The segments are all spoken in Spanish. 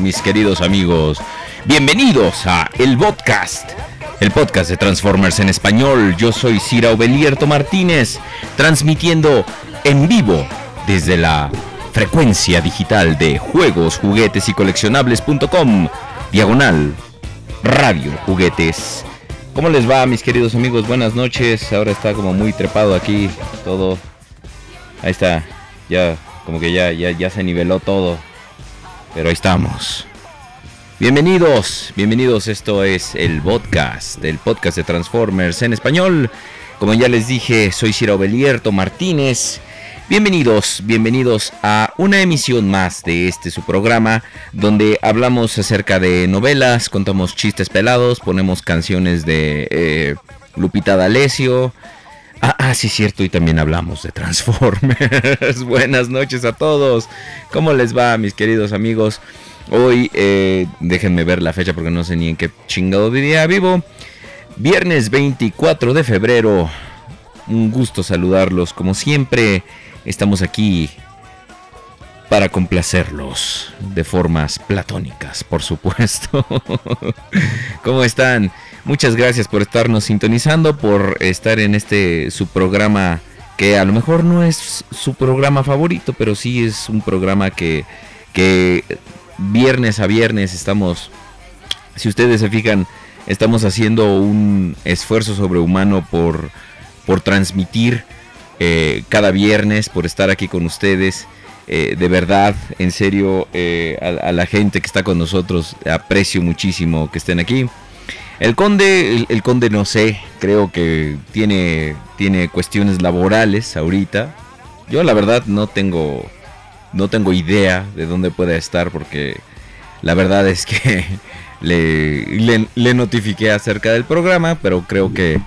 Mis queridos amigos. Bienvenidos a El Podcast, el podcast de Transformers en español. Yo soy Cira Obelierto Martínez, transmitiendo en vivo desde la frecuencia digital de juegos, juguetes y coleccionables.com, diagonal Radio Juguetes. ¿Cómo les va, mis queridos amigos? Buenas noches. Ahora está como muy trepado aquí todo. Ahí está. Ya, como que ya, ya, ya se niveló todo. Pero ahí estamos. Bienvenidos, bienvenidos. Esto es el podcast, el podcast de Transformers en español. Como ya les dije, soy Cira Obelierto Martínez. Bienvenidos, bienvenidos a una emisión más de este su programa, donde hablamos acerca de novelas, contamos chistes pelados, ponemos canciones de eh, Lupita D'Alessio, Ah, ah, sí, cierto, y también hablamos de Transformers. Buenas noches a todos. ¿Cómo les va, mis queridos amigos? Hoy, eh, déjenme ver la fecha porque no sé ni en qué chingado día vivo. Viernes 24 de febrero. Un gusto saludarlos. Como siempre, estamos aquí para complacerlos de formas platónicas, por supuesto. ¿Cómo están? Muchas gracias por estarnos sintonizando, por estar en este su programa que a lo mejor no es su programa favorito, pero sí es un programa que, que viernes a viernes estamos, si ustedes se fijan, estamos haciendo un esfuerzo sobrehumano por, por transmitir eh, cada viernes, por estar aquí con ustedes. Eh, de verdad, en serio, eh, a, la gente que está con nosotros, aprecio muchísimo que estén aquí. El conde, el, el conde no sé, creo que tiene, tiene cuestiones laborales ahorita. Yo la verdad no tengo, no tengo idea de dónde pueda estar porque la verdad es que le, le, le notifiqué acerca del programa, pero creo que,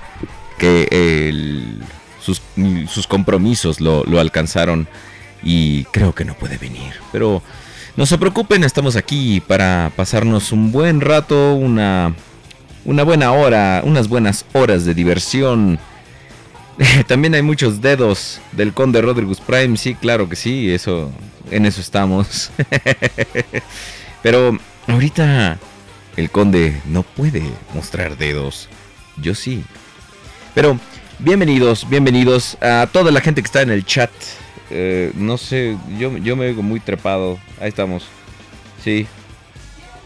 que el- sus, sus compromisos lo, lo alcanzaron y creo que no puede venir. Pero no se preocupen, estamos aquí para pasarnos un buen rato, una, una buena hora, unas buenas horas de diversión. También hay muchos dedos del Conde Rodriguez Prime, sí, claro que sí, eso, en eso estamos. Pero ahorita el Conde no puede mostrar dedos, yo sí. Pero bienvenidos, bienvenidos a toda la gente que está en el chat. Eh, no sé, yo, yo me oigo muy trepado. Ahí estamos. Sí,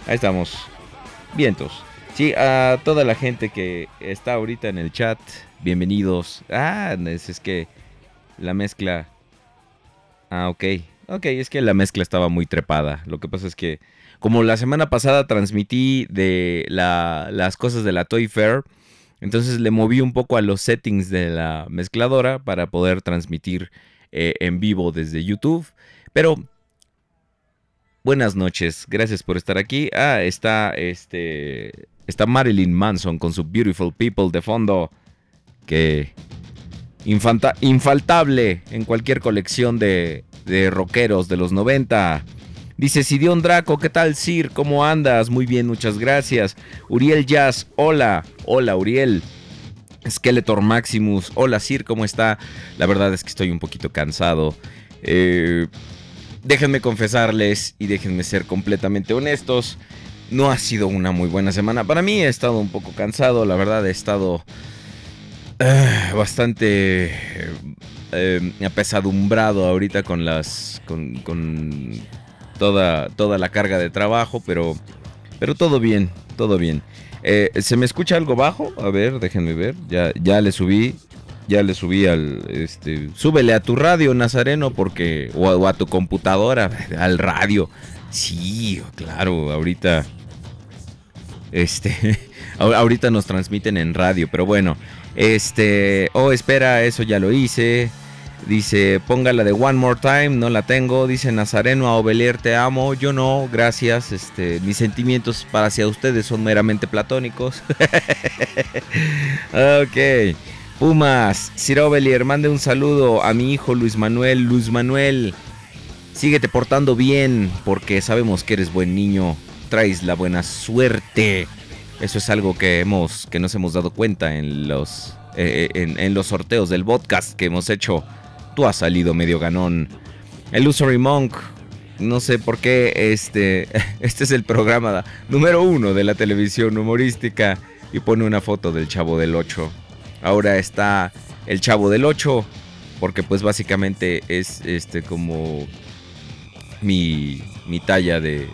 ahí estamos. Vientos. Sí, a toda la gente que está ahorita en el chat, bienvenidos. Ah, es, es que la mezcla... Ah, ok. Ok, es que la mezcla estaba muy trepada. Lo que pasa es que, como la semana pasada transmití de la- las cosas de la Toy Fair, entonces le moví un poco a los settings de la mezcladora para poder transmitir eh, en vivo desde YouTube. Pero buenas noches, gracias por estar aquí. Ah, está este está Marilyn Manson con su Beautiful People de fondo que infanta- infaltable en cualquier colección de, de rockeros de los 90. Dice Sidión Draco, ¿qué tal Sir? ¿Cómo andas? Muy bien, muchas gracias. Uriel Jazz, hola, hola Uriel. Skeletor Maximus, hola Sir, ¿cómo está? La verdad es que estoy un poquito cansado. Eh, déjenme confesarles y déjenme ser completamente honestos. No ha sido una muy buena semana. Para mí he estado un poco cansado, la verdad he estado eh, bastante eh, apesadumbrado ahorita con las con, con toda toda la carga de trabajo, pero pero todo bien, todo bien. Eh, ¿Se me escucha algo bajo? A ver, déjenme ver. Ya ya le subí, ya le subí al este, súbele a tu radio Nazareno porque o a, o a tu computadora, al radio. Sí, claro, ahorita este ahor- ahorita nos transmiten en radio, pero bueno, este, oh, espera, eso ya lo hice. Dice, póngala de One More Time, no la tengo. Dice Nazareno, a Ovelier te amo. Yo no, gracias. Este, mis sentimientos para hacia ustedes son meramente platónicos. ok. Pumas, Sir Ovelier, mande un saludo a mi hijo Luis Manuel. Luis Manuel, síguete portando bien, porque sabemos que eres buen niño. Traes la buena suerte. Eso es algo que hemos, que nos hemos dado cuenta en los, eh, en, en los sorteos del podcast que hemos hecho. Tú has salido medio ganón. Illusory Monk, no sé por qué este, este es el programa número uno de la televisión humorística y pone una foto del Chavo del 8. Ahora está el Chavo del 8 porque pues básicamente es este como mi, mi talla de, de-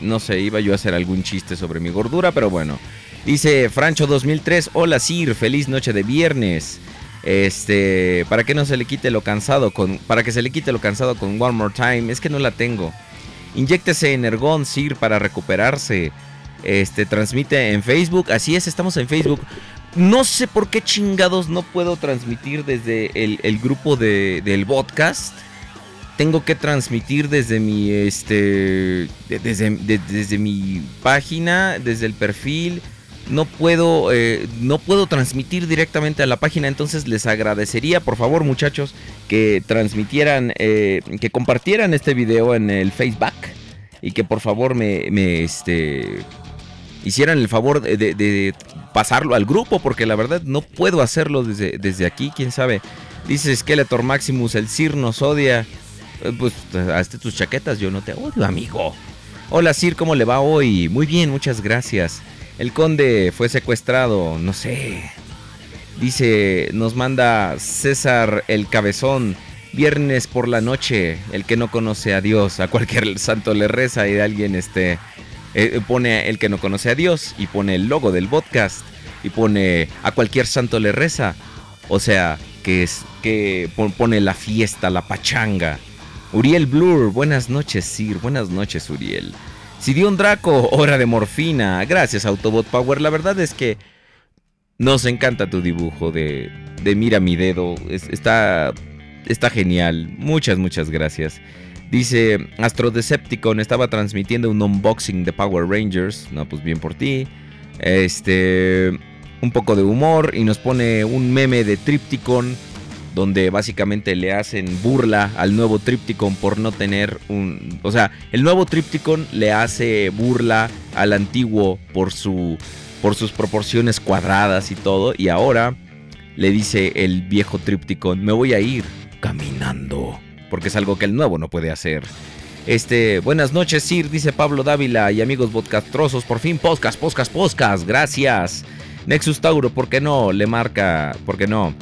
No sé, iba yo a hacer algún chiste sobre mi gordura, pero bueno. Dice Francho 2003, hola Sir, feliz noche de viernes. Este, para que no se le quite lo cansado con para que se le quite lo cansado con One More Time, es que no la tengo. Inyéctese Energon Sir para recuperarse. Este transmite en Facebook, así es, estamos en Facebook. No sé por qué chingados no puedo transmitir desde el, grupo de, del podcast tengo que transmitir desde mi este de- desde, de- desde mi página desde el perfil no puedo eh, no puedo transmitir directamente a la página entonces les agradecería por favor muchachos que transmitieran eh, que compartieran este video en el Facebook y que por favor me, este hicieran el favor de pasarlo al grupo porque la verdad no puedo hacerlo desde, desde aquí quién sabe dice Skeletor Maximus el Sir nos odia eh, Pues hazte tus chaquetas, yo no te odio, amigo. Hola, Sir, ¿cómo le va hoy? Muy bien, muchas gracias. El conde fue secuestrado, no sé. Dice, nos manda César el Cabezón. Viernes por la noche, el que no conoce a Dios, a cualquier santo le reza y alguien este eh, pone el que no conoce a Dios y pone el logo del podcast y pone a cualquier santo le reza. O sea, que, es, que pon- pone la fiesta, la pachanga. Uriel Blur, buenas noches, Sir. Buenas noches, Uriel. Sidion Draco, hora de morfina. Gracias, Autobot Power. La verdad es que nos encanta tu dibujo de, de mira mi dedo. Es- está, está genial. Muchas, muchas gracias. Dice Astro Decepticon estaba transmitiendo un unboxing de Power Rangers. No, pues bien por ti. Este, un poco de humor y nos pone un meme de Tripticon donde básicamente le hacen burla al nuevo Tripticon por no tener un, o sea, el nuevo Tripticon le hace burla al antiguo por su por sus proporciones cuadradas y todo y ahora le dice el viejo Tripticon, "Me voy a ir caminando", porque es algo que el nuevo no puede hacer. Este, buenas noches, Sir, dice Pablo Dávila y amigos podcastrosos. Por fin, podcast, podcast, podcast. Gracias. Nexus Tauro, ¿por qué no? Le marca, ¿por qué no?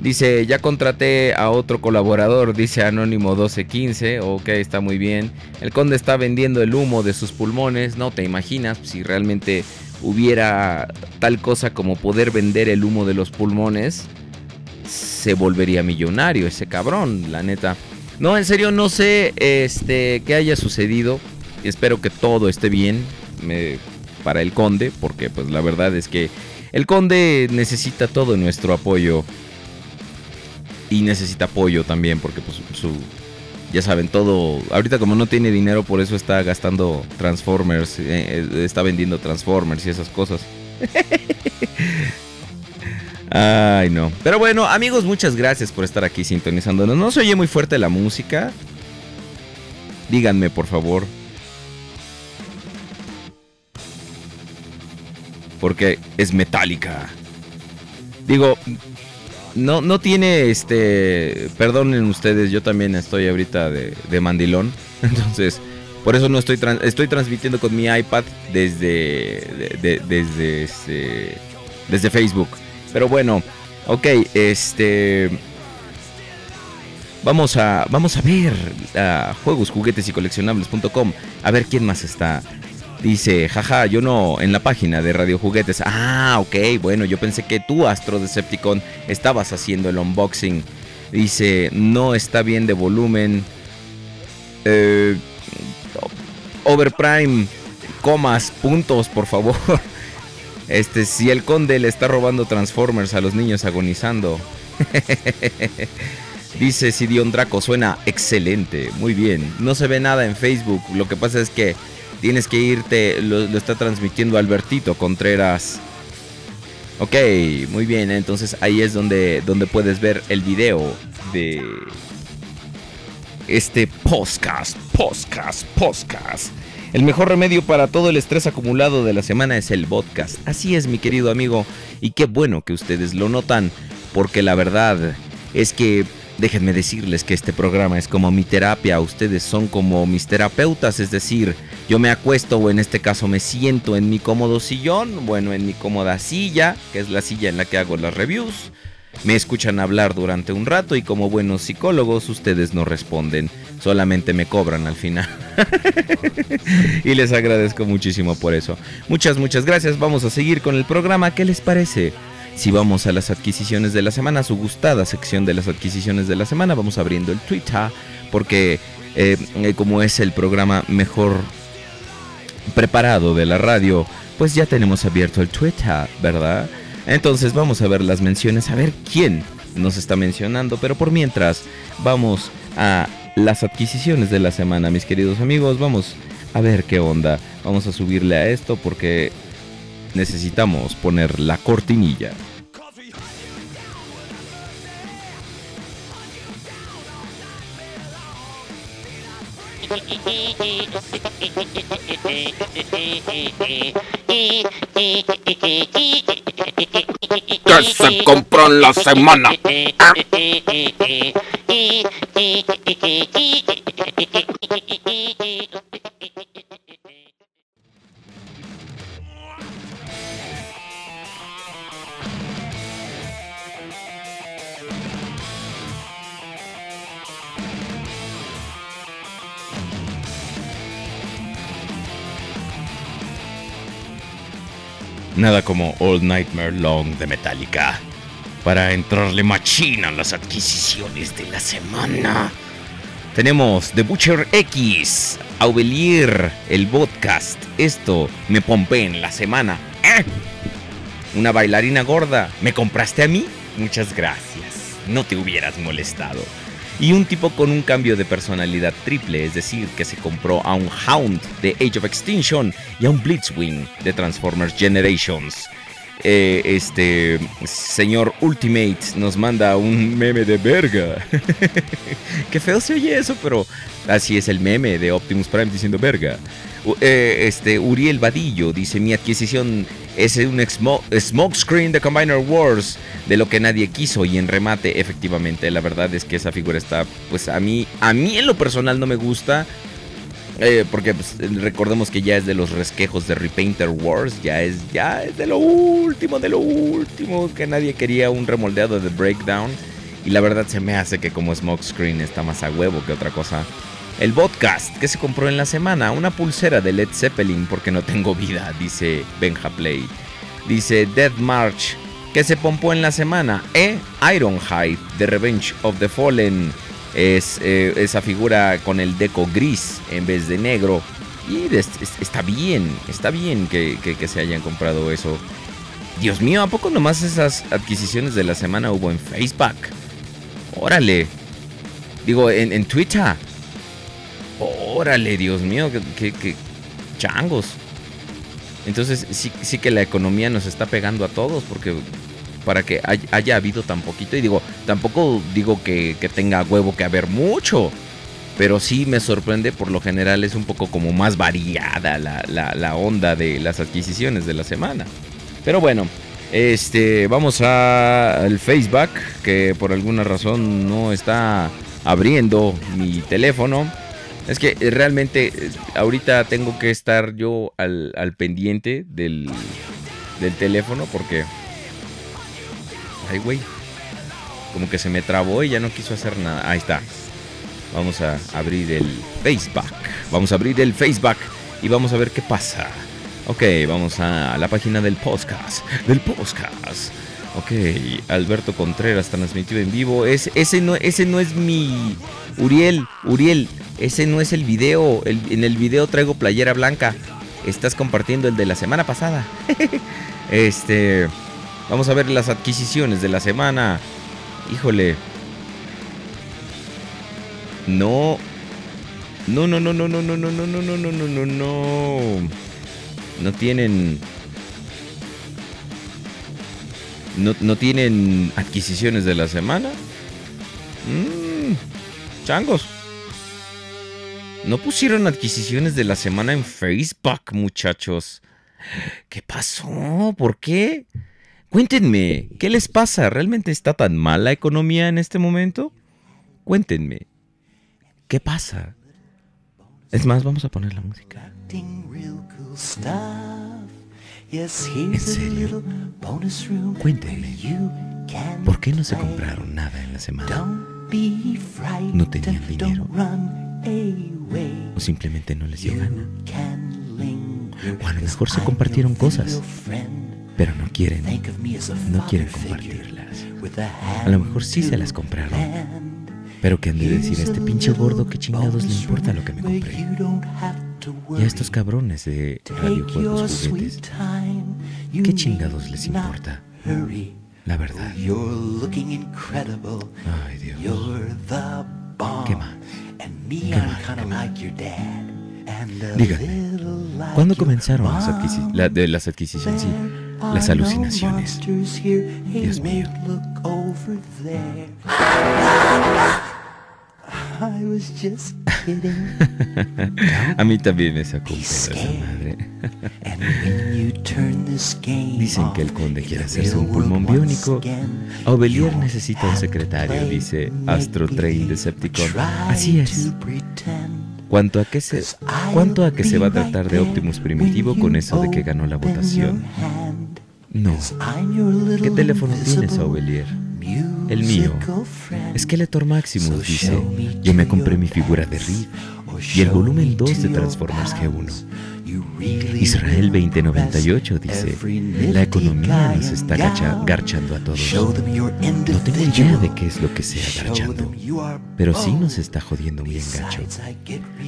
Dice, ya contraté a otro colaborador, dice Anónimo 1215. Ok, está muy bien. El conde está vendiendo el humo de sus pulmones. No te imaginas si realmente hubiera tal cosa como poder vender el humo de los pulmones. Se volvería millonario ese cabrón, la neta. No, en serio, no sé este, qué haya sucedido. Espero que todo esté bien me- para el conde, porque pues la verdad es que el conde necesita todo nuestro apoyo. Y necesita apoyo también, porque pues su... Ya saben, todo... Ahorita como no tiene dinero, por eso está gastando Transformers, eh, eh, está vendiendo Transformers y esas cosas. Ay, no. Pero bueno, amigos, muchas gracias por estar aquí sintonizándonos. No se oye muy fuerte la música. Díganme, por favor. Porque es metálica. Digo, no, no tiene este. Perdonen ustedes, yo también estoy ahorita de, de mandilón. Entonces, por eso no estoy estoy transmitiendo con mi iPad desde. de- de- desde este, desde Facebook. Pero bueno, ok, este. Vamos a, vamos a ver a juegos, juguetes y coleccionables.com. A ver quién más está. Dice, jaja, yo no, en la página de Radio Juguetes. Ah, ok, bueno, yo pensé que tú, Astro Decepticon, estabas haciendo el unboxing. Dice, no está bien de volumen. Eh, Overprime, comas, puntos, por favor. Este, si el conde le está robando Transformers a los niños agonizando. Dice Sidion Draco, suena excelente, muy bien. No se ve nada en Facebook, lo que pasa es que tienes que irte, lo, está transmitiendo Albertito Contreras. Ok, muy bien, entonces ahí es donde, donde puedes ver el video de este podcast, podcast, podcast. El mejor remedio para todo el estrés acumulado de la semana es el podcast. Así es, mi querido amigo, y qué bueno que ustedes lo notan, porque la verdad es que déjenme decirles que este programa es como mi terapia, ustedes son como mis terapeutas, es decir, yo me acuesto o en este caso me siento en mi cómodo sillón, bueno, en mi cómoda silla, que es la silla en la que hago las reviews. Me escuchan hablar durante un rato y como buenos psicólogos ustedes no responden, solamente me cobran al final. y les agradezco muchísimo por eso. Muchas, muchas gracias. Vamos a seguir con el programa. ¿Qué les parece? Si vamos a las adquisiciones de la semana, su gustada sección de las adquisiciones de la semana, vamos abriendo el Twitter porque eh, eh, como es el programa mejor preparado de la radio, pues ya tenemos abierto el Twitter, ¿verdad? Entonces vamos a ver las menciones, a ver quién nos está mencionando, pero por mientras vamos a las adquisiciones de la semana, mis queridos amigos, vamos a ver qué onda, vamos a subirle a esto porque necesitamos poner la cortinilla. Que se compró en la semana. Nada como All Nightmare Long de Metallica. para entrarle machina a las adquisiciones de la semana. Tenemos The Butcher X, Aubelier, el podcast. Esto me pompé en la semana. ¡Eh! Una bailarina gorda. ¿Me compraste a mí? Muchas gracias. No te hubieras molestado. Y un tipo con un cambio de personalidad triple, es decir, que se compró a un Hound de Age of Extinction y a un Blitzwing de Transformers Generations. Eh, este señor Ultimate nos manda un meme de verga. Qué feo se oye eso, pero así es el meme de Optimus Prime diciendo verga. Eh, este Uriel Vadillo dice mi adquisición es un exmo- smokescreen de Combiner Wars de lo que nadie quiso y en remate efectivamente la verdad es que esa figura está pues a mí a mí en lo personal no me gusta eh, porque pues, recordemos que ya es de los resquejos de Repainter Wars, ya es, ya es de lo último, de lo último que nadie quería un remoldeado de Breakdown. Y la verdad se me hace que como Smokescreen está más a huevo que otra cosa. El podcast que se compró en la semana, una pulsera de Led Zeppelin porque no tengo vida, dice Benja Play. Dice Death March, que se pompó en la semana. E Ironhide, The Revenge of the Fallen. Es eh, esa figura con el deco gris en vez de negro. Y es- es- está bien, está bien que, que- se hayan comprado eso. Dios mío, ¿a poco nomás esas adquisiciones de la semana hubo en Facebook? Órale. Digo, en, en Twitter. Órale, Dios mío, que- que changos. Entonces sí, sí que la economía nos está pegando a todos porque para que hay- haya habido tan poquito. Y digo, tampoco digo que, tenga huevo que haber mucho. Pero sí me sorprende, por lo general es un poco como más variada la, la- la onda de las adquisiciones de la semana. Pero bueno, este, vamos al Facebook, que por alguna razón no está abriendo mi teléfono. Es que realmente ahorita tengo que estar yo al, al pendiente del, del teléfono porque... Ay, güey. Como que se me trabó y ya no quiso hacer nada. Ahí está. Vamos a abrir el Facebook. Vamos a abrir el Facebook y vamos a ver qué pasa. Ok, vamos a la página del podcast. Del podcast. Ok, Alberto Contreras transmitió en vivo. Es, ese, no, ese no es mi... Uriel, Uriel, ese no es el video. En el video traigo playera blanca. Estás compartiendo el de la semana pasada. este... Vamos a ver las adquisiciones de la semana. Híjole. No. No, no, no, no, no, no, no, no, no, no, no, no, no, no. No tienen. No, no tienen adquisiciones de la semana. Mmm. Changos. No pusieron adquisiciones de la semana en Facebook, muchachos. ¿Qué pasó? ¿Por qué? Cuéntenme, ¿qué les pasa? ¿Realmente está tan mal la economía en este momento? Cuéntenme, ¿qué pasa? Es más, vamos a poner la música. ¿En serio? Cuéntenme, ¿por qué no se compraron nada en la semana? ¿No tenían dinero? ¿O simplemente no les dio gana? O a lo mejor se compartieron cosas, pero no quieren, no quieren compartirlas. A lo mejor sí se las compraron, pero que han de decir a este pinche gordo que chingados le importa lo que me compré. Y a estos cabrones de radiojuegos juguetes, ¿qué chingados les importa? La verdad. Ay, Dios. ¿Qué más? ¿Qué más? ¿Qué más? Díganme, ¿cuándo comenzaron las, adquisi- la- de las adquisiciones? Sí, las alucinaciones. Dios mío. A mí también me sacó un pedo esa madre. Dicen que el conde quiere hacerse un pulmón biónico. Aubelier necesita un secretario, dice Astro Train Decepticon. Así es. ¿Cuánto a qué se, cuánto a que se va a tratar de Optimus Primitivo con eso de que ganó la votación? No. ¿Qué teléfono tienes, Aubelier? El mío. Skeletor Maximus dice, yo me compré mi figura de Reed y el volumen 2 de Transformers G1. Israel 2098 dice, la economía nos está gacha- garchando a todos. No tengo idea de qué es lo que sea garchando, pero sí nos está jodiendo bien gacho.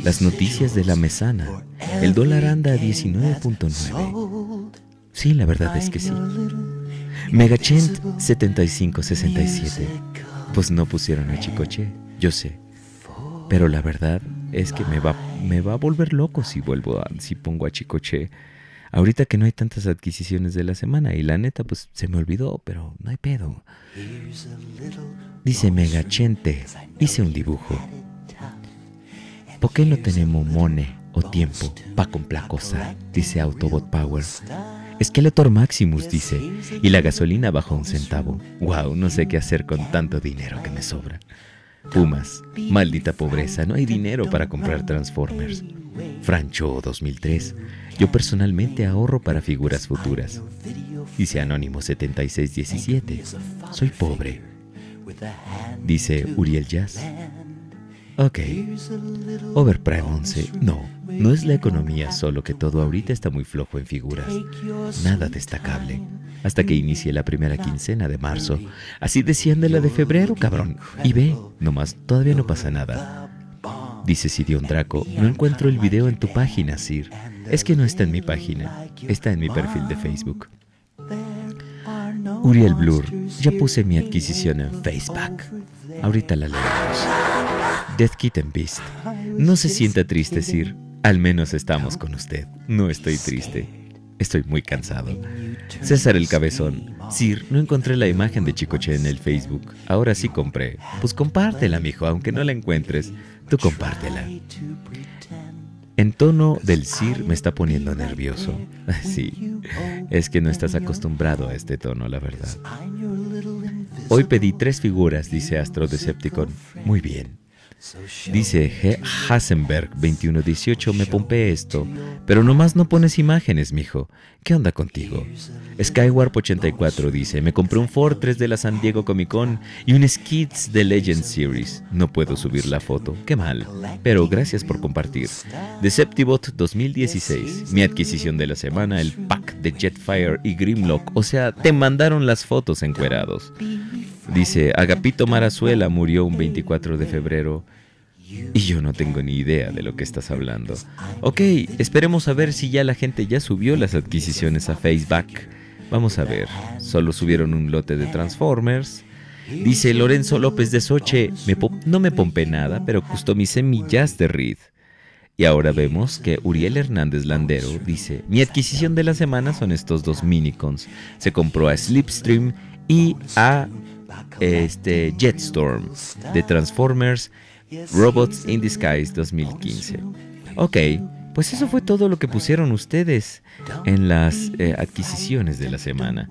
Las noticias de la mesana, el dólar anda a 19.9. Sí, la verdad es que sí. Megachent 7567. Pues no pusieron a Chicoche, yo sé. Pero la verdad es que me va, me va a volver loco si vuelvo a, si pongo a Chicoche. Ahorita que no hay tantas adquisiciones de la semana y la neta pues se me olvidó, pero no hay pedo. Dice Megachente, hice un dibujo. ¿Por qué no tenemos mone o tiempo pa' comprar cosa? Dice Autobot Power. Skeletor Maximus dice, y la gasolina bajó un centavo. Wow, no sé qué hacer con tanto dinero que me sobra. Pumas, maldita pobreza, no hay dinero para comprar Transformers. Francho 2003, yo personalmente ahorro para figuras futuras. Dice Anónimo 7617, soy pobre. Dice Uriel Jazz. Ok. Overprime 11, no, no es la economía solo que todo ahorita está muy flojo en figuras. Nada destacable. Hasta que inicie la primera quincena de marzo. Así decían de la de febrero, cabrón. Y ve, nomás, todavía no pasa nada. Dice Sidion Draco, no encuentro el video en tu página, Sir. Es que no está en mi página, está en mi perfil de Facebook. Uriel Blur, ya puse mi adquisición en Facebook. Ahorita la leemos. Death Kitten Beast, no se sienta triste, Sir. Al menos estamos con usted. No estoy triste. Estoy muy cansado. César el Cabezón. Sir, no encontré la imagen de Chicoche en el Facebook. Ahora sí compré. Pues compártela, mijo, aunque no la encuentres. Tú compártela. En tono del Sir me está poniendo nervioso. Sí, es que no estás acostumbrado a este tono, la verdad. Hoy pedí tres figuras, dice Astro Decepticon. Muy bien. Dice G. Hasenberg 2118, me pompe esto, pero nomás no pones imágenes, mijo. ¿Qué onda contigo? Skywarp 84 dice, me compré un Fortress de la San Diego Comic Con y un Skids de Legend Series. No puedo subir la foto, qué mal. Pero gracias por compartir. Deceptibot 2016, mi adquisición de la semana, el pack de Jetfire y Grimlock. O sea, te mandaron las fotos encuerados. Dice, Agapito Marazuela murió un 24 de febrero. Y yo no tengo ni idea de lo que estás hablando. Ok, esperemos a ver si ya la gente ya subió las adquisiciones a Facebook. Vamos a ver, solo subieron un lote de Transformers. Dice Lorenzo López de Soche, no me pompé nada, pero customicé millas de Reed. Y ahora vemos que Uriel Hernández Landero dice, mi adquisición de la semana son estos dos minicons. Se compró a Slipstream y a este, Jetstorm de Transformers Robots in Disguise 2015. Ok, pues eso fue todo lo que pusieron ustedes en las eh, adquisiciones de la semana.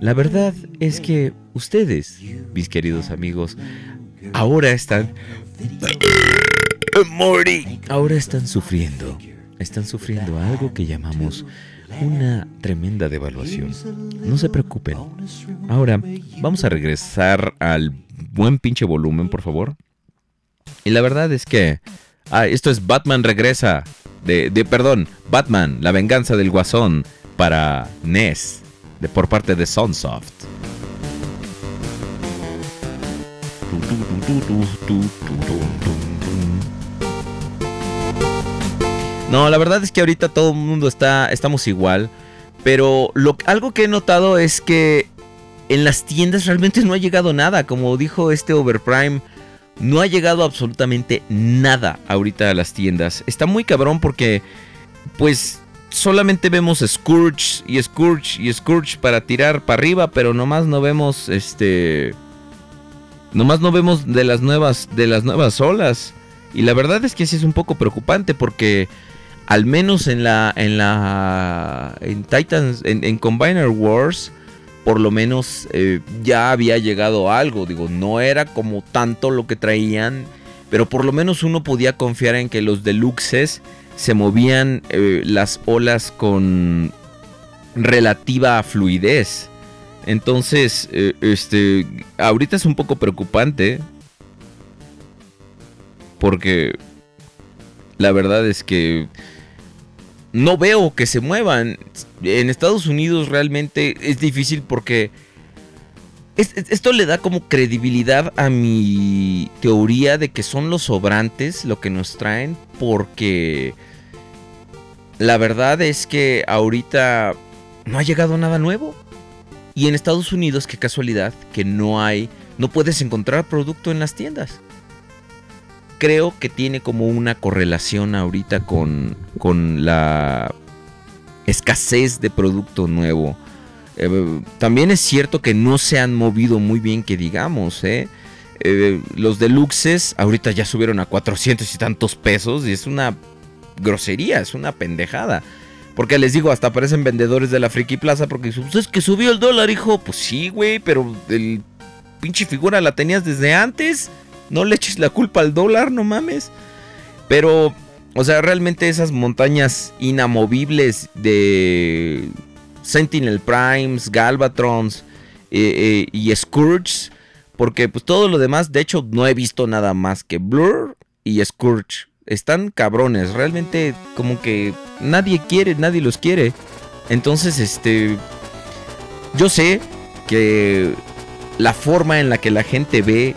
La verdad es que ustedes, mis queridos amigos, ahora están... Morty. Ahora están sufriendo. Están sufriendo algo que llamamos una tremenda devaluación. No se preocupen. Ahora, vamos a regresar al buen pinche volumen, por favor. Y la verdad es que... Ah, esto es Batman Regresa. De, de perdón, Batman, la venganza del guasón para NES. De, por parte de Sunsoft. No, la verdad es que ahorita todo el mundo está, estamos igual. Pero lo, algo que he notado es que en las tiendas realmente no ha llegado nada. Como dijo este Overprime, no ha llegado absolutamente nada ahorita a las tiendas. Está muy cabrón porque, pues, solamente vemos Scourge y Scourge y Scourge para tirar para arriba, pero nomás no vemos este. Nomás no vemos de las nuevas, de las nuevas olas. Y la verdad es que sí es un poco preocupante porque al menos en la en la en Titans en, en Combiner Wars por lo menos eh, ya había llegado algo. Digo no era como tanto lo que traían pero por lo menos uno podía confiar en que los deluxes se movían eh, las olas con relativa fluidez. Entonces eh, este ahorita es un poco preocupante porque la verdad es que no veo que se muevan. En Estados Unidos realmente es difícil porque es- es- esto le da como credibilidad a mi teoría de que son los sobrantes lo que nos traen porque la verdad es que ahorita no ha llegado nada nuevo. Y en Estados Unidos, qué casualidad, que no hay, no puedes encontrar producto en las tiendas. Creo que tiene como una correlación ahorita con, con la escasez de producto nuevo. Eh, también es cierto que no se han movido muy bien, que digamos, ¿eh? Eh, los deluxes ahorita ya subieron a 400 y tantos pesos y es una grosería, es una pendejada. Porque les digo, hasta aparecen vendedores de la Friki Plaza porque dicen, "Pues es que subió el dólar, hijo. Pues sí, güey, pero el pinche figura la tenías desde antes. No le eches la culpa al dólar, no mames. Pero, o sea, realmente esas montañas inamovibles de Sentinel Primes, Galvatrons eh, eh, y Scourge. Porque pues todo lo demás, de hecho, no he visto nada más que Blur y Scourge. Están cabrones, realmente como que nadie quiere, nadie los quiere. Entonces, este... Yo sé que la forma en la que la gente ve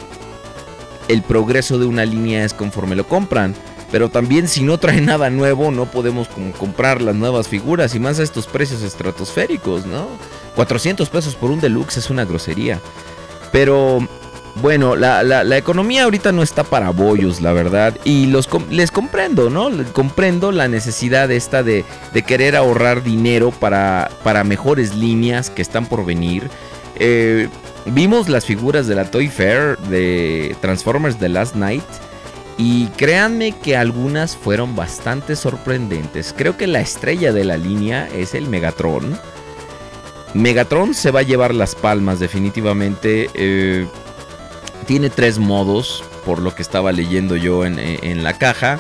el progreso de una línea es conforme lo compran. Pero también si no trae nada nuevo, no podemos comprar las nuevas figuras y más a estos precios estratosféricos, ¿no? 400 pesos por un deluxe es una grosería. Pero bueno, la, economía ahorita no está para bollos, la verdad. Y los les comprendo, ¿no? Comprendo la necesidad esta de, de querer ahorrar dinero para, para mejores líneas que están por venir. Eh, vimos las figuras de la Toy Fair de Transformers The Last Night. Y créanme que algunas fueron bastante sorprendentes. Creo que la estrella de la línea es el Megatron. Megatron se va a llevar las palmas definitivamente. eh, tiene tres modos, por lo que estaba leyendo yo en, en la caja.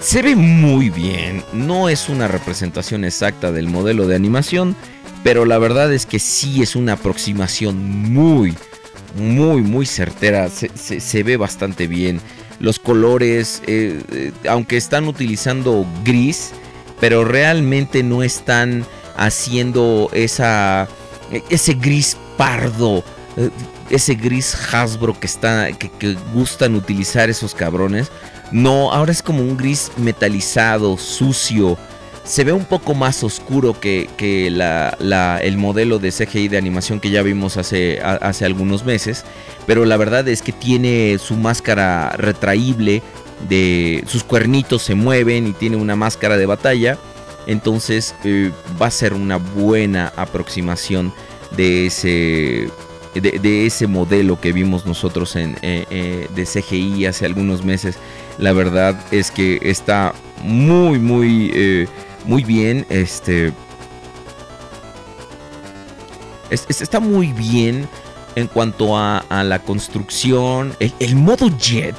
Se ve muy bien. No es una representación exacta del modelo de animación. Pero la verdad es que sí es una aproximación muy, muy, muy certera. Se, ve bastante bien. Los colores, eh, eh, aunque están utilizando gris, pero realmente no están haciendo esa, e, ese gris pardo, eh, ese gris Hasbro que, está, que gustan utilizar esos cabrones. No, ahora es como un gris metalizado, sucio. Se ve un poco más oscuro que, que la- el modelo de CGI de animación que ya vimos hace, hace algunos meses. Pero la verdad es que tiene su máscara retraíble. De, sus cuernitos se mueven y tiene una máscara de batalla. Entonces eh, va a ser una buena aproximación de ese, de, de ese modelo que vimos nosotros en, eh, eh, de CGI hace algunos meses. La verdad es que está muy, muy, muy bien. Este, es- es- está muy bien en cuanto a, a la construcción. El, el modo jet.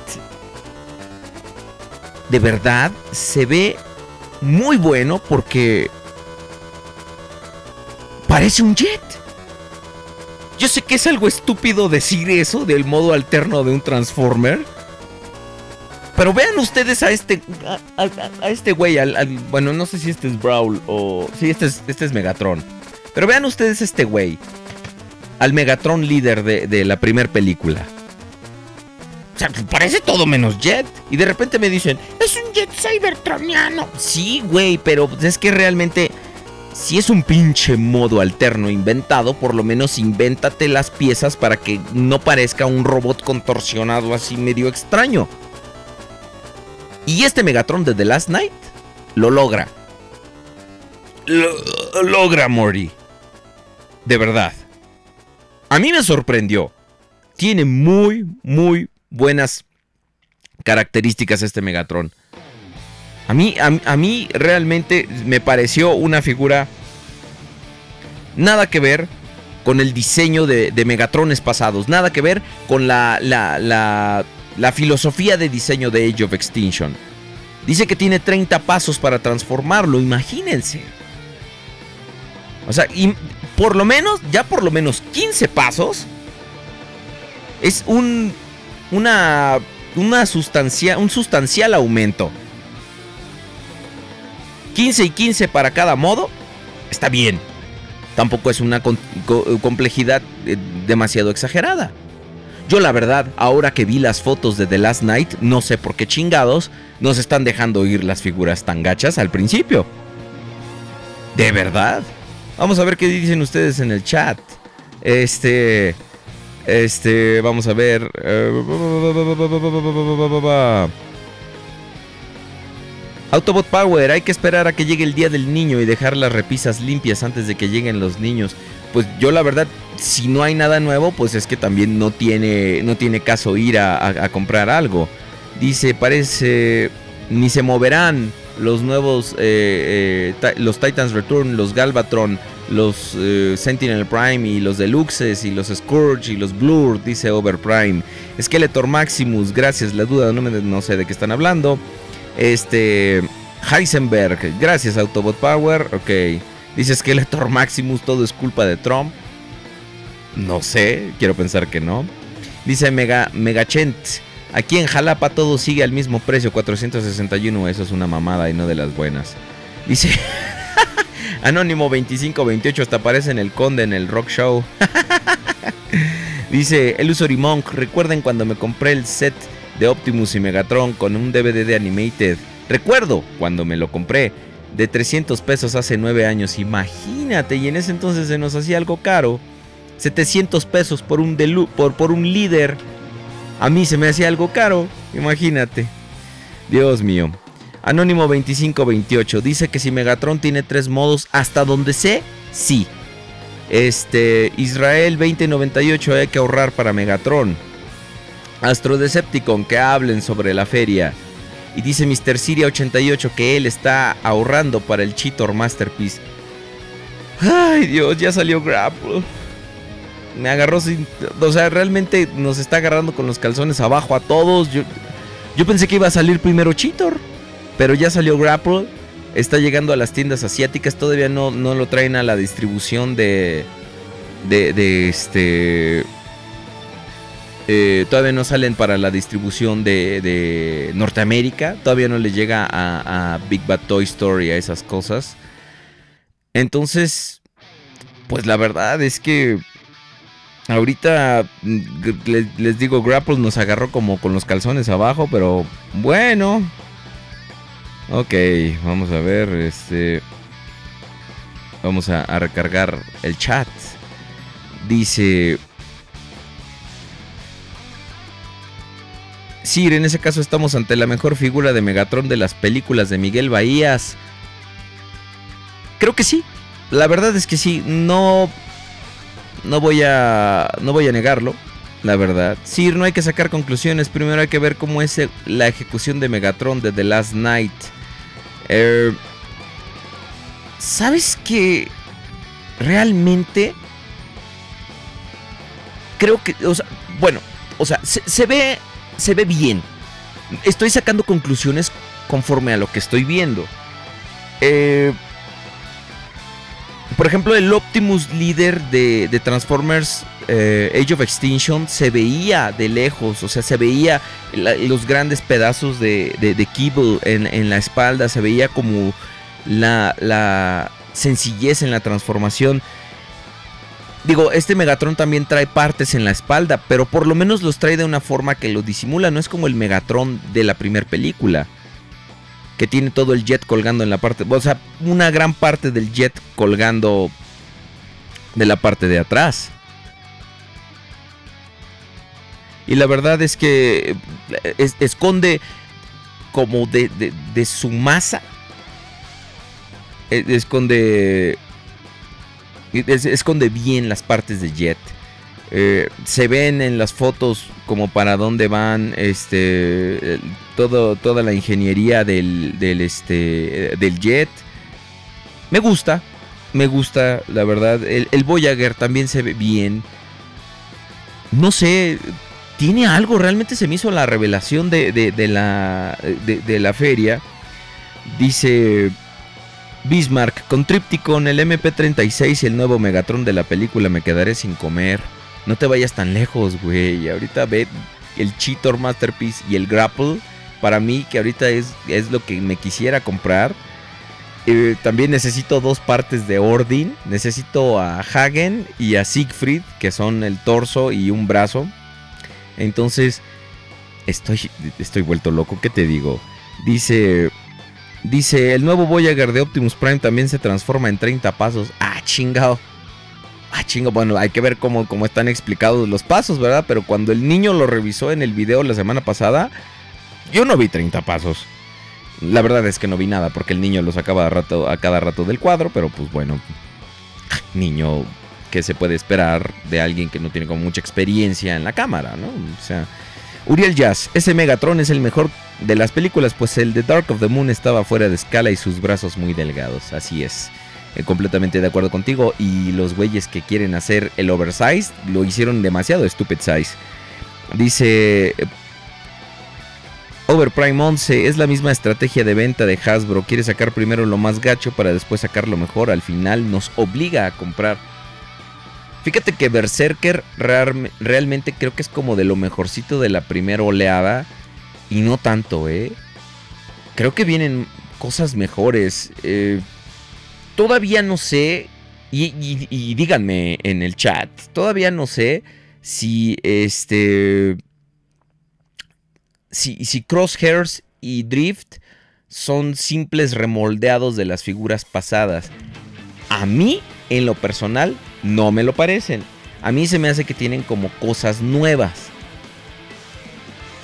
De verdad se ve muy bueno porque parece un jet. Yo sé que es algo estúpido decir eso del modo alterno de un Transformer. Pero vean ustedes a este a, este güey, al, bueno, no sé si este es Brawl o sí, este es, este es Megatron. Pero vean ustedes a este güey, al Megatron líder de, de la primera película. O sea, parece todo menos jet. Y de repente me dicen, es un jet cybertroniano. Sí, güey, pero es que realmente, si es un pinche modo alterno inventado, por lo menos invéntate las piezas para que no parezca un robot contorsionado así medio extraño. Y este Megatron de The Last Night lo logra. Lo logra, Morty. De verdad. A mí me sorprendió. Tiene muy, muy buenas características este Megatron. A mí, a, a mí realmente me pareció una figura nada que ver con el diseño de, de Megatrones pasados. Nada que ver con la, la, la, la filosofía de diseño de Age of Extinction. Dice que tiene 30 pasos para transformarlo, imagínense. O sea, y por lo menos, ya por lo menos 15 pasos. Es un. Una. Sustancia. Un sustancial aumento. 15 y 15 para cada modo, está bien. Tampoco es una complejidad eh, demasiado exagerada. Yo la verdad, ahora que vi las fotos de The Last Night, no sé por qué chingados nos están dejando oír las figuras tan gachas al principio. ¿De verdad? Vamos a ver qué dicen ustedes en el chat. Este... Este... Vamos a ver... eh, Autobot Power, hay que esperar a que llegue el día del niño y dejar las repisas limpias antes de que lleguen los niños. Pues yo la verdad, si no hay nada nuevo, pues es que también no tiene, no tiene caso ir a, comprar algo. Dice, parece, ni se moverán los nuevos, eh, eh, los Titans Return, los Galvatron, los eh, Sentinel Prime y los Deluxes y los Scourge y los Blur, dice Overprime. Skeletor Maximus, gracias, la duda, no, me- no sé de qué están hablando. Este. Heisenberg. Gracias, Autobot Power. Ok. Dice Skeletor Maximus, todo es culpa de Trump. No sé, quiero pensar que no. Dice Mega, Megachent. Aquí en Jalapa todo sigue al mismo precio, 461. Eso es una mamada y no de las buenas. Dice Anónimo 2528, hasta aparece en el Conde en el Rock Show. Dice Illusory Monk, recuerden cuando me compré el set de Optimus y Megatron con un DVD de Animated. Recuerdo cuando me lo compré de 300 pesos hace 9 años. Imagínate, y en ese entonces se nos hacía algo caro. 700 pesos por un, delu- por, por un líder. A mí se me hacía algo caro. Imagínate. Dios mío. Anónimo 2528 dice que si Megatron tiene tres modos, hasta donde sé, sí. Este, Israel 2098 hay que ahorrar para Megatron. Astro Decepticon que hablen sobre la feria. Y dice Mr. Siria 88 que él está ahorrando para el Cheetor Masterpiece. Ay Dios, ya salió Grapple. Me agarró sin... O sea, realmente nos está agarrando con los calzones abajo a todos. Yo, yo pensé que iba a salir primero Cheetor. Pero ya salió Grapple. Está llegando a las tiendas asiáticas. Todavía no, no lo traen a la distribución de... De, de este... eh, todavía no salen para la distribución de, Norteamérica. Todavía no le llega a, Big Bad Toy Story, a esas cosas. Entonces, pues la verdad es que ahorita mm, les, digo, Grapple nos agarró como con los calzones abajo, pero bueno. Ok, vamos a ver, este... Vamos a recargar el chat. Dice... Sir, en ese caso estamos ante la mejor figura de Megatron de las películas de Miguel Bahías. Creo que sí. La verdad es que sí. No. No voy a. No voy a negarlo. La verdad. Sir, no hay que sacar conclusiones. Primero hay que ver cómo es la ejecución de Megatron de The Last Night. Eh, ¿Sabes que realmente creo que, bueno, o sea, se, se ve, se ve bien. Estoy sacando conclusiones conforme a lo que estoy viendo. Eh, por ejemplo, el Optimus líder de, Transformers eh, Age of Extinction se veía de lejos, o sea, se veía los grandes pedazos de, de, de Kibble en, la espalda, se veía como la sencillez en la transformación. Digo, este Megatron también trae partes en la espalda, pero por lo menos los trae de una forma que lo disimula. No es como el Megatron de la primera película, que tiene todo el jet colgando en la parte, o sea, una gran parte del jet colgando de la parte de atrás. Y la verdad es que eh, es- esconde como de, de- su masa. eh, Esconde es- esconde bien las partes de Jet. Eh, se ven en las fotos como para dónde van este todo, toda la ingeniería del, del, este, del Jet. Me gusta, me gusta, la verdad. El, el Voyager también se ve bien. No sé, tiene algo. Realmente se me hizo la revelación de, de- la, de la feria. Dice Bismarck, con Tripticon, el MP36 y el nuevo Megatron de la película me quedaré sin comer. No te vayas tan lejos, güey. Ahorita ve el Cheetor Masterpiece y el Grapple. Para mí, que ahorita es, es lo que me quisiera comprar. eh, también necesito dos partes de Ordin. Necesito a Hagen y a Siegfried, que son el torso y un brazo. Entonces, estoy, estoy vuelto loco. ¿Qué te digo? Dice, dice, el nuevo Voyager de Optimus Prime también se transforma en 30 pasos. Ah, chingado. Ah, chingo, bueno, hay que ver cómo, cómo están explicados los pasos, ¿verdad? Pero cuando el niño lo revisó en el video la semana pasada, yo no vi 30 pasos. La verdad es que no vi nada porque el niño lo sacaba a, a cada rato del cuadro, pero pues bueno, niño, ¿qué se puede esperar de alguien que no tiene como mucha experiencia en la cámara, ¿no? O sea, Uriel Jazz, ese Megatron es el mejor de las películas, pues el de Dark of the Moon estaba fuera de escala y sus brazos muy delgados, así es. Eh, completamente de acuerdo contigo y los güeyes que quieren hacer el oversize lo hicieron demasiado stupid size. Dice Overprime 11 es la misma estrategia de venta de Hasbro. Quiere sacar primero lo más gacho para después sacar lo mejor. Al final nos obliga a comprar. Fíjate que Berserker real- realmente creo que es como de lo mejorcito de la primera oleada. Y no tanto, ¿eh? Creo que vienen cosas mejores. Eh, todavía no sé. Y, y- díganme en el chat. Todavía no sé si este si, si Crosshairs y Drift son simples remoldeados de las figuras pasadas. A mí, en lo personal, no me lo parecen. A mí se me hace que tienen como cosas nuevas.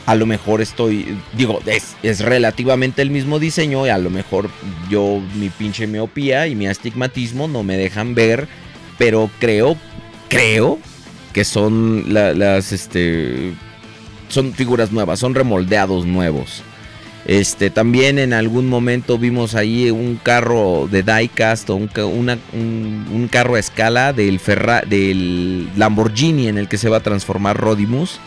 A lo mejor estoy, digo, es, es relativamente el mismo diseño y a lo mejor yo, mi pinche miopía y mi astigmatismo no me dejan ver, pero creo, creo que son la- las, este, son figuras nuevas, son remoldeados nuevos. Este, también en algún momento vimos ahí un carro de diecast o un, un- carro a escala del, del Lamborghini en el que se va a transformar Rodimus.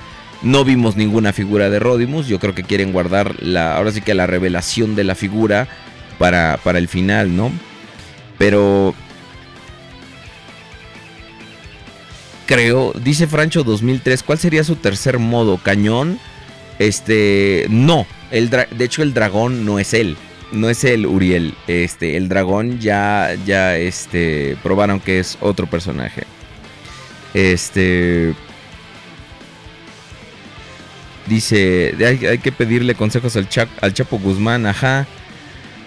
No vimos ninguna figura de Rodimus. Yo creo que quieren guardar la, ahora sí que la revelación de la figura para, para el final, ¿no? Pero creo, dice Francho 2003, ¿cuál sería su tercer modo? ¿Cañón? Este, no, el de hecho el dragón no es él, no es el Uriel, este, el dragón ya, ya, este, probaron que es otro personaje. Este, dice, hay, que pedirle consejos al, Cha- al Chapo Guzmán, ajá.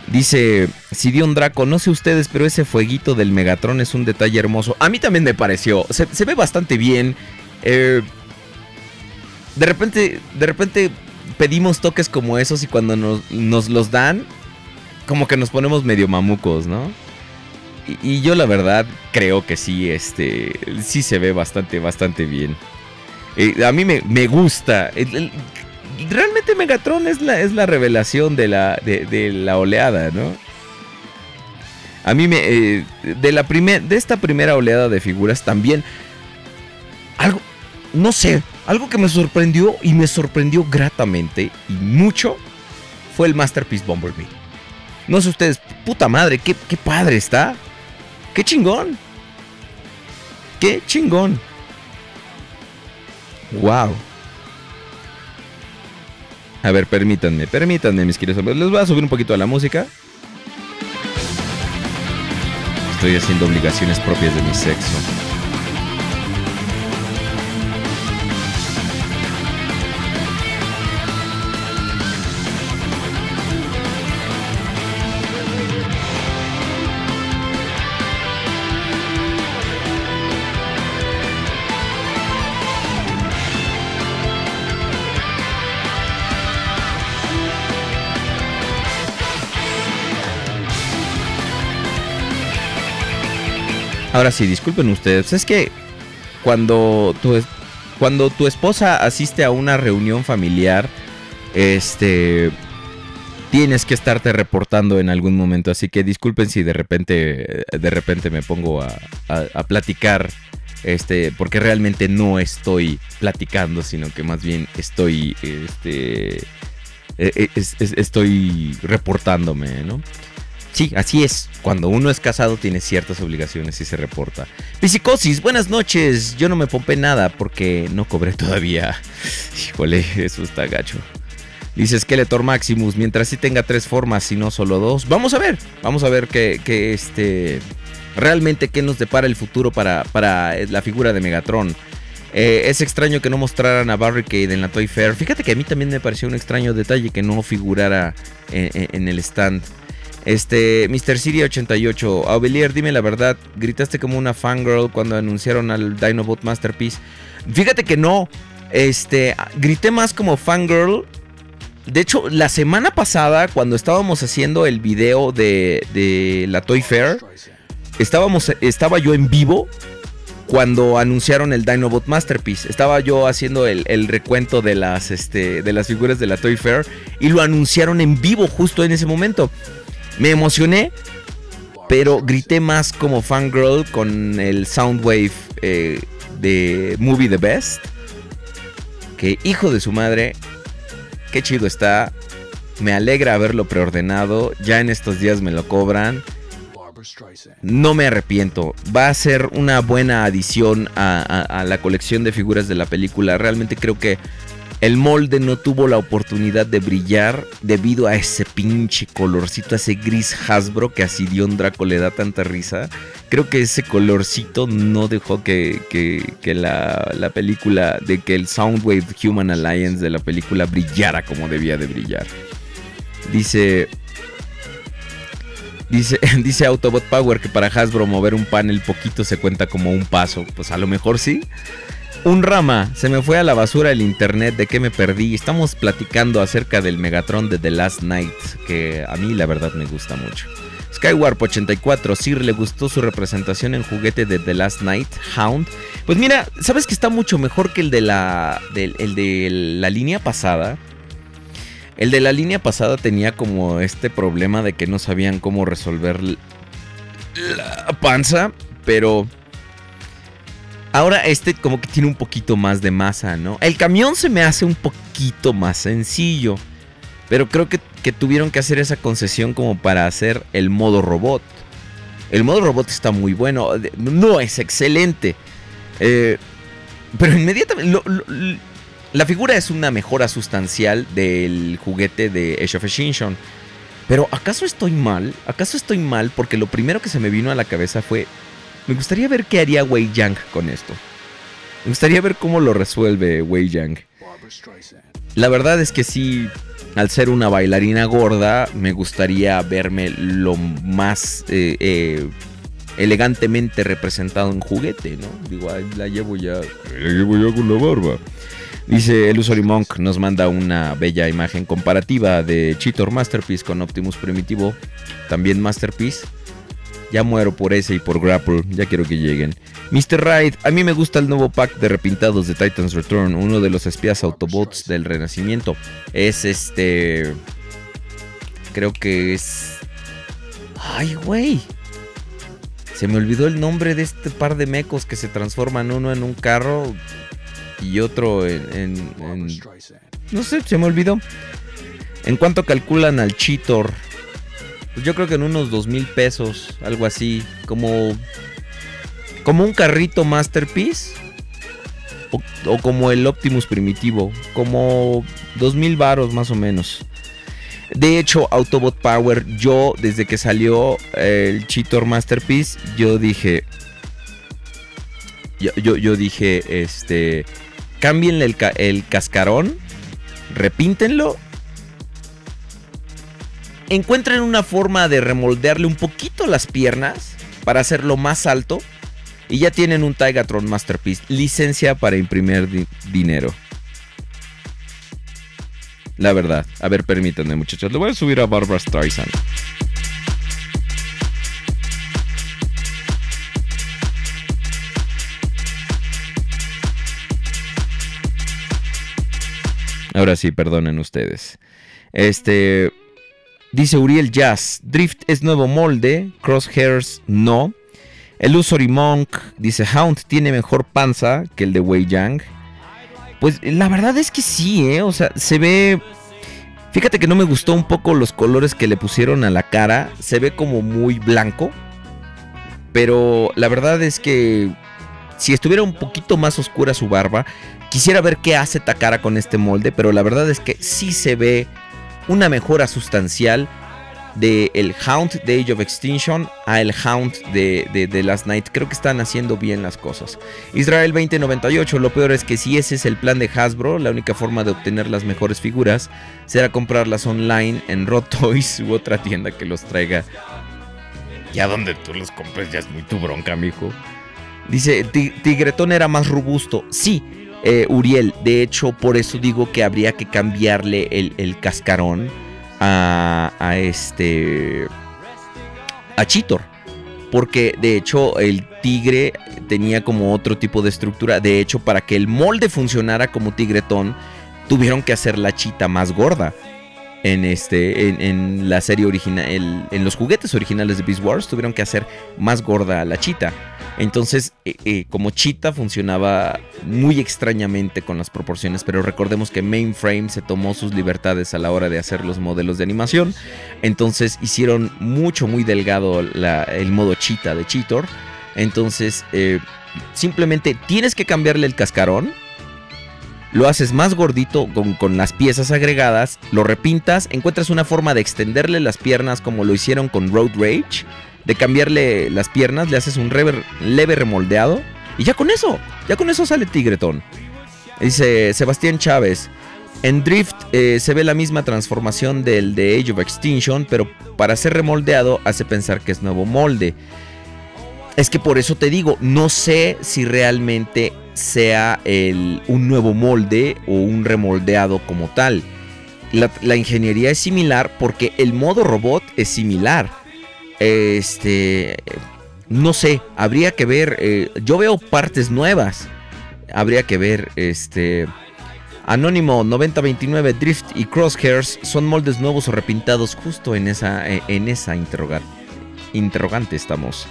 Dice Sidion Draco, no sé ustedes, pero ese fueguito del Megatron es un detalle hermoso. A mí también me pareció. Se, ve bastante bien. Eh, de repente, de repente pedimos toques como esos y cuando nos, nos los dan, como que nos ponemos medio mamucos, ¿no? Y, y yo la verdad creo que sí, este, sí se ve bastante, bastante bien. Eh, a mí me, me gusta. El- realmente Megatron es la, es la revelación de la, de, la oleada, ¿no? A mí me. eh, de, la de esta primera oleada de figuras también. Algo. No sé. Algo que me sorprendió y me sorprendió gratamente y mucho fue el Masterpiece Bumblebee. No sé ustedes, puta madre, qué, qué padre está. Qué chingón. Qué chingón. Wow. A ver, permítanme, permítanme, mis queridos amigos. Les voy a subir un poquito a la música. Estoy haciendo obligaciones propias de mi sexo. Ahora sí, disculpen ustedes. Es que cuando tu, cuando tu esposa asiste a una reunión familiar, este tienes que estarte reportando en algún momento. Así que disculpen si de repente, de repente me pongo a, a- platicar. Este, porque realmente no estoy platicando, sino que más bien estoy, este, es- es- estoy reportándome, ¿no? Sí, así es. Cuando uno es casado tiene ciertas obligaciones y se reporta. Psicosis, buenas noches. Yo no me pompé nada porque no cobré todavía. Híjole, eso está gacho. Dice Skeletor Maximus, mientras sí tenga tres formas y no solo dos. Vamos a ver, vamos a ver que, que este realmente qué nos depara el futuro para, para eh, la figura de Megatron. Eh, es extraño que no mostraran a Barricade en la Toy Fair. Fíjate que a mí también me pareció un extraño detalle que no figurara en- en el stand. Este, Mr. Siri 88, Aubelier, dime la verdad, gritaste como una fangirl cuando anunciaron al Dinobot Masterpiece. Fíjate que no, este, grité más como fangirl. De hecho, la semana pasada, cuando estábamos haciendo el video de, la Toy Fair, estábamos, estaba yo en vivo cuando anunciaron el Dinobot Masterpiece. Estaba yo haciendo el, el recuento de las, este, de las figuras de la Toy Fair y lo anunciaron en vivo justo en ese momento. Me emocioné, pero grité más como fangirl con el Soundwave eh, de Movie The Best. Que hijo de su madre, qué chido está. Me alegra haberlo preordenado. Ya en estos días me lo cobran. No me arrepiento. Va a ser una buena adición a, la colección de figuras de la película. Realmente creo que el molde no tuvo la oportunidad de brillar debido a ese pinche colorcito, ese gris Hasbro que a Sidion Draco le da tanta risa. Creo que ese colorcito no dejó que la, la película, de que el Soundwave Human Alliance de la película brillara como debía de brillar. Dice, Dice, dice Autobot Power que para Hasbro mover un panel poquito se cuenta como un paso. Pues a lo mejor sí. Un rama, se me fue a la basura el internet, ¿de qué me perdí? Estamos platicando acerca del Megatron de The Last Night, que a mí la verdad me gusta mucho. Skywarp 84, Sir le gustó su representación en juguete de The Last Night, Hound. Pues mira, ¿sabes que está mucho mejor que el de la, del- el de la línea pasada? El de la línea pasada tenía como este problema de que no sabían cómo resolver la panza, pero ahora este como que tiene un poquito más de masa, ¿no? El camión se me hace un poquito más sencillo, pero creo que, que tuvieron que hacer esa concesión como para hacer el modo robot. El modo robot está muy bueno, no es excelente, eh, pero inmediatamente... la figura es una mejora sustancial del juguete de Age of Extinction. Pero ¿acaso estoy mal? ¿Acaso estoy mal? Porque lo primero que se me vino a la cabeza fue... Me gustaría ver qué haría Wei Yang con esto. Me gustaría ver cómo lo resuelve Wei Yang. La verdad es que sí, al ser una bailarina gorda, me gustaría verme lo más eh, eh, elegantemente representado en juguete, ¿no? Digo, la llevo ya, la llevo ya con la barba. Dice Illusory Monk, nos manda una bella imagen comparativa de Cheetor Masterpiece con Optimus Primitivo, también Masterpiece. Ya muero por ese y por Grapple, ya quiero que lleguen. Mr. Ride, a mí me gusta el nuevo pack de repintados de Titans Return, uno de los espías Autobots del Renacimiento. Es este... Creo que es... Ay, güey. Se me olvidó el nombre de este par de mecos que se transforman uno en un carro y otro en, en- en- no sé, se me olvidó. ¿En cuánto calculan al Cheetor? Pues yo creo que en unos dos mil pesos, algo así, como como un carrito Masterpiece o, como el Optimus primitivo, como dos mil varos más o menos. De hecho, Autobot Power, yo desde que salió eh, el Cheetor Masterpiece, yo dije, yo, yo, yo dije, este, cámbienle el, el cascarón, repíntenlo, encuentren una forma de remoldearle un poquito las piernas para hacerlo más alto y ya tienen un Tigatron Masterpiece, licencia para imprimir di- dinero. La verdad, a ver, permítanme muchachos, le voy a subir a Barbara Streisand. Ahora sí, perdonen ustedes. Este. Dice Uriel Jazz. Drift es nuevo molde. Crosshairs no. Illusory Monk dice Hound tiene mejor panza que el de Wei Yang. Pues la verdad es que sí, ¿eh? O sea, se ve. Fíjate que no me gustó un poco los colores que le pusieron a la cara. Se ve como muy blanco. Pero la verdad es que si estuviera un poquito más oscura su barba, quisiera ver qué hace Takara con este molde, pero la verdad es que sí se ve una mejora sustancial de el Hound de Age of Extinction a el Hound de, de, de Last Night. Creo que están haciendo bien las cosas. Israel 2098, lo peor es que si ese es el plan de Hasbro, la única forma de obtener las mejores figuras será comprarlas online en Raw Toys u otra tienda que los traiga. Ya donde tú los compres ya es muy tu bronca, mijo. Dice, "Ti- Tigretón era más robusto. Sí, eh, Uriel, de hecho, por eso digo que habría que cambiarle el, el cascarón a, a este. a Chitor. Porque de hecho el tigre tenía como otro tipo de estructura. De hecho, para que el molde funcionara como tigretón, tuvieron que hacer la chita más gorda. En, este, en, la serie original, en los juguetes originales de Beast Wars, tuvieron que hacer más gorda a la chita. Entonces, eh, eh, como Cheetah funcionaba muy extrañamente con las proporciones, pero recordemos que Mainframe se tomó sus libertades a la hora de hacer los modelos de animación. Entonces hicieron mucho, muy delgado el modo Cheetah de Cheetor. Entonces, eh, simplemente tienes que cambiarle el cascarón. Lo haces más gordito con, con las piezas agregadas, lo repintas, encuentras una forma de extenderle las piernas como lo hicieron con Road Rage de cambiarle las piernas, le haces un leve, leve remoldeado y ya con eso, ya con eso sale Tigretón. Dice Sebastián Chávez, en Drift eh, se ve la misma transformación del de Age of Extinction, pero para ser remoldeado hace pensar que es nuevo molde. Es que por eso te digo, no sé si realmente sea el- un nuevo molde o un remoldeado como tal. La, ingeniería es similar porque el modo robot es similar. Este. No sé, habría que ver. eh, yo veo partes nuevas. Habría que ver. Este. Anónimo 9029 Drift y Crosshairs son moldes nuevos o repintados justo en esa, eh, en esa interroga- interrogante estamos.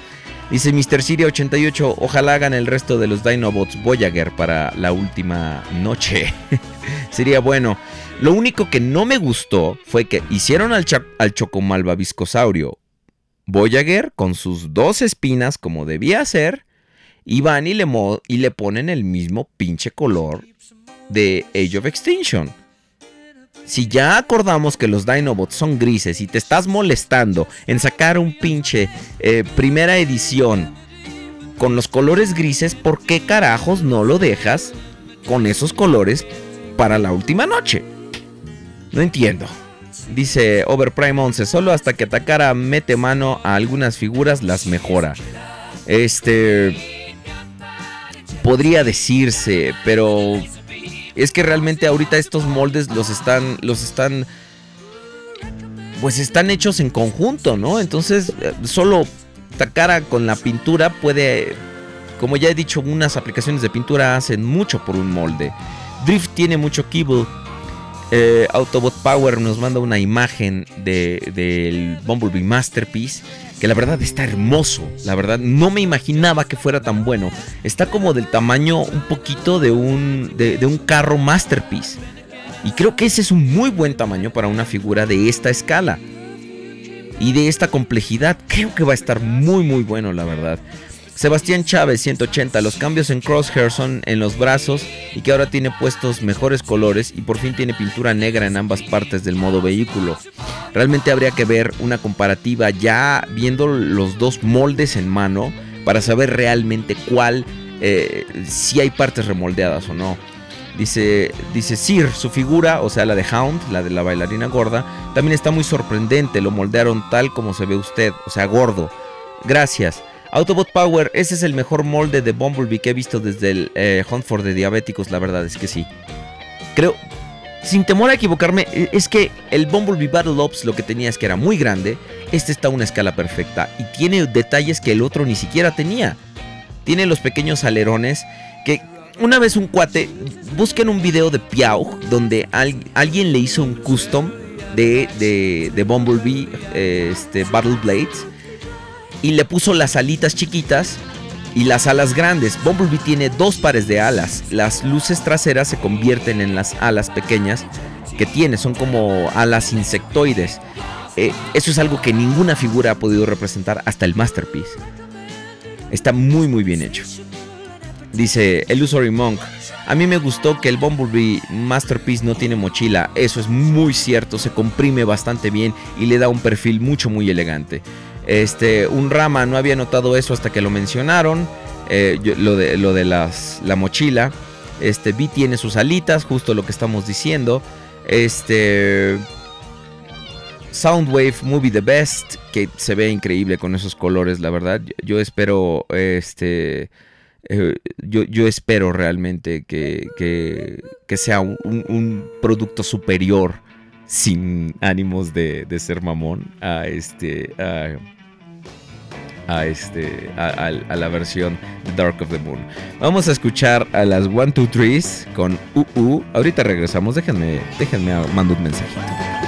Dice Mr. Siria 88, ojalá hagan el resto de los Dinobots Voyager para la última noche. Sería bueno. Lo único que no me gustó fue que hicieron al, al Chocomalva Viscosaurio Voyager con sus dos espinas como debía ser y van y le, y le ponen el mismo pinche color de Age of Extinction. Si ya acordamos que los Dinobots son grises y te estás molestando en sacar un pinche eh, primera edición con los colores grises, ¿por qué carajos no lo dejas con esos colores para la última noche? No entiendo. Dice Overprime 11, solo hasta que Takara mete mano a algunas figuras las mejora. Este... Podría decirse, pero es que realmente ahorita estos moldes los están, los están, pues están hechos en conjunto, ¿no? Entonces eh, solo Takara con la pintura puede, como ya he dicho, unas aplicaciones de pintura hacen mucho por un molde. Drift tiene mucho kibble. Eh, Autobot Power nos manda una imagen de- del Bumblebee Masterpiece. Que la verdad está hermoso. La verdad, no me imaginaba que fuera tan bueno. Está como del tamaño un poquito de un, de, un carro Masterpiece. Y creo que ese es un muy buen tamaño para una figura de esta escala. Y de esta complejidad. Creo que va a estar muy muy bueno, la verdad. Sebastián Chávez 180, los cambios en Crosshair son en los brazos y que ahora tiene puestos mejores colores y por fin tiene pintura negra en ambas partes del modo vehículo. Realmente habría que ver una comparativa ya viendo los dos moldes en mano para saber realmente cuál, eh, si hay partes remoldeadas o no. Dice, dice Sir, su figura, o sea la de Hound, la de la bailarina gorda, también está muy sorprendente, lo moldearon tal como se ve usted, o sea gordo. Gracias. Autobot Power, ese es el mejor molde de Bumblebee que he visto desde el eh, Hunt for the Diabéticos, la verdad es que sí. Creo, sin temor a equivocarme, e- es que el Bumblebee Battle Ops lo que tenía es que era muy grande, este está a una escala perfecta y tiene detalles que el otro ni siquiera tenía. Tiene los pequeños alerones que una vez un cuate, busquen un video de Piau donde al- alguien le hizo un custom de, de, de Bumblebee eh, este, Battle Blades y le puso las alitas chiquitas y las alas grandes. Bumblebee tiene dos pares de alas. Las luces traseras se convierten en las alas pequeñas que tiene. Son como alas insectoides. Eh, eso es algo que ninguna figura ha podido representar hasta el Masterpiece. Está muy muy bien hecho. Dice Illusory Monk. A mí me gustó que el Bumblebee Masterpiece no tiene mochila. Eso es muy cierto. Se comprime bastante bien y le da un perfil mucho, muy elegante. Este, un rama, no había notado eso hasta que lo mencionaron. Eh, lo de, lo de las, la mochila. Este, B tiene sus alitas, justo lo que estamos diciendo. Este. Soundwave Movie The Best, que se ve increíble con esos colores, la verdad. Yo, espero, este, eh, yo, yo espero realmente que, que- que sea un, producto superior, sin ánimos de, de ser mamón, a este, a este, a, la versión Dark of the Moon. Vamos a escuchar a las 1, 2, 3 con UU. Ahorita regresamos, déjenme, déjenme mando un mensajito.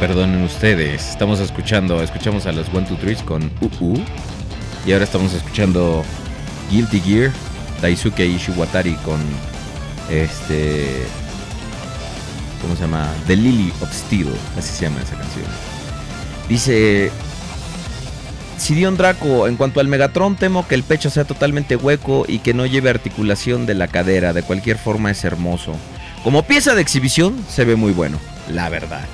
Perdonen ustedes. Estamos escuchando, escuchamos a los 1, 2, 3 con UU. Y ahora estamos escuchando Guilty Gear, Daisuke Ishiwatari con este. ¿Cómo se llama? The Lily of Steel. Así se llama esa canción. Dice. Sidion Draco, en cuanto al Megatron, temo que el pecho sea totalmente hueco y que no lleve articulación de la cadera. De cualquier forma es hermoso. Como pieza de exhibición, se ve muy bueno, la verdad.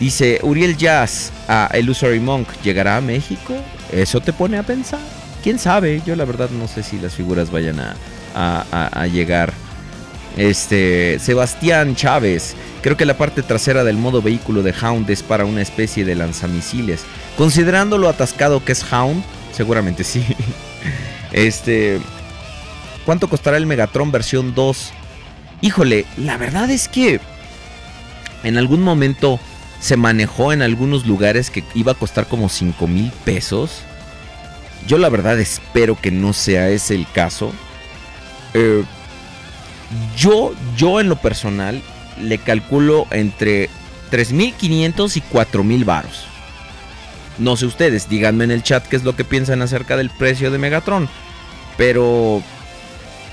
Dice Uriel Jazz a Illusory Monk, ¿llegará a México? ¿Eso te pone a pensar? ¿Quién sabe? Yo la verdad no sé si las figuras vayan a, llegar. Este, Sebastián Chávez, creo que la parte trasera del modo vehículo de Hound es para una especie de lanzamisiles. Considerando lo atascado que es Hound, seguramente sí. Este, ¿cuánto costará el Megatron versión 2? Híjole, la verdad es que en algún momento se manejó en algunos lugares que iba a costar como 5 mil pesos. Yo la verdad espero que no sea ese el caso. Eh, yo, yo en lo personal le calculo entre 3.500 y 4.000 varos. No sé ustedes, díganme en el chat qué es lo que piensan acerca del precio de Megatron. Pero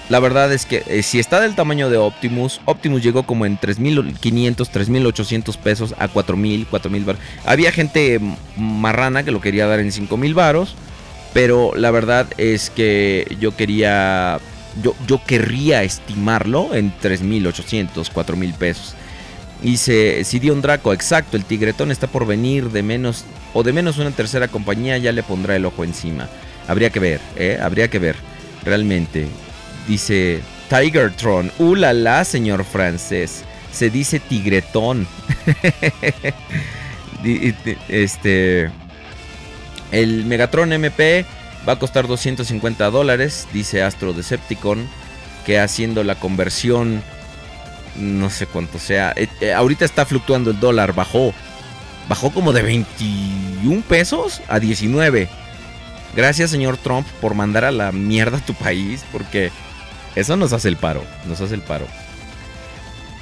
la verdad es que eh, si está del tamaño de Optimus, Optimus llegó como en 3.500, 3.800 pesos a 4.000, 4.000 varos. Había gente marrana que lo quería dar en 5.000 varos, pero la verdad es que yo quería, yo, yo querría estimarlo en 3.800, 4.000 pesos. Dice Sidion Draco, exacto, el tigretón está por venir de menos o de menos una tercera compañía ya le pondrá el ojo encima. Habría que ver, ¿eh? Habría que ver, realmente. Dice Tigertron, ¡uh la la, señor francés! Se dice tigretón. Este. El Megatron MP va a costar 250 dólares, dice Astro Decepticon, que haciendo la conversión, no sé cuánto sea. eh, eh, ahorita está fluctuando el dólar, bajó. Bajó como de 21 pesos a 19. Gracias, señor Trump, por mandar a la mierda a tu país, porque eso nos hace el paro, nos hace el paro.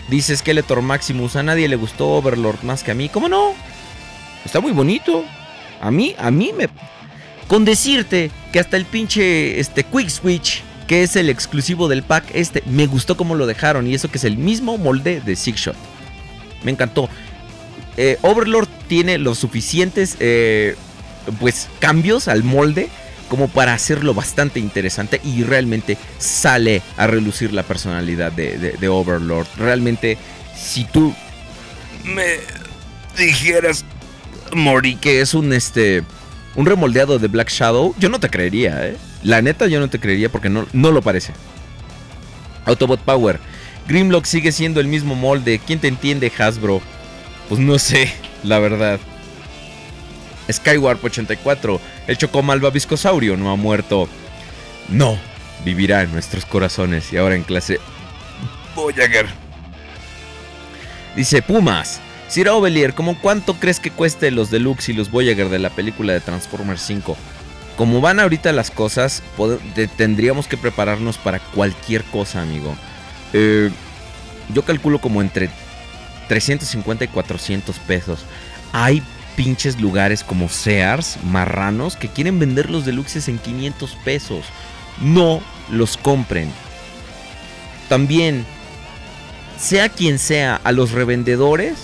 Dice Skeletor Maximus, a nadie le gustó Overlord más que a mí. ¿Cómo no? Está muy bonito. A mí, a mí me... Con decirte que hasta el pinche este, Quick Switch, que es el exclusivo del pack este, me gustó cómo lo dejaron. Y eso que es el mismo molde de Six Shot. Me encantó. Eh, Overlord tiene los suficientes eh, pues cambios al molde como para hacerlo bastante interesante y realmente sale a relucir la personalidad de, Overlord. Realmente, si tú me dijeras, Mori, que es un este un remoldeado de Black Shadow, yo no te creería, ¿eh? La neta, yo no te creería porque no, no lo parece. Autobot Power. Grimlock sigue siendo el mismo molde. ¿Quién te entiende, Hasbro? Pues no sé, la verdad. Skywarp 84. El Chocomalva Viscosaurio no ha muerto. No, vivirá en nuestros corazones y ahora en clase Voyager. Dice Pumas. Sir Ovelier, ¿cómo cuánto crees que cueste los Deluxe y los Voyager de la película de Transformers 5? Como van ahorita las cosas, tendríamos que prepararnos para cualquier cosa, amigo. Eh, yo calculo como entre 350 y 400 pesos. Hay pinches lugares como Sears, marranos, que quieren vender los deluxes en 500 pesos. No los compren. También, sea quien sea, a los revendedores,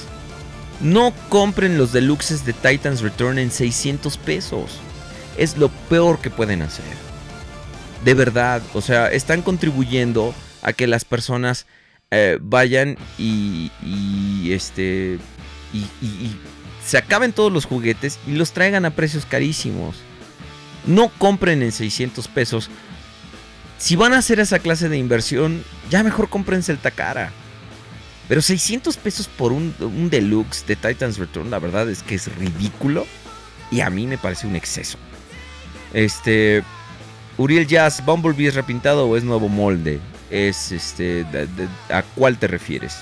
no compren los deluxes de Titans Return en 600 pesos. Es lo peor que pueden hacer. De verdad, o sea, están contribuyendo a que las personas eh, vayan y, este y, y- y se acaben todos los juguetes y los traigan a precios carísimos. No compren en 600 pesos. Si van a hacer esa clase de inversión, ya mejor cómprense el Takara. Pero 600 pesos por un, deluxe de Titans Return, la verdad es que es ridículo. Y a mí me parece un exceso. Este. Uriel Jazz, ¿Bumblebee es repintado o es nuevo molde? Es este. ¿A cuál te refieres?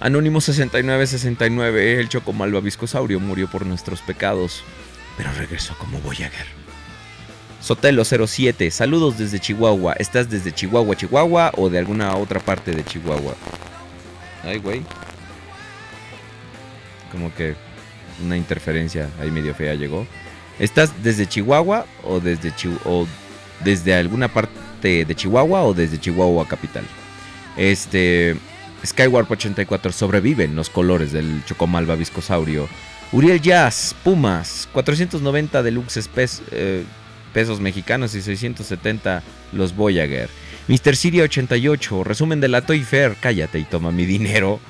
Anónimo 6969, el Chocomalva Viscosaurio murió por nuestros pecados, pero regresó como Voyager. Sotelo 07, saludos desde Chihuahua. ¿Estás desde Chihuahua, Chihuahua o de alguna otra parte de Chihuahua? Ay, güey. Como que una interferencia ahí medio fea llegó. ¿Estás desde Chihuahua o desde, Chi- o desde alguna parte de Chihuahua o desde Chihuahua capital? Este. Skywarp 84 sobreviven los colores del Chocomalva Viscosaurio. Uriel Jazz, Pumas, 490 deluxe eh, pesos mexicanos y 670 los Voyager. Mr. Siria 88, resumen de la Toy Fair, cállate y toma mi dinero.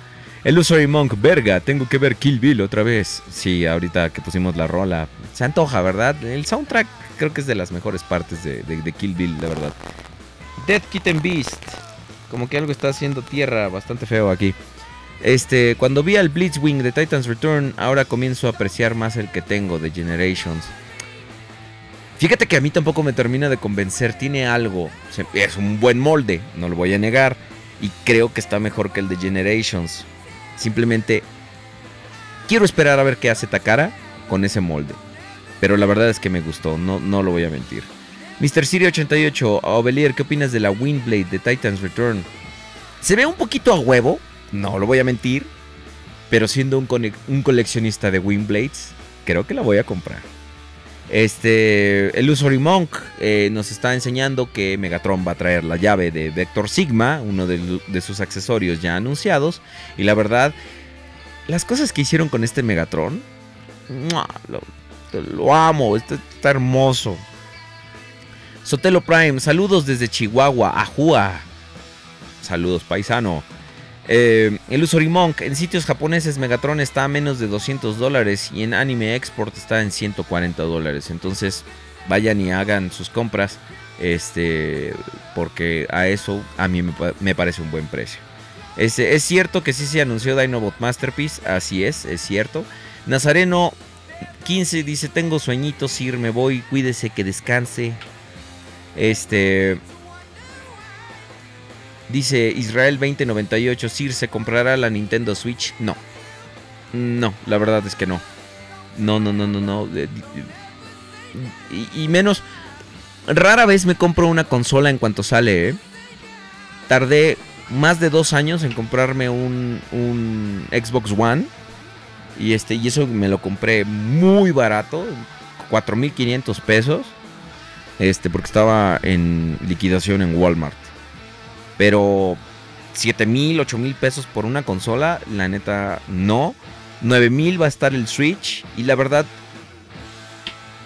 El Usuary Monk, verga, tengo que ver Kill Bill otra vez. Sí, ahorita que pusimos la rola, se antoja, ¿verdad? El soundtrack creo que es de las mejores partes de, de- de Kill Bill, la verdad. Death Kitten Beast, como que algo está haciendo tierra bastante feo aquí. Este, cuando vi al Blitzwing de Titans Return, ahora comienzo a apreciar más el que tengo de Generations. Fíjate que a mí tampoco me termina de convencer, tiene algo, es un buen molde, no lo voy a negar, y creo que está mejor que el de Generations. Simplemente quiero esperar a ver qué hace Takara con ese molde. Pero la verdad es que me gustó, no, no lo voy a mentir. Mr. Siri 88, Ovelier, ¿qué opinas de la Windblade de Titans Return? Se ve un poquito a huevo, no lo voy a mentir, pero siendo un, coleccionista de Windblades, creo que la voy a comprar. Este, el Usory Monk eh, nos está enseñando que Megatron va a traer la llave de Vector Sigma, uno de, sus accesorios ya anunciados. Y la verdad, las cosas que hicieron con este Megatron, lo, lo amo, está, está hermoso. Sotelo Prime, saludos desde Chihuahua, Ajua. Saludos, paisano. Eh, el Usory Monk, en sitios japoneses Megatron está a menos de 200 dólares y en Anime Export está en 140 dólares. Entonces vayan y hagan sus compras. Este, porque a eso a mí me, pa- me parece un buen precio. Es, cierto que sí se anunció Dinobot Masterpiece, así es, es cierto. Nazareno 15 dice, tengo sueñitos, Sir, me voy, cuídese, que descanse. Este... Dice Israel 2098, Sir, ¿se comprará la Nintendo Switch? No. No, la verdad es que no. No, no, no, no, no. Eh, y menos, rara vez me compro una consola en cuanto sale, ¿eh? Tardé más de dos años en comprarme un, un Xbox One. Y, este, y eso me lo compré muy barato, 4.500 pesos. Este, porque estaba en liquidación en Walmart. Pero 7 mil, 8 mil pesos por una consola, la neta, no. 9 mil va a estar el Switch. Y la verdad,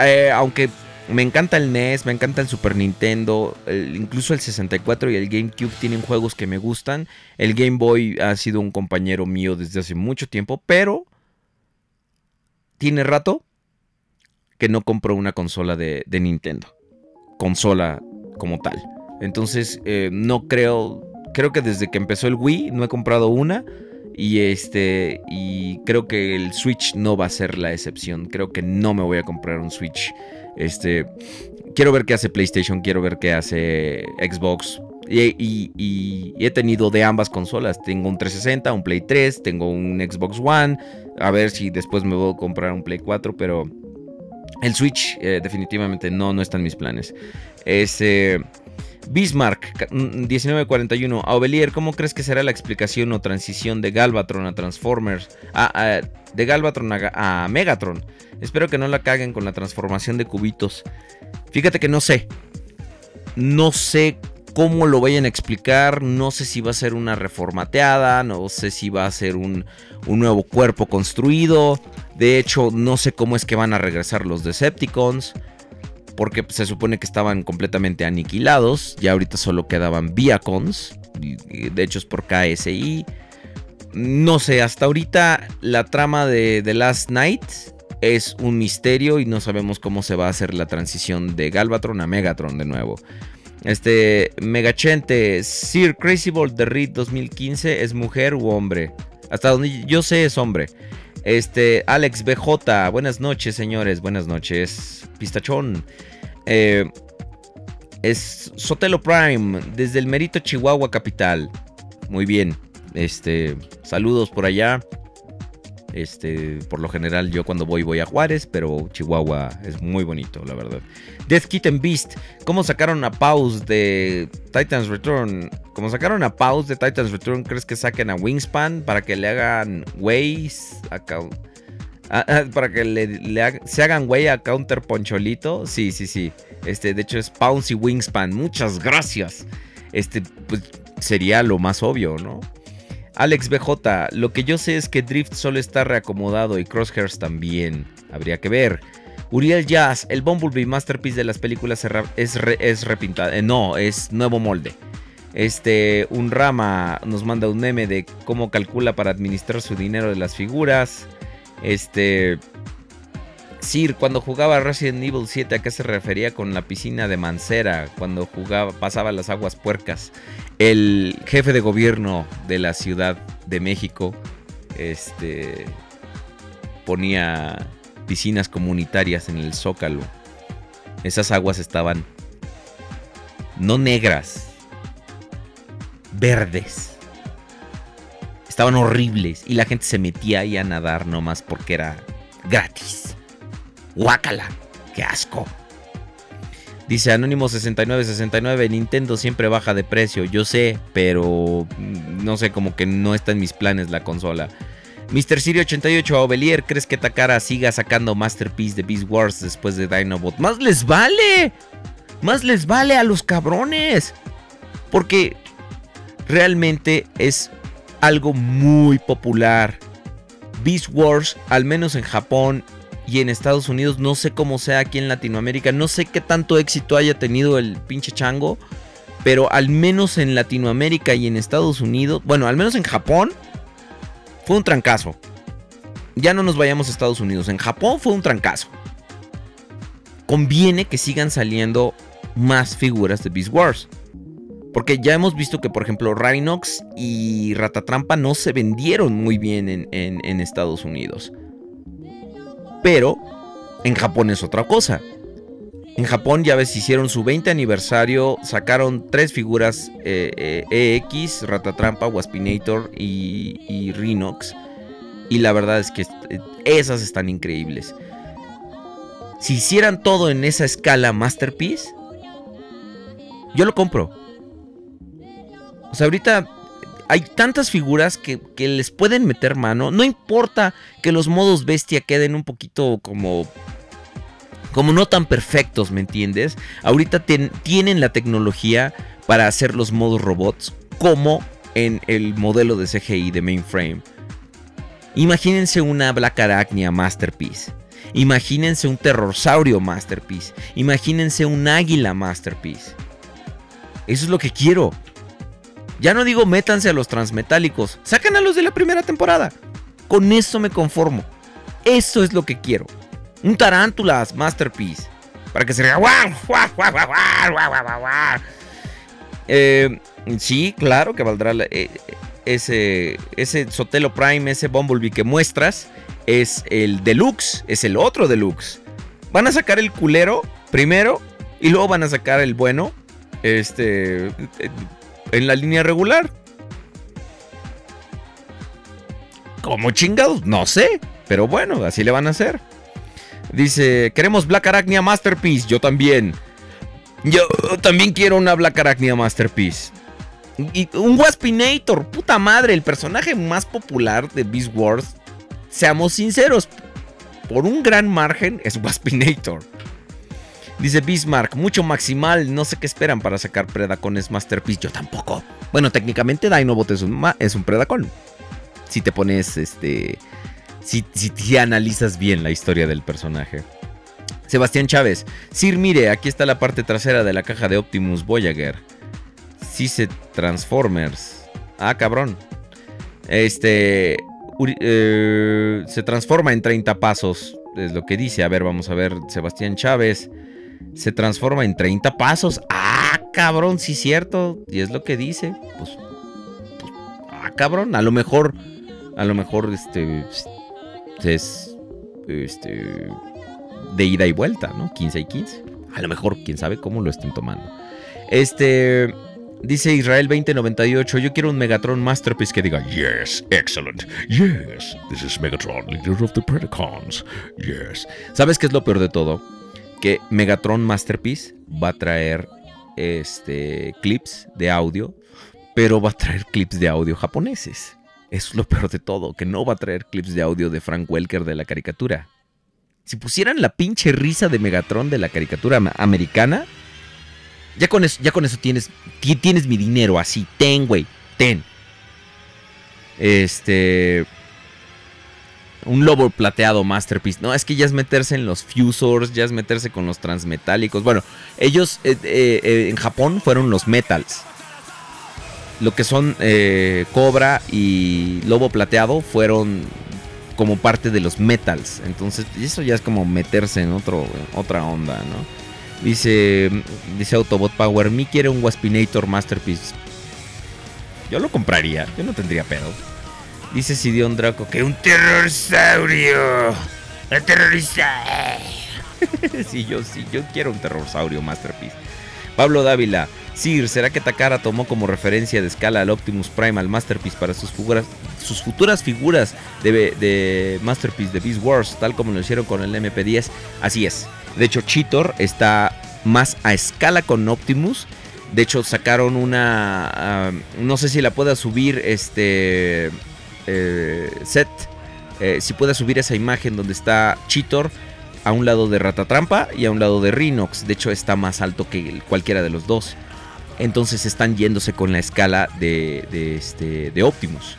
eh, aunque me encanta el NES, me encanta el Super Nintendo, incluso el 64 y el GameCube tienen juegos que me gustan. El Game Boy ha sido un compañero mío desde hace mucho tiempo, pero tiene rato que no compro una consola de Nintendo. Consola como tal. Entonces, eh, no creo. Creo que desde que empezó el Wii no he comprado una. Y este. Y creo que el Switch no va a ser la excepción. Creo que no me voy a comprar un Switch. Este. Quiero ver qué hace PlayStation. Quiero ver qué hace Xbox. Y, y- y he tenido de ambas consolas. Tengo un 360, un Play 3, tengo un Xbox One. A ver si después me voy a comprar un Play 4, pero el Switch eh, definitivamente no, no está en mis planes. Este, Bismarck, ca- mm, 1941. Aubelier, ¿cómo crees que será la explicación o transición de Galvatron a Transformers? Ah, ah, de Galvatron a, Ga- a Megatron. Espero que no la caguen con la transformación de cubitos. Fíjate que no sé. No sé cómo lo vayan a explicar. No sé si va a ser una reformateada. No sé si va a ser un, un nuevo cuerpo construido. De hecho, no sé cómo es que van a regresar los Decepticons. Porque se supone que estaban completamente aniquilados. Ya ahorita solo quedaban Viacons. De hecho es por KSI. No sé, hasta ahorita la trama de The Last Night es un misterio y no sabemos cómo se va a hacer la transición de Galvatron a Megatron de nuevo. Este, Megachente, Sir Crazy Ball de Reed 2015, ¿es mujer u hombre? Hasta donde yo sé es hombre. Este, Alex BJ, buenas noches señores, buenas noches. Pistachón. Eh, es Sotelo Prime, desde el Merito Chihuahua Capital. Muy bien. Este, saludos por allá. Este, por lo general yo cuando voy voy a Juárez, pero Chihuahua es muy bonito, la verdad. Death Kitten Beast, ¿cómo sacaron a Pause de Titans Return? Como sacaron a Pause de Titans Return, ¿crees que saquen a Wingspan para que le hagan ways? Ah, ah, para que le, se hagan güey a Counter Poncholito. Sí, sí, sí. Este, de hecho es Pounce y Wingspan. Muchas gracias. Este, pues sería lo más obvio, ¿no? Alex BJ, lo que yo sé es que Drift solo está reacomodado y Crosshairs también. Habría que ver. Uriel Jazz, el Bumblebee Masterpiece de las películas es, es repintado. eh, no, es nuevo molde. Este, un rama nos manda un meme de cómo calcula para administrar su dinero de las figuras. Este. Sir, cuando jugaba Resident Evil 7, ¿a qué se refería con la piscina de Mancera? Cuando jugaba, pasaba las aguas puercas. El jefe de gobierno de la Ciudad de México. Este. ponía piscinas comunitarias en el Zócalo. Esas aguas estaban. no negras. Verdes. Estaban horribles y la gente se metía ahí a nadar nomás porque era gratis. Guácala, qué asco. Dice Anónimo 6969, Nintendo siempre baja de precio, yo sé, pero mm, no sé, como que no está en mis planes la consola. Mr. Siri 88 Ovelier, ¿crees que Takara siga sacando Masterpiece de Beast Wars después de Dinobot? ¡Más les vale! ¡Más les vale a los cabrones! Porque realmente es algo muy popular. Beast Wars, al menos en Japón y en Estados Unidos, no sé cómo sea aquí en Latinoamérica, no sé qué tanto éxito haya tenido el pinche chango, pero al menos en Latinoamérica y en Estados Unidos, bueno, al menos en Japón, fue un trancazo. Ya no nos vayamos a Estados Unidos, en Japón fue un trancazo. Conviene que sigan saliendo más figuras de Beast Wars. Porque ya hemos visto que, por ejemplo, Rhinox y Ratatrampa no se vendieron muy bien en, en- en Estados Unidos. Pero en Japón es otra cosa. En Japón ya ves, hicieron su 20 aniversario, sacaron tres figuras eh, eh, EX, Ratatrampa, Waspinator y, y Rhinox. Y la verdad es que eh, esas están increíbles. Si hicieran todo en esa escala Masterpiece, yo lo compro. O sea, ahorita hay tantas figuras que, que les pueden meter mano. No importa que los modos bestia queden un poquito como como no tan perfectos, ¿me entiendes? Ahorita tienen la tecnología para hacer los modos robots como en el modelo de CGI de mainframe. Imagínense una Black Arachnia Masterpiece. Imagínense un Terrorsaurio Masterpiece. Imagínense un Águila Masterpiece. Eso es lo que quiero. Ya no digo métanse a los transmetálicos. Sacan a los de la primera temporada. Con eso me conformo. Eso es lo que quiero. Un Tarántulas Masterpiece. Para que se vea. ¡guau! ¡guau, guau, guau, guau, guau, guau, guau, guau! Eh, sí, claro que valdrá eh, ese, ese Sotelo Prime, ese Bumblebee que muestras. Es el Deluxe. Es el otro Deluxe. Van a sacar el culero primero. Y luego van a sacar el bueno. Este. En la línea regular. ¿Cómo chingados? No sé. Pero bueno, así le van a hacer. Dice, queremos Black Arachnia Masterpiece. Yo también. Yo también quiero una Black Arachnia Masterpiece. Y un Waspinator. Puta madre, el personaje más popular de Beast Wars. Seamos sinceros. Por un gran margen es Waspinator. Dice Bismarck, mucho maximal. No sé qué esperan para sacar Predacones Masterpiece. Yo tampoco. Bueno, técnicamente Dinobot es un, es un Predacon. Si te pones este si, si, si analizas bien la historia del personaje. Sebastián Chávez. Sir, mire, aquí está la parte trasera de la caja de Optimus Voyager. Sí se Transformers. Ah, cabrón. Este... Eh, se transforma en 30 pasos. Es lo que dice. A ver, vamos a ver. Sebastián Chávez. Se transforma en 30 pasos. Ah, cabrón, sí cierto. Y es lo que dice. Pues... pues, ah, cabrón. A lo mejor... A lo mejor, este es este de ida y vuelta, ¿no? 15 y 15. A lo mejor, quién sabe cómo lo estén tomando. Este dice Israel 2098, yo quiero un Megatron Masterpiece que diga, Yes, excellent. Yes, this is Megatron, leader of the Predacons. Yes. ¿sabes qué es lo peor de todo? Que Megatron Masterpiece va a traer este clips de audio, pero va a traer clips de audio japoneses. Es lo peor de todo, que no va a traer clips de audio de Frank Welker de la caricatura. Si pusieran la pinche risa de Megatron de la caricatura am- americana, ya con eso, ya con eso tienes, ti- tienes mi dinero así. Ten, güey, ten. Este. Un lobo plateado masterpiece. No, es que ya es meterse en los fusors, ya es meterse con los transmetálicos. Bueno, ellos eh, eh, eh, en Japón fueron los metals. Lo que son Cobra y Lobo Plateado fueron como parte de los metals. Entonces, eso ya es como meterse en otro, otra onda, ¿no? Dice, dice Autobot Power, mi quiere un Waspinator Masterpiece. Yo lo compraría, yo no tendría pedo. Dice Sidion Draco que un terrorsaurio. El terrorisaurio. sí, yo sí, yo quiero un terrorsaurio Masterpiece. Pablo Dávila, Sir, ¿será que Takara tomó como referencia de escala al Optimus Prime al Masterpiece para sus, figuras, sus futuras figuras de, de Masterpiece de Beast Wars, tal como lo hicieron con el MP10? Así es. De hecho, Cheetor está más a escala con Optimus. De hecho, sacaron una. ah, no sé si la pueda subir este. Eh, set. eh, si pueda subir esa imagen donde está Cheetor a un lado de Ratatrampa y a un lado de Rhinox. De hecho, está más alto que cualquiera de los dos. Entonces están yéndose con la escala de, de, este, de Optimus.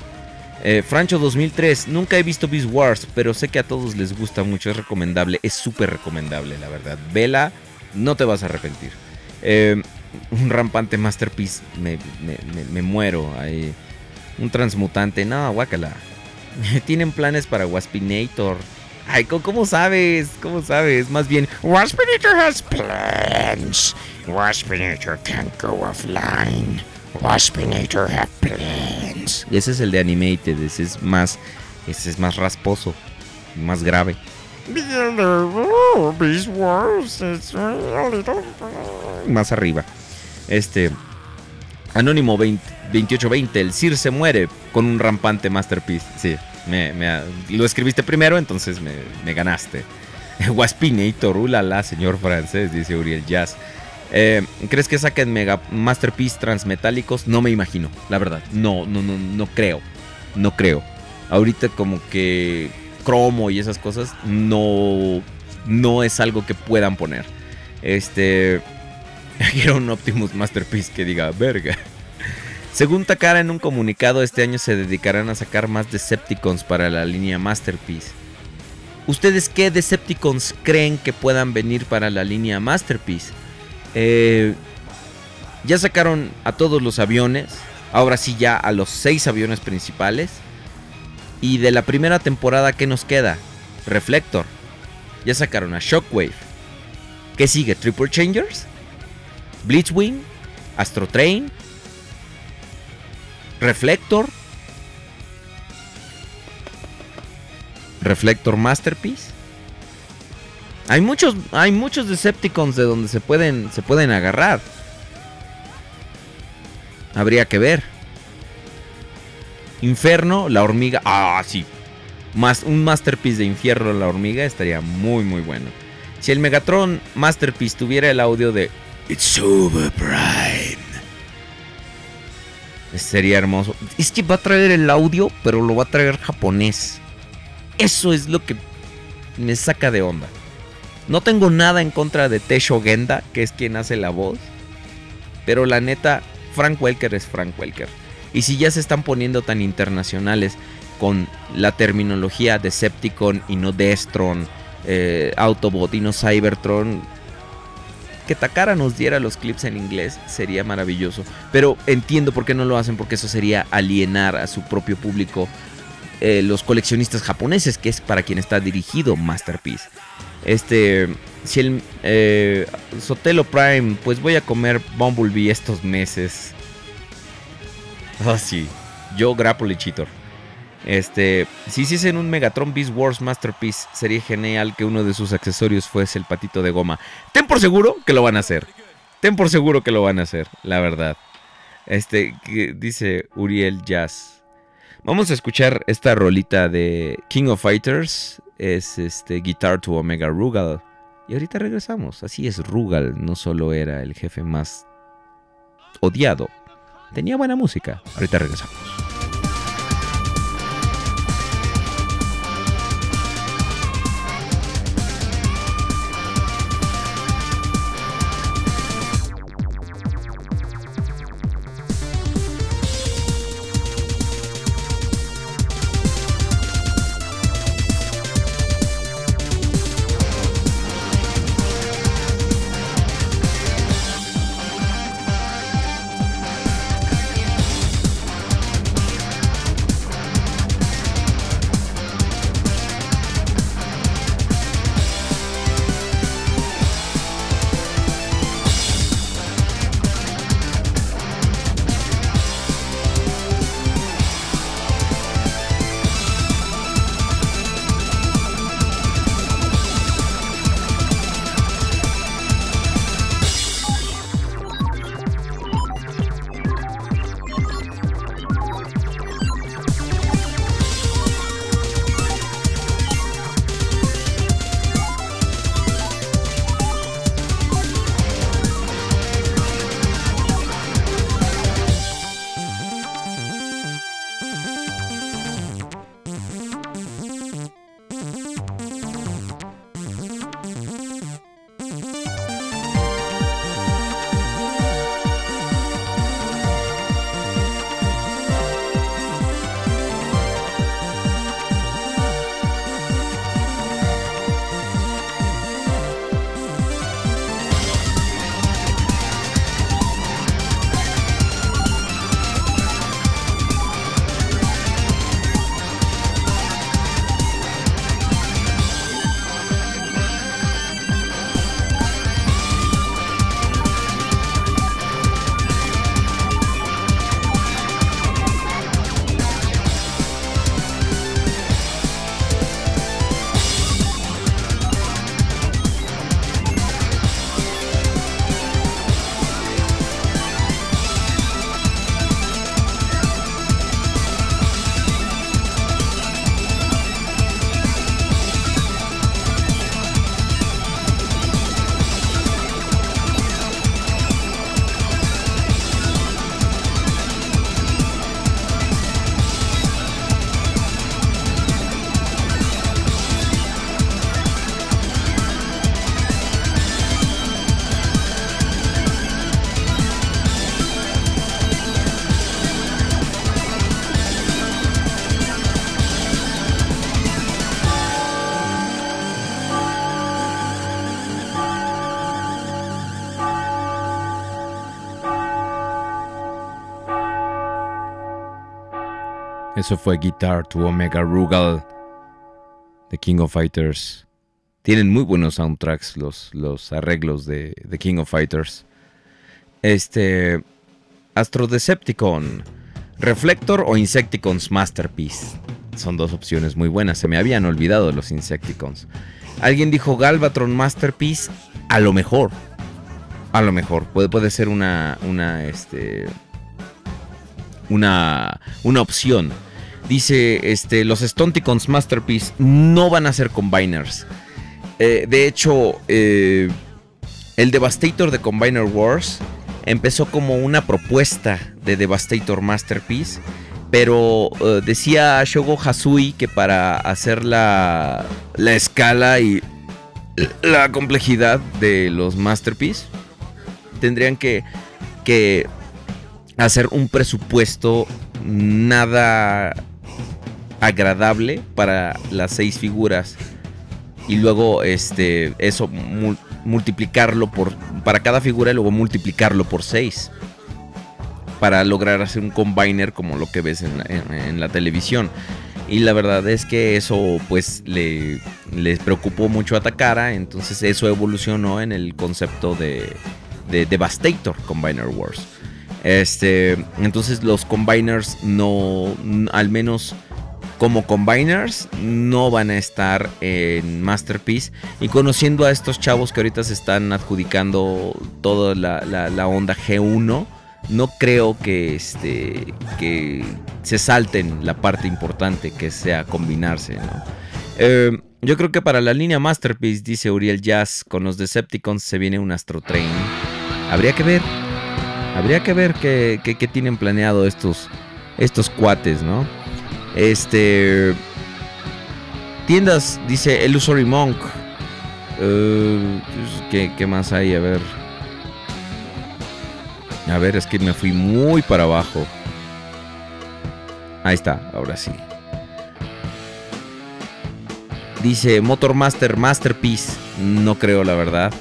Eh, Francho 2003, nunca he visto Beast Wars, pero sé que a todos les gusta mucho, es recomendable, es súper recomendable, la verdad. Vela, no te vas a arrepentir. Eh, un rampante Masterpiece, me muero ahí. Un transmutante, no, guácala. Tienen planes para Waspinator. Ay, ¿cómo, sabes? ¿Cómo sabes? Más bien, Waspinator has plans. Waspinator can't go offline. Waspinator have plans. ese es el de Animated, ese es más, ese es más rasposo, más grave. Más arriba. Este. Anónimo 20 2820. El Sir se muere con un rampante Masterpiece. Sí, me, lo escribiste primero, entonces me, me ganaste. Waspinator, ulala, señor francés, dice Uriel Jazz. Eh, ¿Crees que saquen Mega Masterpiece transmetálicos? No me imagino, la verdad. No, no, no, no creo. No creo. Ahorita como que cromo y esas cosas no, no es algo que puedan poner. Este... Quiero un Optimus Masterpiece que diga, verga. Según Takara en un comunicado, este año se dedicarán a sacar más Decepticons para la línea Masterpiece. ¿Ustedes qué Decepticons creen que puedan venir para la línea Masterpiece? Eh, ya sacaron a todos los aviones. Ahora sí ya a los seis aviones principales. Y de la primera temporada, ¿qué nos queda? Reflector. Ya sacaron a Shockwave. ¿Qué sigue? ¿Triple Changers? ¿Blitzwing? ¿Astro Train? ¿Reflector? ¿Reflector Masterpiece? Hay muchos, hay muchos Decepticons de donde se pueden, se pueden agarrar. Habría que ver. Inferno, la hormiga. Ah, sí. Más, un Masterpiece de Infierno, la hormiga estaría muy, muy bueno. Si el Megatron Masterpiece tuviera el audio de It's over, Prime. Sería hermoso. Es que va a traer el audio, pero lo va a traer japonés. Eso es lo que me saca de onda. No tengo nada en contra de Tesho Genda, que es quien hace la voz. Pero la neta, Frank Welker es Frank Welker. Y si ya se están poniendo tan internacionales con la terminología Decepticon y no Destron, eh, Autobot y no Cybertron, que Takara nos diera los clips en inglés sería maravilloso. Pero entiendo por qué no lo hacen, porque eso sería alienar a su propio público, eh, los coleccionistas japoneses, que es para quien está dirigido Masterpiece. Este, si el eh, Sotelo Prime, pues voy a comer Bumblebee estos meses. Ah, sí, yo Grapple y Cheetor. Este, si hiciesen un Megatron Beast Wars Masterpiece, sería genial que uno de sus accesorios fuese el patito de goma. Ten por seguro que lo van a hacer. Ten por seguro que lo van a hacer, la verdad. Este, que dice Uriel Jazz. Vamos a escuchar esta rolita de King of Fighters. Es este Guitar to Omega Rugal. Y ahorita regresamos. Así es, Rugal no solo era el jefe más odiado. Tenía buena música. Ahorita regresamos. Eso fue Guitar to Omega Rugal de King of Fighters. Tienen muy buenos soundtracks los, los arreglos de, de King of Fighters. Este. Astro Decepticon. Reflector o Insecticons Masterpiece. Son dos opciones muy buenas. Se me habían olvidado los Insecticons. Alguien dijo Galvatron Masterpiece. A lo mejor. A lo mejor. Puede, puede ser una. Una. Este. Una. Una opción. Dice. Este. Los Stonticons Masterpiece no van a ser combiners. Eh, de hecho. eh, el Devastator de Combiner Wars empezó como una propuesta de Devastator Masterpiece, pero eh, decía Shogo Hasui que para hacer la, la escala y la complejidad de los Masterpiece, tendrían que, que hacer un presupuesto nada agradable para las seis figuras. Y luego este eso mul- multiplicarlo por para cada figura y luego multiplicarlo por 6 para lograr hacer un combiner como lo que ves en la, en- la televisión. Y la verdad es que eso pues le les preocupó mucho a Takara. Entonces eso evolucionó en el concepto de, de Devastator Combiner Wars. Este entonces los combiners no al menos como combiners no van a estar en Masterpiece. Y conociendo a estos chavos que ahorita se están adjudicando toda la, la- onda G1, no creo que, este, que se salten la parte importante que sea combinarse. ¿no? Eh, yo creo que para la línea Masterpiece, dice Uriel Jazz, con los Decepticons se viene un Astro Train. Habría que ver. Habría que ver qué, qué- qué tienen planeado estos, estos cuates, ¿no? Este. Tiendas, dice Illusory Monk. Eh, ¿qué, más hay? A ver. A ver, es que me fui muy para abajo. Ahí está, ahora sí. Dice Motormaster Masterpiece. No creo, la verdad.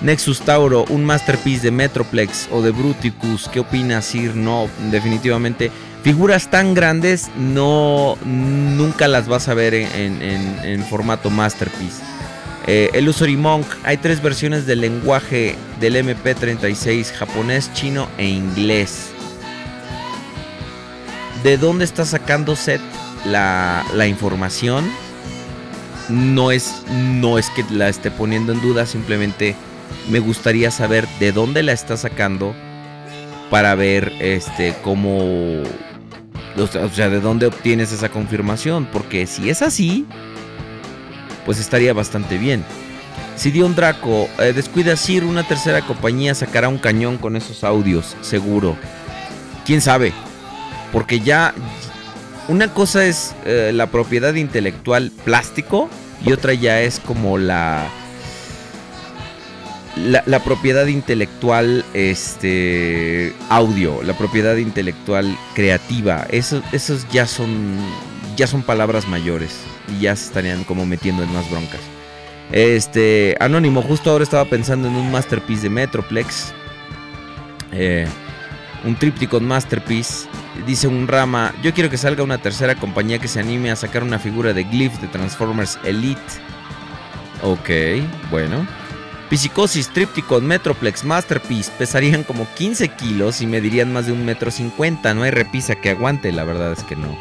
Nexus Tauro, un Masterpiece de Metroplex o de Bruticus. ¿Qué opinas, Sir? No, definitivamente. Figuras tan grandes no nunca las vas a ver en, formato Masterpiece. Eh, Illusory Monk, hay tres versiones del lenguaje del MP36, japonés, chino e inglés. ¿De dónde está sacando Set la, la información? No es, no es que la esté poniendo en duda, simplemente me gustaría saber de dónde la está sacando para ver este cómo o sea, de dónde obtienes esa confirmación, porque si es así, pues estaría bastante bien. Si Dion Draco eh, descuida Sir, una tercera compañía sacará un cañón con esos audios, seguro. ¿Quién sabe? Porque ya una cosa es eh, la propiedad intelectual plástico y otra ya es como la la, propiedad intelectual este audio, la propiedad intelectual creativa, eso- ya son ya son palabras mayores y ya se estarían como metiendo en más broncas. Este Anónimo, justo ahora estaba pensando en un masterpiece de Metroplex. Eh, un Tripticon Masterpiece. Dice un rama, yo quiero que salga una tercera compañía que se anime a sacar una figura de Glyph de Transformers Elite. Ok, bueno. Psicosis, Tripticon, Metroplex, Masterpiece pesarían como 15 kilos y medirían más de un metro cincuenta. No hay repisa que aguante, la verdad es que no.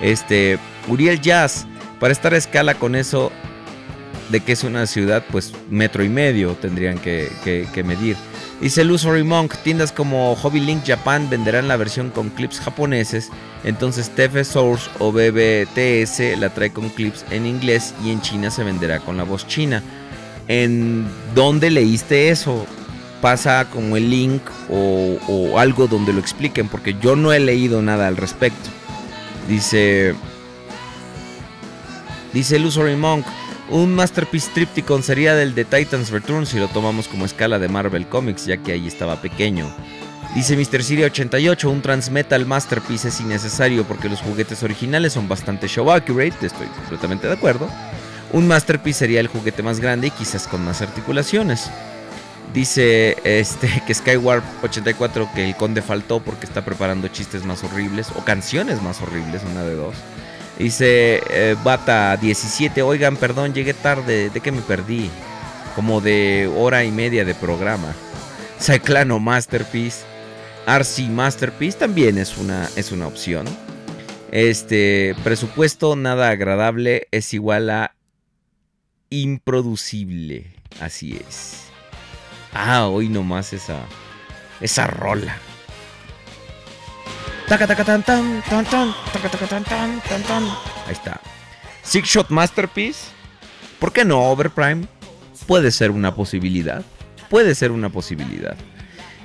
Este, Uriel Jazz, para estar a escala con eso de que es una ciudad, pues metro y medio tendrían que, que- medir. Dice Lusory Monk, tiendas como Hobby Link Japan venderán la versión con clips japoneses, entonces TF Source o BBTS la trae con clips en inglés y en China se venderá con la voz china. ¿En dónde leíste eso? Pasa como el link o, o algo donde lo expliquen, porque yo no he leído nada al respecto. Dice. Dice Illusory Monk. Un Masterpiece Tripticon sería del de Titans Return si lo tomamos como escala de Marvel Comics, ya que ahí estaba pequeño. Dice Mr. Siri 88, un Transmetal Masterpiece es innecesario porque los juguetes originales son bastante show accurate, estoy completamente de acuerdo. Un Masterpiece sería el juguete más grande y quizás con más articulaciones. Dice este que Skyward 84 que el conde faltó porque está preparando chistes más horribles o canciones más horribles, una de dos. Dice eh, Bata 17, oigan, perdón, llegué tarde, ¿de qué me perdí? Como de hora y media de programa. Cyclano Masterpiece. RC Masterpiece también es una, es una opción. Este presupuesto nada agradable es igual a improducible. Así es. Ah, hoy nomás esa esa rola. Ahí está. Six Shot Masterpiece. ¿Por qué no Overprime? Puede ser una posibilidad. Puede ser una posibilidad.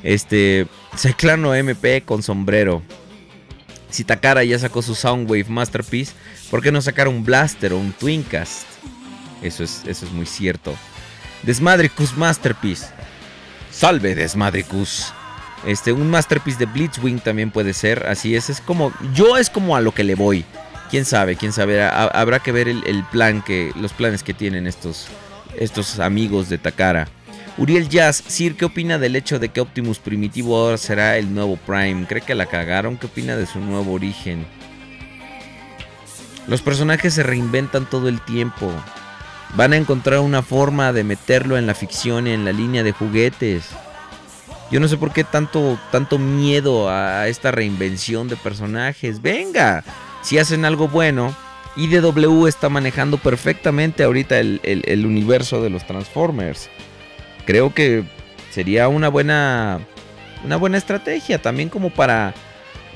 Este. Cyclano MP con sombrero. Si Takara ya sacó su Soundwave Masterpiece, ¿por qué no sacar un Blaster o un Twincast? Eso es, eso es muy cierto. Desmadricus Masterpiece. Salve Desmadricus. Este, un Masterpiece de Blitzwing también puede ser. Así es, es como. Yo es como a lo que le voy. Quién sabe, quién sabe. Ha- habrá que ver el plan que. Los planes que tienen estos. Estos amigos de Takara. Uriel Jazz, Sir, ¿qué opina del hecho de que Optimus Primitivo ahora será el nuevo Prime? ¿Cree que la cagaron? ¿Qué opina de su nuevo origen? Los personajes se reinventan todo el tiempo. Van a encontrar una forma de meterlo en la ficción en la línea de juguetes. Yo no sé por qué tanto, tanto miedo a esta reinvención de personajes. Venga, si hacen algo bueno, IDW está manejando perfectamente ahorita el, el- el universo de los Transformers. Creo que sería una buena, una buena estrategia también como para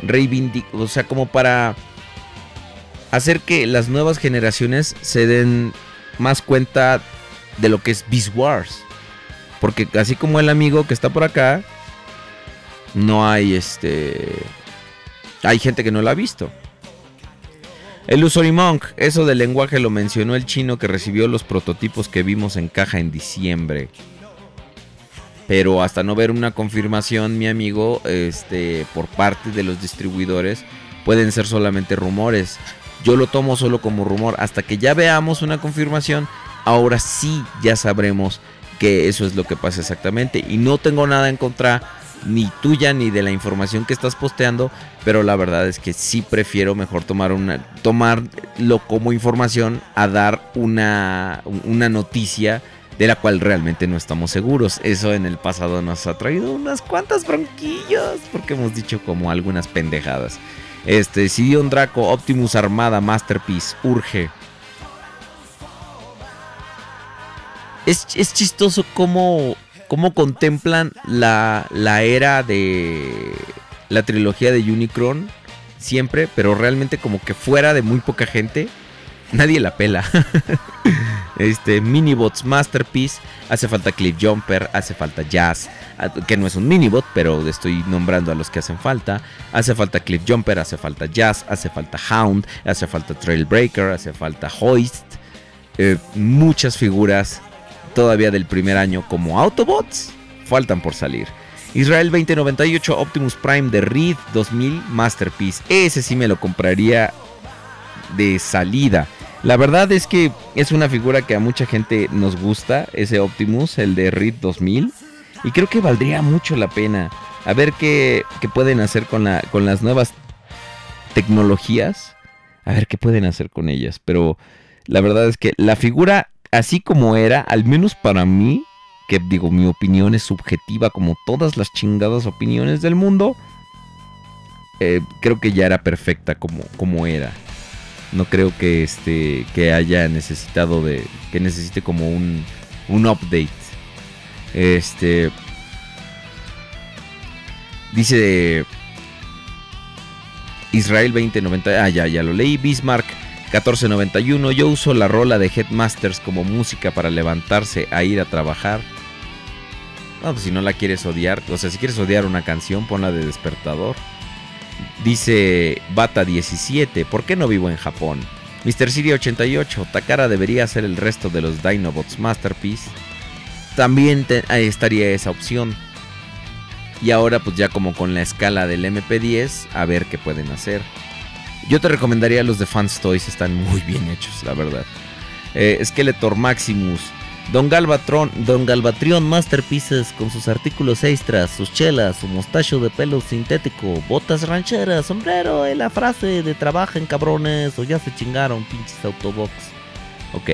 reivindicar, o sea, como para hacer que las nuevas generaciones se den más cuenta de lo que es Beast Wars. Porque así como el amigo que está por acá, no hay este. Hay gente que no lo ha visto. El Usory Monk, eso del lenguaje lo mencionó el chino que recibió los prototipos que vimos en caja en diciembre. Pero hasta no ver una confirmación, mi amigo, este, por parte de los distribuidores, pueden ser solamente rumores. Yo lo tomo solo como rumor. Hasta que ya veamos una confirmación, ahora sí ya sabremos que eso es lo que pasa exactamente. Y no tengo nada en contra ni tuya ni de la información que estás posteando, pero la verdad es que sí prefiero mejor tomar una tomarlo como información a dar una una noticia de la cual realmente no estamos seguros. Eso en el pasado nos ha traído unas cuantas bronquillas porque hemos dicho como algunas pendejadas. Este, Sidion Draco, Optimus Armada, Masterpiece, urge. Es, es chistoso cómo, cómo contemplan la, la era de la trilogía de Unicron siempre, pero realmente como que fuera de muy poca gente, nadie la pela. este, Minibots Masterpiece, hace falta Cliff Jumper, hace falta Jazz, a- que no es un Minibot, pero estoy nombrando a los que hacen falta. Hace falta Cliff Jumper, hace falta Jazz, hace falta Hound, hace falta Trailbreaker, hace falta Hoist. Eh, muchas figuras todavía del primer año como Autobots faltan por salir. Israel 2098 Optimus Prime de Reed 2000 Masterpiece. Ese sí me lo compraría de salida. La verdad es que es una figura que a mucha gente nos gusta, ese Optimus, el de Reed 2000. Y creo que valdría mucho la pena. A ver qué, qué pueden hacer con, la, con las nuevas tecnologías. A ver qué pueden hacer con ellas. Pero la verdad es que la figura, así como era, al menos para mí, que digo, mi opinión es subjetiva como todas las chingadas opiniones del mundo, eh, creo que ya era perfecta como, como era. No creo que este que haya necesitado de que necesite como un un update. Este dice Israel 2090, ah ya ya lo leí, Bismarck 1491, yo uso la rola de Headmasters como música para levantarse a ir a trabajar. No, pues si no la quieres odiar, o sea, si quieres odiar una canción, ponla de despertador. Dice Bata 17, ¿por qué no vivo en Japón? Mr. Siri 88, Takara debería ser el resto de los Dinobots Masterpiece. También estaría esa opción. Y ahora pues ya como con la escala del MP10, a ver qué pueden hacer. Yo te recomendaría los de Fans Toys, están muy bien hechos, la verdad. Eh, Skeletor Maximus, Don Galvatron, Don Galvatrión Masterpieces con sus artículos extras, sus chelas, su mostacho de pelo sintético, botas rancheras, sombrero y la frase de trabajen cabrones o ya se chingaron pinches autobox. Ok.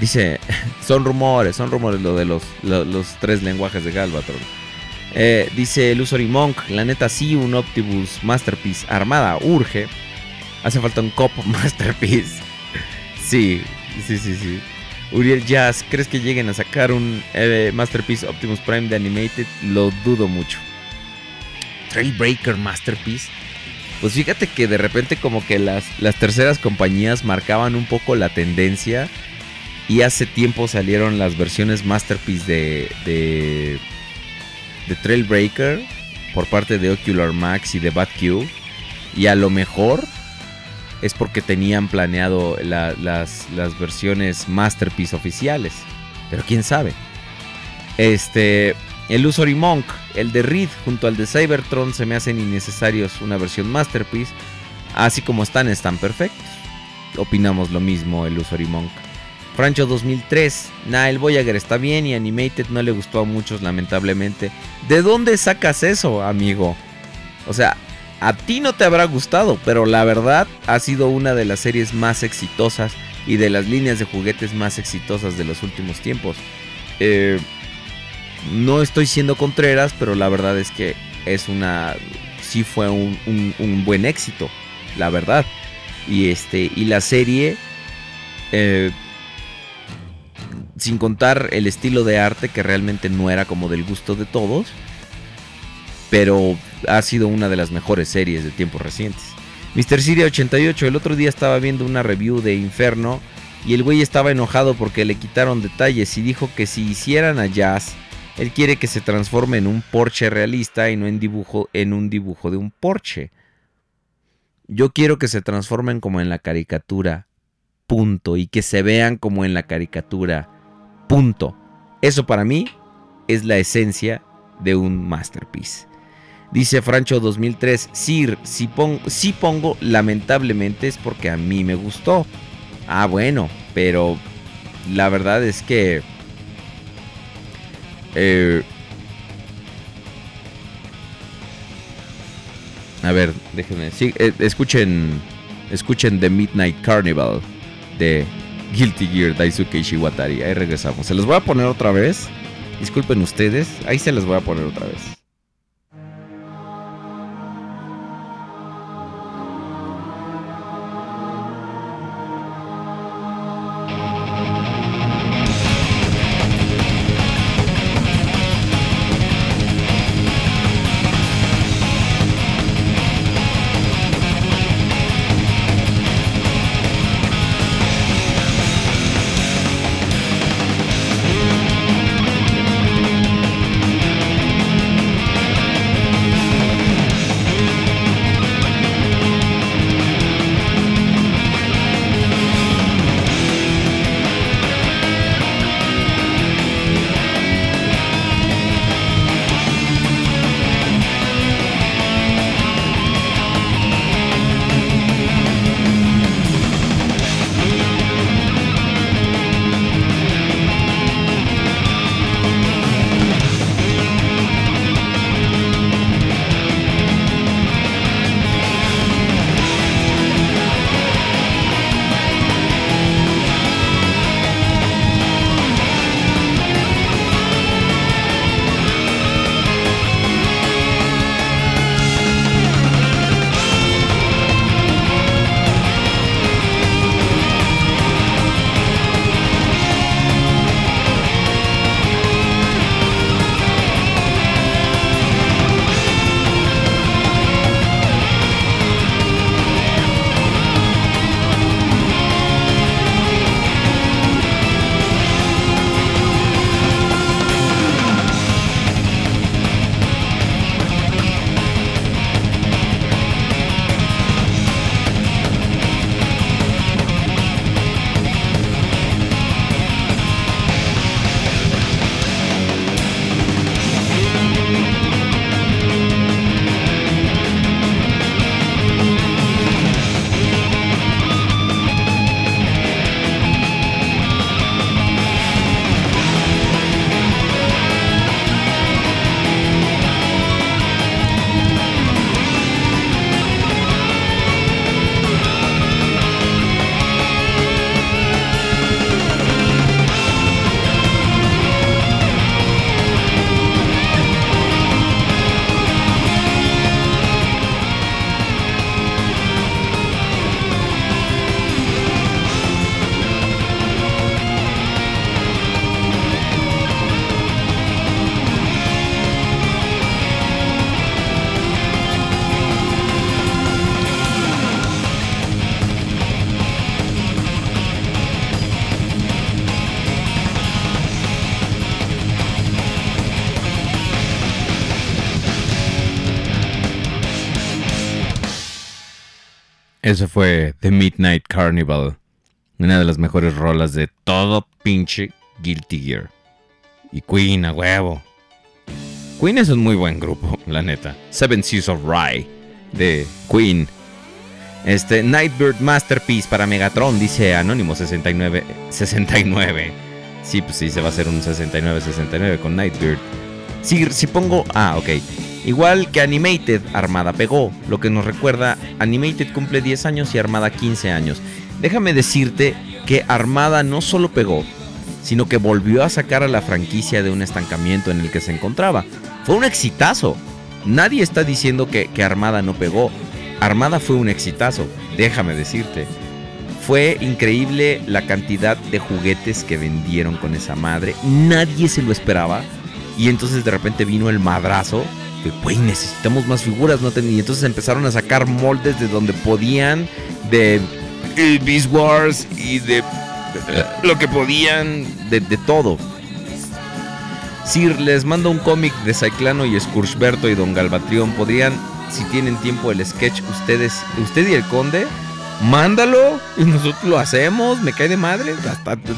Dice, son rumores, son rumores lo de los, lo- los tres lenguajes de Galvatron. Eh, dice Lusory Monk, la neta sí, un Optimus Masterpiece armada urge. Hace falta un Cop Masterpiece. Sí, sí, sí, sí. Uriel Jazz, ¿crees que lleguen a sacar un eh, Masterpiece Optimus Prime de Animated? Lo dudo mucho. Trailbreaker Masterpiece. Pues fíjate que de repente como que las, las terceras compañías marcaban un poco la tendencia. Y hace tiempo salieron las versiones Masterpiece de, de, de Trailbreaker por parte de Ocular Max y de BatQ. Y a lo mejor es porque tenían planeado la- las, las versiones Masterpiece oficiales. Pero quién sabe. Este, el Usory Monk, el de Reed junto al de Cybertron se me hacen innecesarios una versión Masterpiece. Así como están, están perfectos. Opinamos lo mismo el Usory Monk. Francho 2003. Nah, el Voyager está bien y Animated no le gustó a muchos, lamentablemente. ¿De dónde sacas eso, amigo? O sea, a ti no te habrá gustado, pero la verdad ha sido una de las series más exitosas y de las líneas de juguetes más exitosas de los últimos tiempos. Eh, no estoy siendo contreras, pero la verdad es que es una. Sí fue un, un- buen éxito, la verdad. Y este. Y la serie. eh, sin contar el estilo de arte que realmente no era como del gusto de todos. Pero ha sido una de las mejores series de tiempos recientes. Mr. Siria 88, el otro día estaba viendo una review de Inferno y el güey estaba enojado porque le quitaron detalles y dijo que si hicieran a Jazz, él quiere que se transforme en un Porsche realista y no en dibujo en un dibujo de un Porsche. Yo quiero que se transformen como en la caricatura. Punto y que se vean como en la caricatura. Punto. Eso para mí es la esencia de un masterpiece. Dice Francho 2003, Sir, si, pon- si pongo lamentablemente es porque a mí me gustó. Ah, bueno, pero la verdad es que... eh, a ver, déjenme... eh, escuchen, escuchen The Midnight Carnival de Guilty Gear Daisuke Ishiwatari. Ahí regresamos. Se los voy a poner otra vez. Disculpen ustedes. Ahí se los voy a poner otra vez. Eso fue The Midnight Carnival. Una de las mejores rolas de todo pinche Guilty Gear. Y Queen, a huevo. Queen es un muy buen grupo, la neta. Seven Seas of Rye de Queen. Este, Nightbird Masterpiece para Megatron, dice Anónimo 69. 69. Sí, pues sí, se va a hacer un 69-69 con Nightbird. Si, si pongo. Ah, ok. Igual que Animated, Armada pegó. Lo que nos recuerda, Animated cumple 10 años y Armada 15 años. Déjame decirte que Armada no solo pegó, sino que volvió a sacar a la franquicia de un estancamiento en el que se encontraba. Fue un exitazo. Nadie está diciendo que, que Armada no pegó. Armada fue un exitazo, déjame decirte. Fue increíble la cantidad de juguetes que vendieron con esa madre. Nadie se lo esperaba. Y entonces de repente vino el madrazo. De, güey, necesitamos más figuras. ¿no? ten-". Y entonces empezaron a sacar moldes de donde podían. De Beast Wars y de eh, lo que podían. De, todo. Sir, les mando un cómic de Cyclano y Scourgeberto y Don Galbatrión. ¿Podrían, si tienen tiempo, el sketch ustedes, usted y el conde? Mándalo y nosotros lo hacemos. Me cae de madre.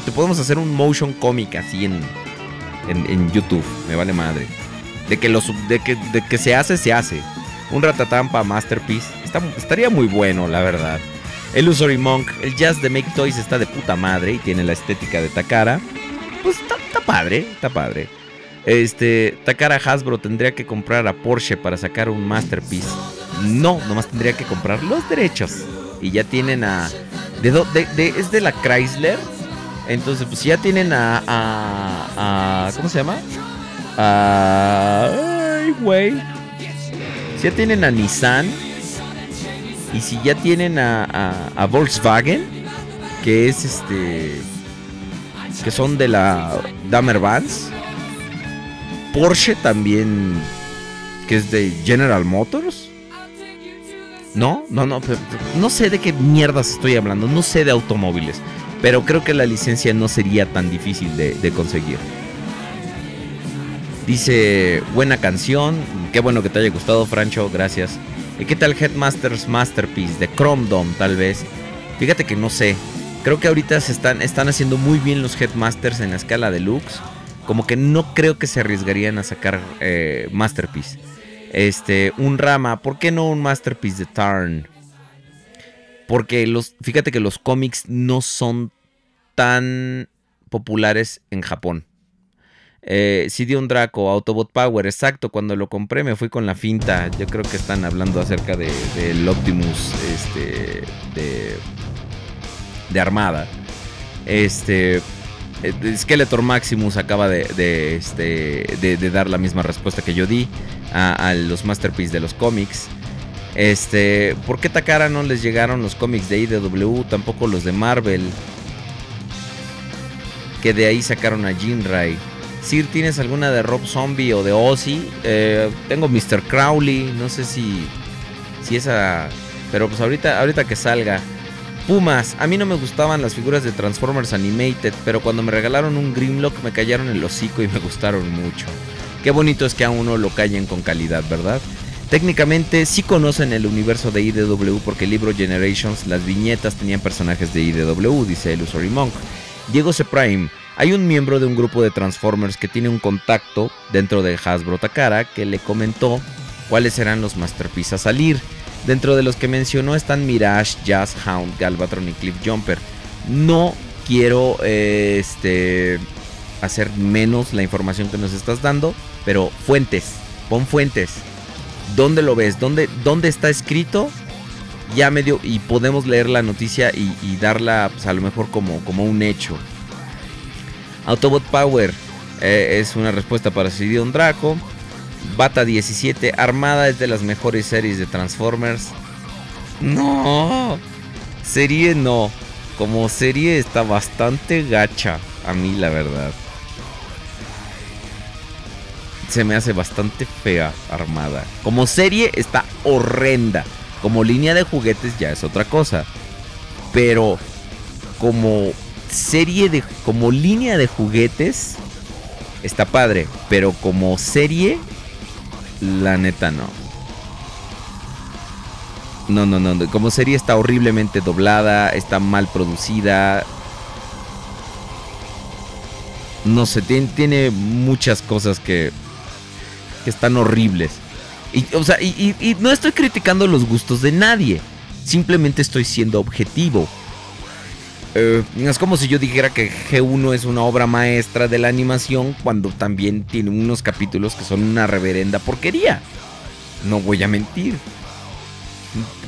Te podemos hacer un motion comic así en, en YouTube. Me vale madre. De que, lo, sub- de, que, de que se hace, se hace. Un ratatampa masterpiece. Estaría muy bueno, la verdad. Illusory Monk. El jazz de Make Toys está de puta madre y tiene la estética de Takara. Pues está, padre, está padre. Este, Takara Hasbro tendría que comprar a Porsche para sacar un masterpiece. No, nomás tendría que comprar los derechos. Y ya tienen a. De, de- de- es de la Chrysler. Entonces, pues ya tienen a. a, a- ¿Cómo se llama? Ay, güey. Si ya tienen a Nissan. Y si ya tienen a, Volkswagen. Que es este. Que son de la Damer Vans. Porsche también. Que es de General Motors. No, no, no. No sé de qué mierdas estoy hablando. No sé de automóviles. Pero creo que la licencia no sería tan difícil de conseguir. Dice, buena canción. Qué bueno que te haya gustado, Francho. Gracias. ¿Y qué tal Headmasters Masterpiece de Chrome Dome, tal vez? Fíjate que no sé. Creo que ahorita se están, están haciendo muy bien los Headmasters en la escala deluxe. Como que no creo que se arriesgarían a sacar eh, Masterpiece. Este, un rama. ¿Por qué no un Masterpiece de Tarn? Porque los, fíjate que los cómics no son tan populares en Japón. Eh, CD Draco, Autobot Power, exacto, cuando lo compré me fui con la finta. Yo creo que están hablando acerca de, del Optimus este, de, de Armada. Este, eh, Skeletor Maximus acaba de, de, este, de, de dar la misma respuesta que yo di a, a los Masterpiece de los cómics. Este, ¿por qué Takara no les llegaron los cómics de IDW? Tampoco los de Marvel. Que de ahí sacaron a Jinrai. Sir, ¿tienes alguna de Rob Zombie o de Ozzy? Eh, tengo Mr. Crowley, no sé si, si esa... Pero pues ahorita, ahorita que salga. Pumas, a mí no me gustaban las figuras de Transformers Animated, pero cuando me regalaron un Grimlock me callaron el hocico y me gustaron mucho. Qué bonito es que a uno lo callen con calidad, ¿verdad? Técnicamente sí conocen el universo de IDW porque el libro Generations, las viñetas tenían personajes de IDW, dice Illusory Monk. Diego C. Prime, hay un miembro de un grupo de Transformers que tiene un contacto dentro de Hasbro Takara que le comentó cuáles eran los Masterpiece a salir. Dentro de los que mencionó están Mirage, Jazz, Hound, Galvatron y Cliff Jumper. No quiero eh, este, hacer menos la información que nos estás dando, pero fuentes, pon fuentes. ¿Dónde lo ves? ¿Dónde, dónde está escrito? Ya medio, y podemos leer la noticia y, y darla pues, a lo mejor como, como un hecho. Autobot Power eh, es una respuesta para Sidion Draco. Bata 17, Armada es de las mejores series de Transformers. No, serie no. Como serie está bastante gacha, a mí la verdad. Se me hace bastante fea Armada. Como serie está horrenda. Como línea de juguetes ya es otra cosa. Pero como serie de como línea de juguetes está padre, pero como serie la neta no. No, no, no. Como serie está horriblemente doblada, está mal producida. No sé, tiene, muchas cosas que, que están horribles. Y, o sea, y no estoy criticando los gustos de nadie. Simplemente estoy siendo objetivo. Eh, es como si yo dijera que G1 es una obra maestra de la animación cuando también tiene unos capítulos que son una reverenda porquería. No voy a mentir.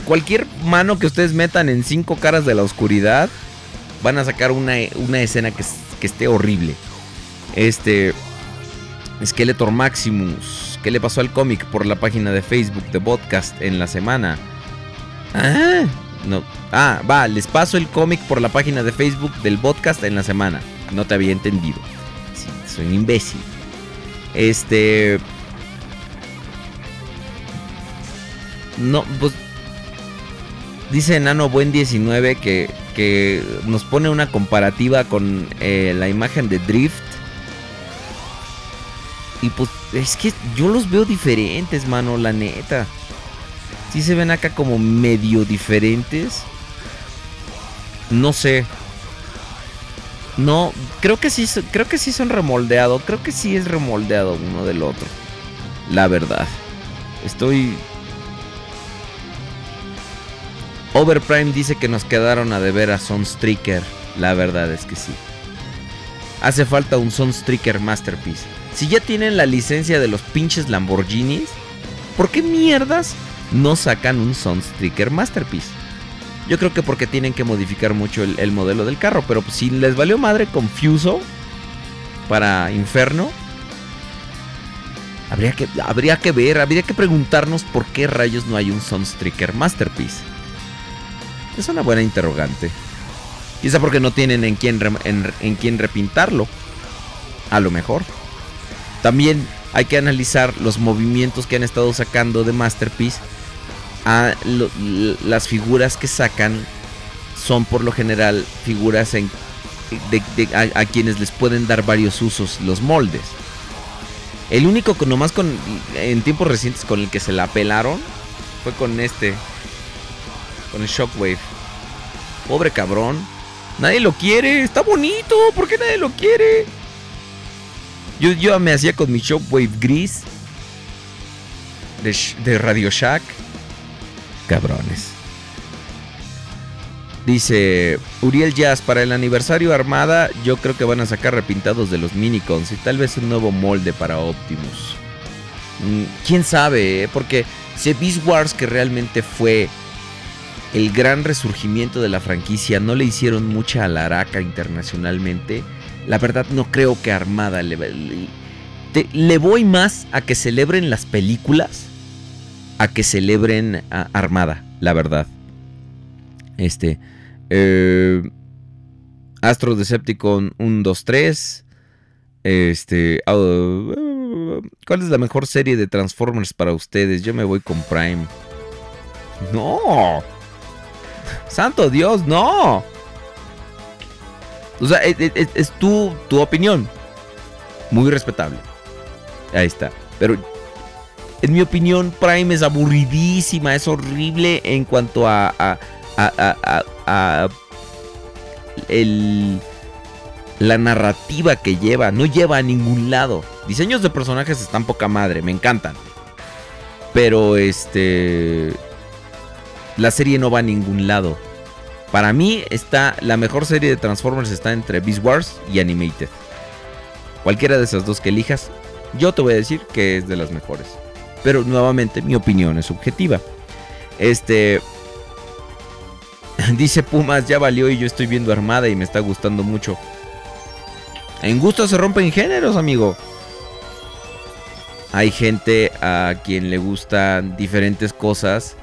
Cualquier mano que ustedes metan en cinco caras de la oscuridad van a sacar una, una escena que, que esté horrible. Este. Skeletor Maximus. ¿Qué le pasó al cómic por la página de Facebook de podcast en la semana? Ah, no. Ah, va, les paso el cómic por la página de Facebook del podcast en la semana. No te había entendido. Sí, soy un imbécil. Este. No, pues. Dice Enano Buen 19 que, que nos pone una comparativa con eh, la imagen de Drift. Y pues es que yo los veo diferentes, mano, la neta. Sí se ven acá como medio diferentes. No sé. No, creo que sí, creo que sí son remoldeados. Creo que sí es remoldeado uno del otro. La verdad. Estoy. Overprime dice que nos quedaron a deber a Sunstreaker. La verdad es que sí. Hace falta un Sunstreaker Masterpiece. Si ya tienen la licencia de los pinches Lamborghinis, ¿por qué mierdas no sacan un Sunstreaker Masterpiece? Yo creo que porque tienen que modificar mucho el, el modelo del carro, pero pues, si les valió madre Confuso para Inferno, habría que, habría que ver, habría que preguntarnos por qué rayos no hay un Sunstreaker Masterpiece. Es una buena interrogante. Quizá porque no tienen en quién, en quién repintarlo. A lo mejor. También hay que analizar los movimientos que han estado sacando de Masterpiece. A las figuras que sacan son por lo general figuras en, a quienes les pueden dar varios usos los moldes. El único que nomás con, en tiempos recientes con el que se la pelaron fue con este. Con el Shockwave. Pobre cabrón. Nadie lo quiere. Está bonito. ¿Por qué nadie lo quiere? Yo, yo me hacía con mi Shockwave gris. De, de Radio Shack. Cabrones. Dice Uriel Jazz, para el aniversario Armada, yo creo que van a sacar repintados de los minicons y tal vez un nuevo molde para Optimus. Mm, Quién sabe, eh? porque si Beast Wars, que realmente fue el gran resurgimiento de la franquicia, no le hicieron mucha alaraca internacionalmente, la verdad no creo que Armada le, le, te- le voy más a que celebren las películas a que celebren Armada, la verdad. Este. eh, Astro Decepticon 1, 2, 3. Este. ¿Cuál es la mejor serie de Transformers para ustedes? Yo me voy con Prime. No. Santo Dios, no. O sea, es, tu, tu opinión. Muy respetable. Ahí está. Pero en mi opinión, Prime es aburridísima, es horrible en cuanto a- a- a- a el, la narrativa que lleva. No lleva a ningún lado. Diseños de personajes están poca madre, me encantan. Pero este... La serie no va a ningún lado. Para mí está la mejor serie de Transformers está entre Beast Wars y Animated. Cualquiera de esas dos que elijas, yo te voy a decir que es de las mejores. Pero nuevamente mi opinión es subjetiva. Este dice Pumas ya valió y yo estoy viendo Armada y me está gustando mucho. En gusto se rompen géneros, amigo. Hay gente a quien le gustan diferentes cosas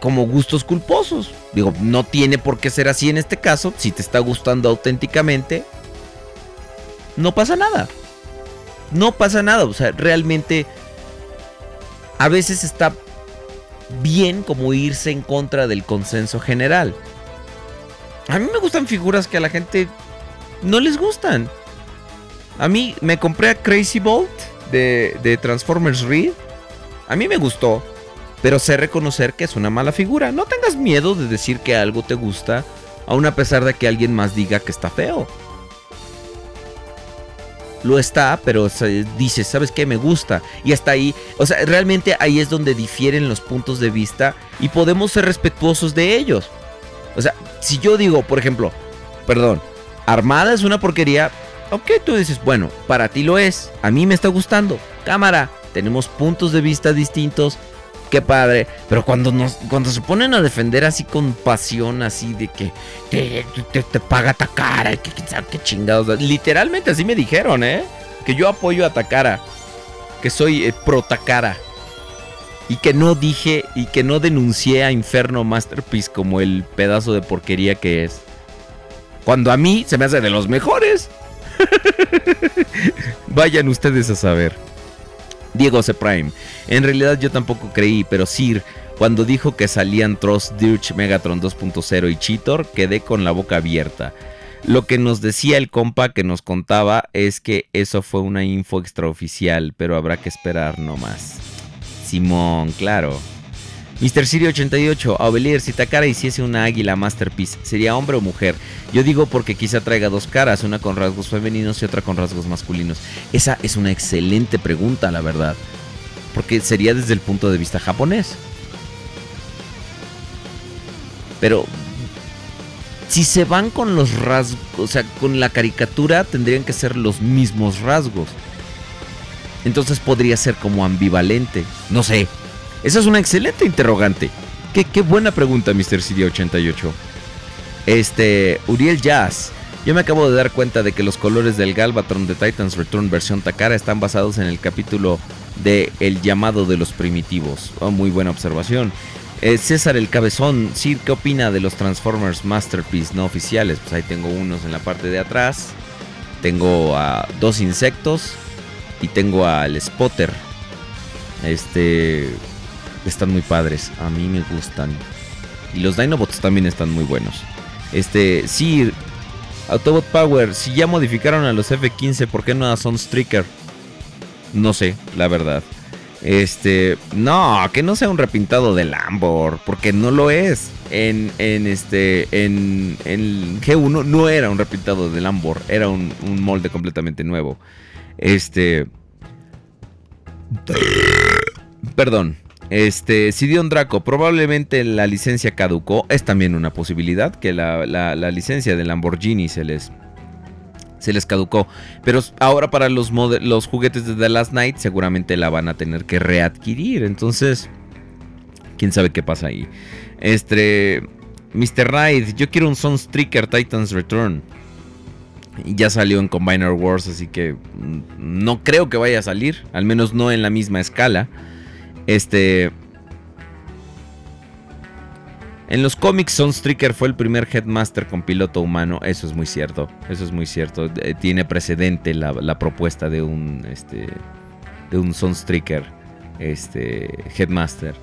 como gustos culposos. Digo, no tiene por qué ser así en este caso. Si te está gustando auténticamente, no pasa nada. No pasa nada. O sea, realmente a veces está bien como irse en contra del consenso general. A mí me gustan figuras que a la gente no les gustan. A mí me compré a Crazy Bolt de, de Transformers Reed. A mí me gustó. Pero sé reconocer que es una mala figura. No tengas miedo de decir que algo te gusta, aun a pesar de que alguien más diga que está feo. Lo está, pero dices, ¿sabes qué? Me gusta. Y hasta ahí, o sea, realmente ahí es donde difieren los puntos de vista y podemos ser respetuosos de ellos. O sea, si yo digo, por ejemplo, perdón, Armada es una porquería, ok, tú dices, bueno, para ti lo es, a mí me está gustando, cámara, tenemos puntos de vista distintos, qué padre, pero cuando, nos, cuando se ponen a defender así con pasión, así de que te, te, te paga Takara, que chingados, literalmente así me dijeron, ¿eh? Que yo apoyo a Takara, que soy eh, pro Takara. Y que no dije y que no denuncié a Inferno Masterpiece como el pedazo de porquería que es. Cuando a mí se me hace de los mejores. Vayan ustedes a saber. Diego C. Prime. En realidad yo tampoco creí, pero Sir, cuando dijo que salían Tross, Dirge, Megatron 2.0 y Cheetor, quedé con la boca abierta. Lo que nos decía el compa que nos contaba es que eso fue una info extraoficial, pero habrá que esperar no más. Simón, claro. Mr. Siri 88, Aubelier, si Takara hiciese una águila masterpiece, ¿sería hombre o mujer? Yo digo porque quizá traiga dos caras, una con rasgos femeninos y otra con rasgos masculinos. Esa es una excelente pregunta, la verdad. Porque sería desde el punto de vista japonés. Pero si se van con los rasgos, o sea, con la caricatura tendrían que ser los mismos rasgos. Entonces podría ser como ambivalente. No sé. Esa es una excelente interrogante. Qué, qué buena pregunta, Mr. CD88. Este, Uriel Jazz. Yo me acabo de dar cuenta de que los colores del Galvatron de Titans Return versión Takara están basados en el capítulo de El llamado de los primitivos. Oh, muy buena observación. Eh, César el Cabezón, Sir, ¿qué opina de los Transformers Masterpiece no oficiales? Pues ahí tengo unos en la parte de atrás. Tengo a dos insectos y tengo al Spotter. Este están muy padres, a mí me gustan. Y los Dinobots también están muy buenos. Este, sí, Autobot Power, si ya modificaron a los F15, ¿por qué no a Sunstreaker? No sé, la verdad. Este, no, que no sea un repintado de Lambor, porque no lo es. En, en este, en, en G1 no era un repintado de Lambor, era un molde completamente nuevo. Este, perdón. Este, Sidion Draco, probablemente la licencia caducó. Es también una posibilidad que la, la- la licencia de Lamborghini se les, se les caducó. Pero ahora para los, los juguetes de The Last Night seguramente la van a tener que readquirir. Entonces, quién sabe qué pasa ahí. Este, Mr. Ride, yo quiero un Sunstreaker Titans Return. Ya salió en Combiner Wars, así que mm, no creo que vaya a salir. Al menos no en la misma escala. Este. En los cómics, Sunstreaker fue el primer Headmaster con piloto humano. Eso es muy cierto. Eso es muy cierto. Eh, tiene precedente la, propuesta de un. Este. De un Sunstreaker. Este. Headmaster.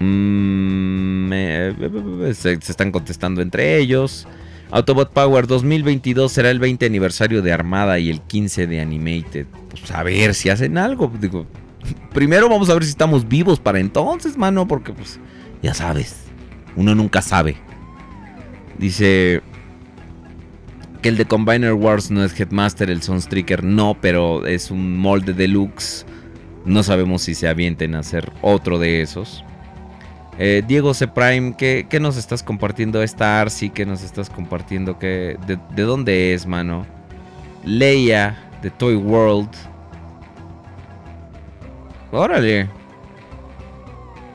Mm, eh, se, se están contestando entre ellos. Autobot Power 2022 será el 20 aniversario de Armada y el 15 de Animated. Pues a ver si hacen algo. Primero vamos a ver si estamos vivos para entonces, mano, porque pues ya sabes, uno nunca sabe. Dice que el de Combiner Wars no es Headmaster, el Sunstreaker no, pero es un molde deluxe. No sabemos si se avienten a hacer otro de esos. Eh, Diego C. Prime, ¿qué, qué nos estás compartiendo? Esta Arsi que nos estás compartiendo, ¿qué, de, de dónde es, mano? Leia, de Toy World. Órale.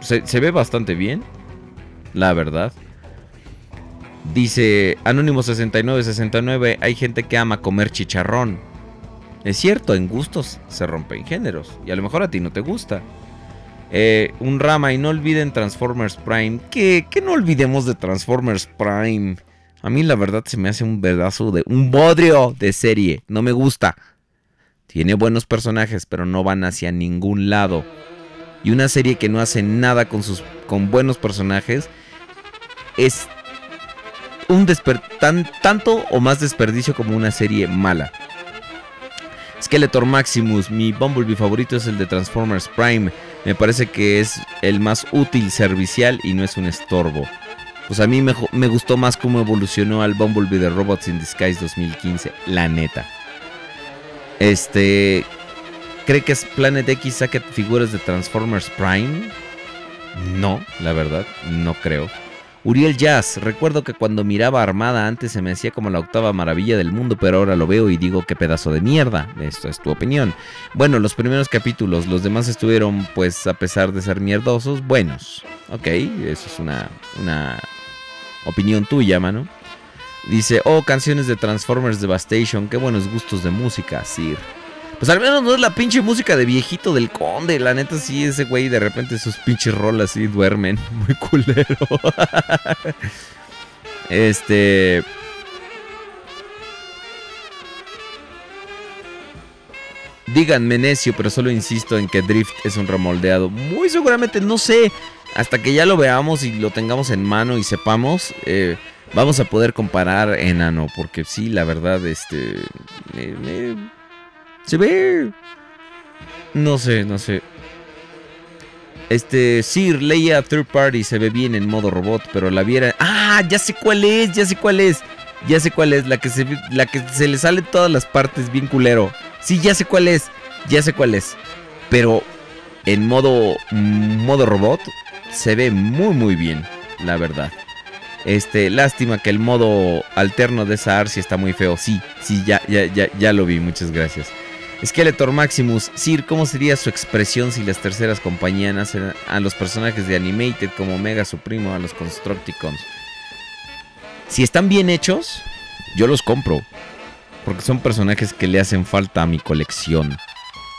Se, se ve bastante bien, la verdad. Dice Anónimo6969, hay gente que ama comer chicharrón. Es cierto, en gustos se rompen géneros. Y a lo mejor a ti no te gusta. Eh, un rama y no olviden Transformers Prime. ¿Qué, qué no olvidemos de Transformers Prime? A mí la verdad se me hace un pedazo de... Un bodrio de serie. No me gusta. Tiene buenos personajes, pero no van hacia ningún lado. Y una serie que no hace nada con sus con buenos personajes es un desper tan, tanto o más desperdicio como una serie mala. Skeletor Maximus, mi Bumblebee favorito es el de Transformers Prime. Me parece que es el más útil, servicial y no es un estorbo. Pues a mí me, gustó más cómo evolucionó al Bumblebee de Robots in Disguise 2015, la neta. Este. ¿Cree que es Planet X saque figuras de Transformers Prime? No, la verdad, no creo. Uriel Jazz, recuerdo que cuando miraba Armada antes se me hacía como la octava maravilla del mundo, pero ahora lo veo y digo qué pedazo de mierda. Esto es tu opinión. Bueno, los primeros capítulos, los demás estuvieron, pues, a pesar de ser mierdosos, buenos. Ok, eso es una, una opinión tuya, mano. Dice, oh, canciones de Transformers Devastation, qué buenos gustos de música, Sir. Pues al menos no es la pinche música de viejito del conde. La neta, sí, ese güey de repente sus pinches rolas sí duermen. Muy culero. este. Díganme necio, pero solo insisto en que Drift es un remoldeado. Muy seguramente, no sé. Hasta que ya lo veamos y lo tengamos en mano y sepamos. eh, vamos a poder comparar enano. Porque sí, la verdad, este. me- se ve. No sé, no sé. Este, Sir Leia Third Party se ve bien en modo robot, pero la viera. ¡Ah! Ya sé cuál es, ya sé cuál es. Ya sé cuál es, la que se, la que se le sale todas las partes bien culero. Sí, ya sé cuál es, ya sé cuál es. Pero en modo, modo robot se ve muy muy bien, la verdad. Este, lástima que el modo alterno de esa Arcia está muy feo. Sí, sí, ya, ya, ya, ya lo vi, muchas gracias. Skeletor Maximus, Sir, ¿cómo sería su expresión si las terceras compañías hacen a los personajes de Animated como Mega Supremo a los Constructicons? Si están bien hechos, yo los compro. Porque son personajes que le hacen falta a mi colección.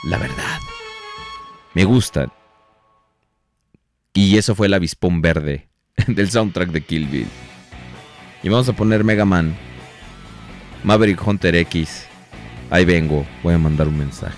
La verdad. Me gustan. Y eso fue el avispón verde del soundtrack de Kill Bill. Y vamos a poner Mega Man. Maverick Hunter X. Ahí vengo, voy a mandar un mensaje.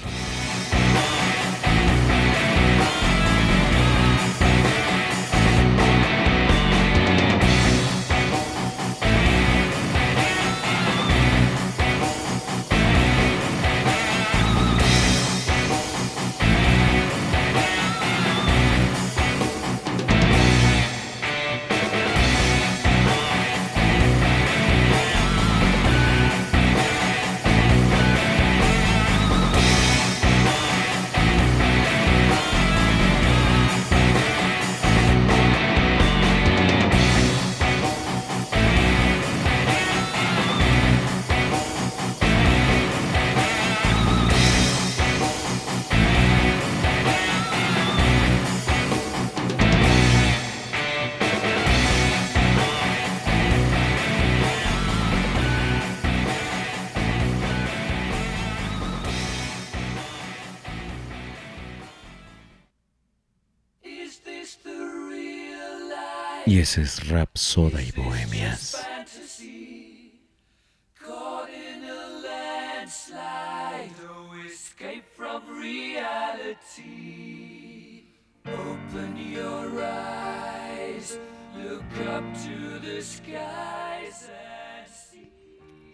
The skies and see.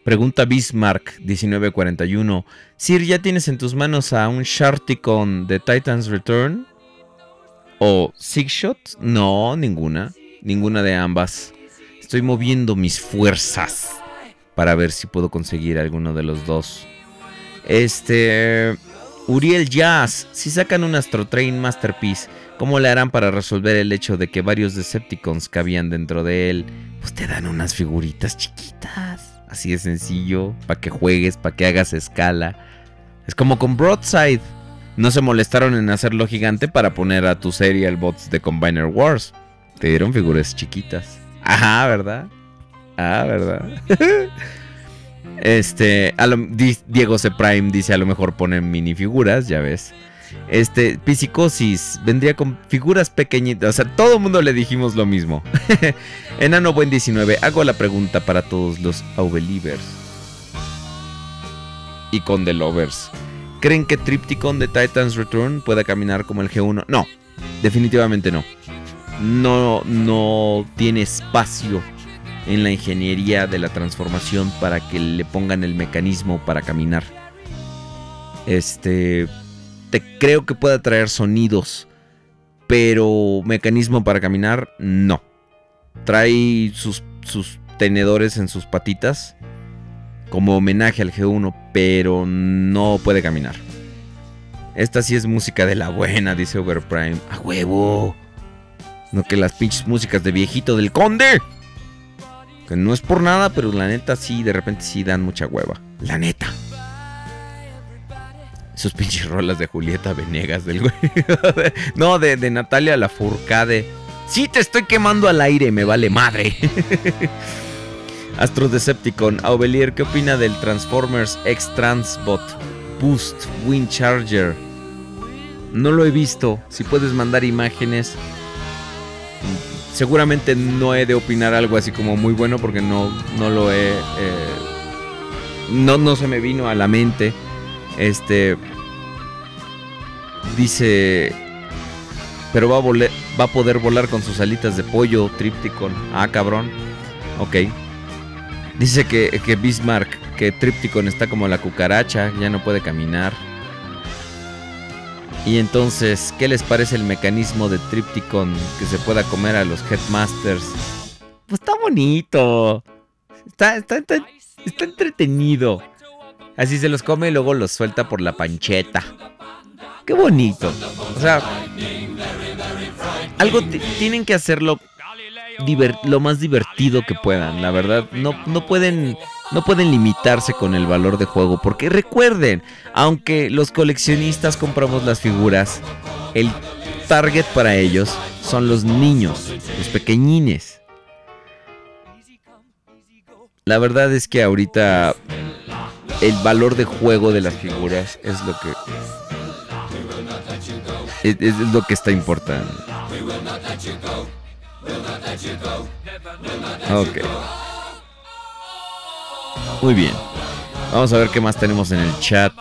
Pregunta Bismarck 1941. Sir, ¿ya tienes en tus manos a un Sharticon de Titan's Return? ¿O Six Shot? No, ninguna. Ninguna de ambas. Estoy moviendo mis fuerzas para ver si puedo conseguir alguno de los dos. Este. Uriel Jazz. Si sacan un Astro Train Masterpiece, ¿cómo le harán para resolver el hecho de que varios Decepticons cabían dentro de él? Pues te dan unas figuritas chiquitas. Así de sencillo. Para que juegues, para que hagas escala. Es como con Broadside. No se molestaron en hacerlo gigante para poner a tu serial bots de Combiner Wars. Te dieron figuras chiquitas. Ajá, ¿verdad? Ah, ¿verdad? este, a lo- di- Diego C. Prime dice a lo mejor ponen minifiguras, ya ves. Este, Psicosis vendría con figuras pequeñitas. O sea, todo el mundo le dijimos lo mismo. Enano Buen 19, hago la pregunta para todos los Aubelievers y Condelovers. ¿Creen que Tripticon de Titan's Return pueda caminar como el G1? No, definitivamente no. No, no tiene espacio en la ingeniería de la transformación para que le pongan el mecanismo para caminar. Este, te creo que pueda traer sonidos, pero mecanismo para caminar, no. Trae sus, sus tenedores en sus patitas como homenaje al G1, pero no puede caminar. Esta sí es música de la buena, dice Overprime. ¡A huevo! No que las pinches músicas de viejito del conde. Que no es por nada, pero la neta sí, de repente sí dan mucha hueva. La neta. Esos pinches rolas de Julieta Venegas del güey. no, de, de Natalia Lafourcade. Sí te estoy quemando al aire, me vale madre. Astro Decepticon, Aubelier, ¿qué opina del Transformers X Transbot Boost Wind Charger? No lo he visto. Si puedes mandar imágenes. Seguramente no he de opinar algo así como muy bueno porque no, no lo he. eh, no, no se me vino a la mente. Este. Dice. Pero va a, vole- va a poder volar con sus alitas de pollo, Tripticon. Ah, cabrón. Ok. Dice que, que Bismarck, que Tripticon está como la cucaracha, ya no puede caminar. Y entonces, ¿qué les parece el mecanismo de Tripticon que se pueda comer a los Headmasters? Pues está bonito. Está, está, está, entretenido. Así se los come y luego los suelta por la pancheta. Qué bonito. O sea, algo tienen que hacerlo lo más divertido que puedan. La verdad, no, no pueden no pueden limitarse con el valor de juego. Porque recuerden, aunque los coleccionistas compramos las figuras, el target para ellos son los niños, los pequeñines. La verdad es que ahorita el valor de juego de las figuras es lo que es, lo que está importando. Ok. Muy bien. Vamos a ver qué más tenemos en el chat.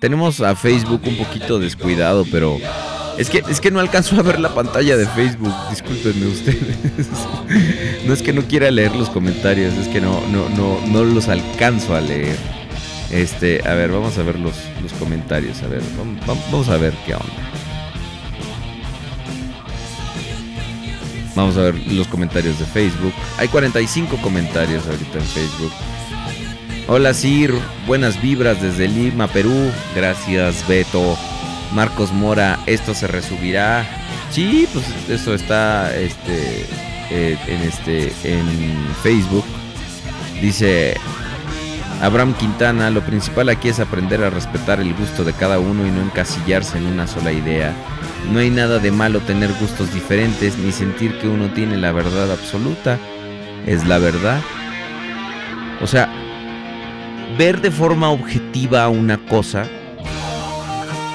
Tenemos a Facebook un poquito descuidado, pero es que es que no alcanzo a ver la pantalla de Facebook. Discúlpenme ustedes. No es que no quiera leer los comentarios, es que no no no no los alcanzo a leer. Este, a ver, vamos a ver los, los comentarios. A ver, vam- vam- vamos a ver qué onda. Vamos a ver los comentarios de Facebook. Hay 45 comentarios ahorita en Facebook. Hola Sir, buenas vibras desde Lima, Perú. Gracias Beto. Marcos Mora, esto se resubirá. Sí, pues eso está este eh, en este en Facebook. Dice Abraham Quintana, lo principal aquí es aprender a respetar el gusto de cada uno y no encasillarse en una sola idea. No hay nada de malo tener gustos diferentes ni sentir que uno tiene la verdad absoluta. Es la verdad. O sea, ver de forma objetiva una cosa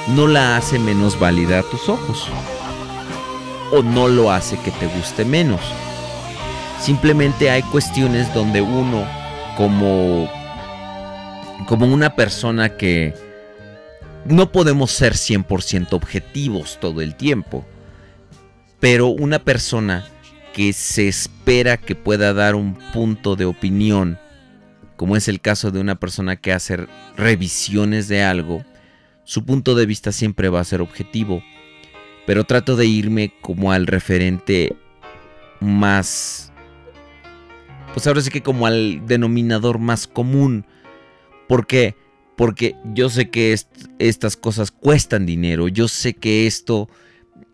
no la hace menos válida a tus ojos. O no lo hace que te guste menos. Simplemente hay cuestiones donde uno como como una persona que no podemos ser 100% objetivos todo el tiempo, pero una persona que se espera que pueda dar un punto de opinión, como es el caso de una persona que hace revisiones de algo, su punto de vista siempre va a ser objetivo, pero trato de irme como al referente más, pues ahora sí que como al denominador más común, ¿Por qué? Porque yo sé que est- estas cosas cuestan dinero, yo sé que esto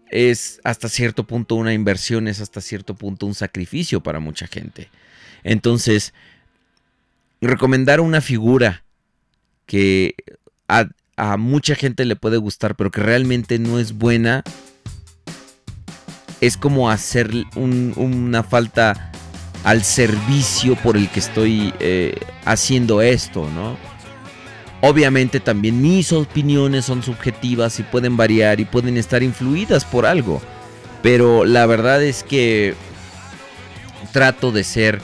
es hasta cierto punto una inversión, es hasta cierto punto un sacrificio para mucha gente. Entonces, recomendar una figura que a, mucha gente le puede gustar, pero que realmente no es buena, es como hacer un- una falta al servicio por el que estoy eh, haciendo esto, ¿no? Obviamente también mis opiniones son subjetivas y pueden variar y pueden estar influidas por algo, pero la verdad es que trato de ser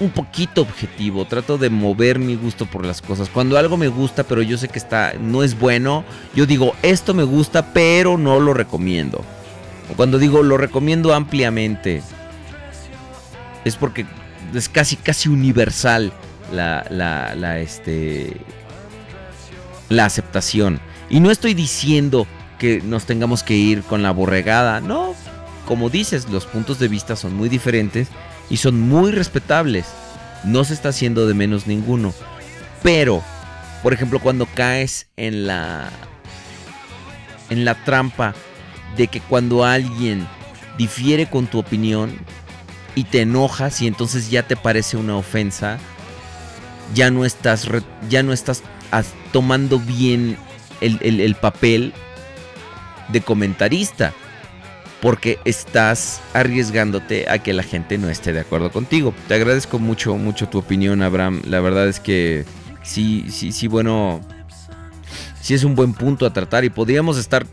un poquito objetivo, trato de mover mi gusto por las cosas. Cuando algo me gusta, pero yo sé que está no es bueno, yo digo, esto me gusta, pero no lo recomiendo. O Cuando digo lo recomiendo ampliamente, es porque es casi casi universal la, la, este la aceptación. Y no estoy diciendo que nos tengamos que ir con la borregada, no. Como dices, los puntos de vista son muy diferentes y son muy respetables. No se está haciendo de menos ninguno. Pero, por ejemplo, cuando caes en la en la trampa de que cuando alguien difiere con tu opinión y te enojas y entonces ya te parece una ofensa, ya no estás, ya no estás tomando bien el, el- el papel de comentarista. Porque estás arriesgándote a que la gente no esté de acuerdo contigo. Te agradezco mucho, mucho tu opinión, Abraham. La verdad es que sí, sí, sí, bueno. Sí es un buen punto a tratar y podríamos estar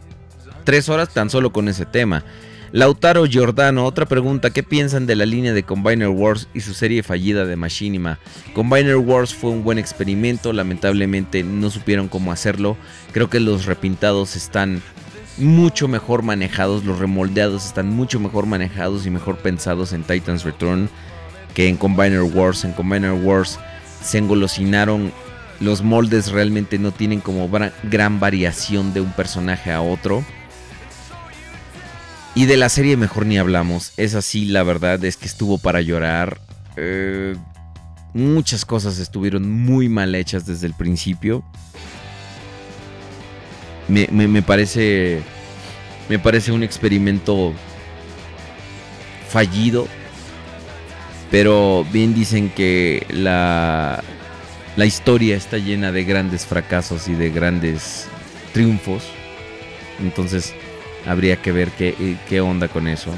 tres horas tan solo con ese tema. Lautaro Giordano, otra pregunta, ¿qué piensan de la línea de Combiner Wars y su serie fallida de Machinima? Combiner Wars fue un buen experimento, lamentablemente no supieron cómo hacerlo, creo que los repintados están mucho mejor manejados, los remoldeados están mucho mejor manejados y mejor pensados en Titans Return que en Combiner Wars. En Combiner Wars se engolosinaron, los moldes realmente no tienen como gran variación de un personaje a otro. Y de la serie mejor ni hablamos. Es así, la verdad es que estuvo para llorar. Eh, muchas cosas estuvieron muy mal hechas desde el principio. Me, me- parece. Me parece un experimento fallido. Pero bien dicen que la, la historia está llena de grandes fracasos y de grandes triunfos. Entonces habría que ver qué, eh, qué onda con eso.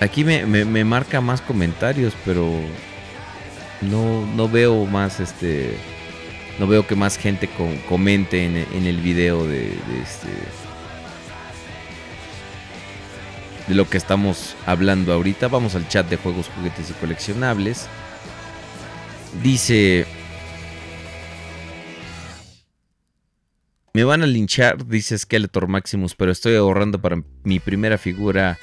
Aquí me, me- me marca más comentarios, pero no, no veo más este. No veo que más gente co- comente en, el video de, de este. De lo que estamos hablando ahorita. Vamos al chat de juegos, juguetes y coleccionables. Dice. Me van a linchar, dice Skeletor Maximus, pero estoy ahorrando para mi primera figura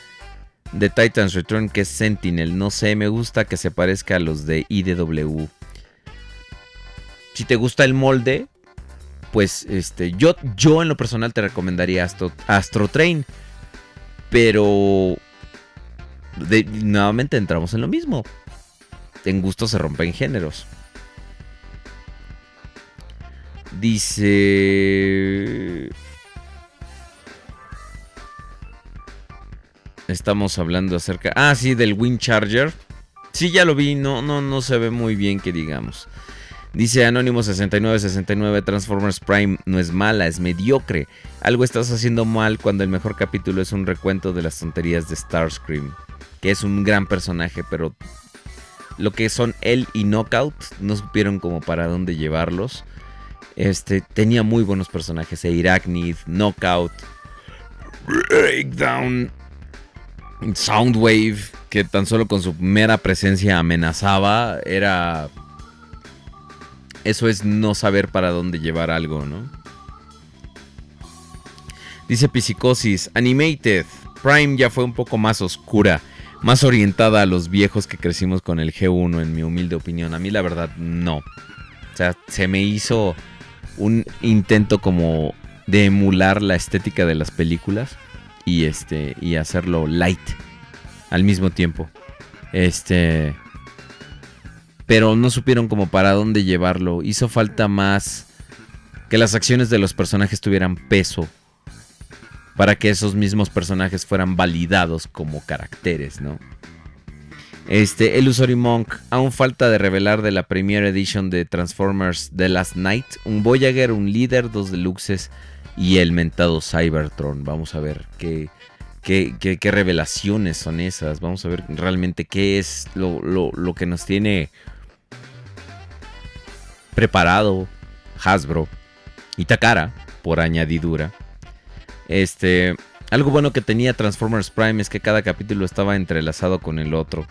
de Titans Return, que es Sentinel. No sé, me gusta que se parezca a los de IDW. Si te gusta el molde, pues este, yo, yo en lo personal te recomendaría Astro, Astro Train. Pero de- nuevamente entramos en lo mismo. En gusto se rompen géneros. Dice... Estamos hablando acerca... Ah, sí, del Wind Charger. Sí, ya lo vi. No, no, no se ve muy bien que digamos. Dice Anónimo 6969 Transformers Prime no es mala, es mediocre. Algo estás haciendo mal cuando el mejor capítulo es un recuento de las tonterías de Starscream. Que es un gran personaje, pero lo que son él y Knockout no supieron como para dónde llevarlos. Este tenía muy buenos personajes, Arachnid, Knockout, Breakdown, Soundwave, que tan solo con su mera presencia amenazaba, era eso es no saber para dónde llevar algo, ¿no? Dice Psicosis, Animated, Prime ya fue un poco más oscura, más orientada a los viejos que crecimos con el G1, en mi humilde opinión. A mí la verdad no. O sea, se me hizo un intento como de emular la estética de las películas y este y hacerlo light al mismo tiempo. Este pero no supieron como para dónde llevarlo. Hizo falta más que las acciones de los personajes tuvieran peso para que esos mismos personajes fueran validados como caracteres, ¿no? Este, Illusory Monk, aún falta de revelar de la Premier Edition de Transformers The Last Night, un Voyager, un líder, dos deluxes y el mentado Cybertron. Vamos a ver qué, qué, qué- qué revelaciones son esas. Vamos a ver realmente qué es lo, lo- lo que nos tiene preparado Hasbro y Takara por añadidura. Este, algo bueno que tenía Transformers Prime es que cada capítulo estaba entrelazado con el otro.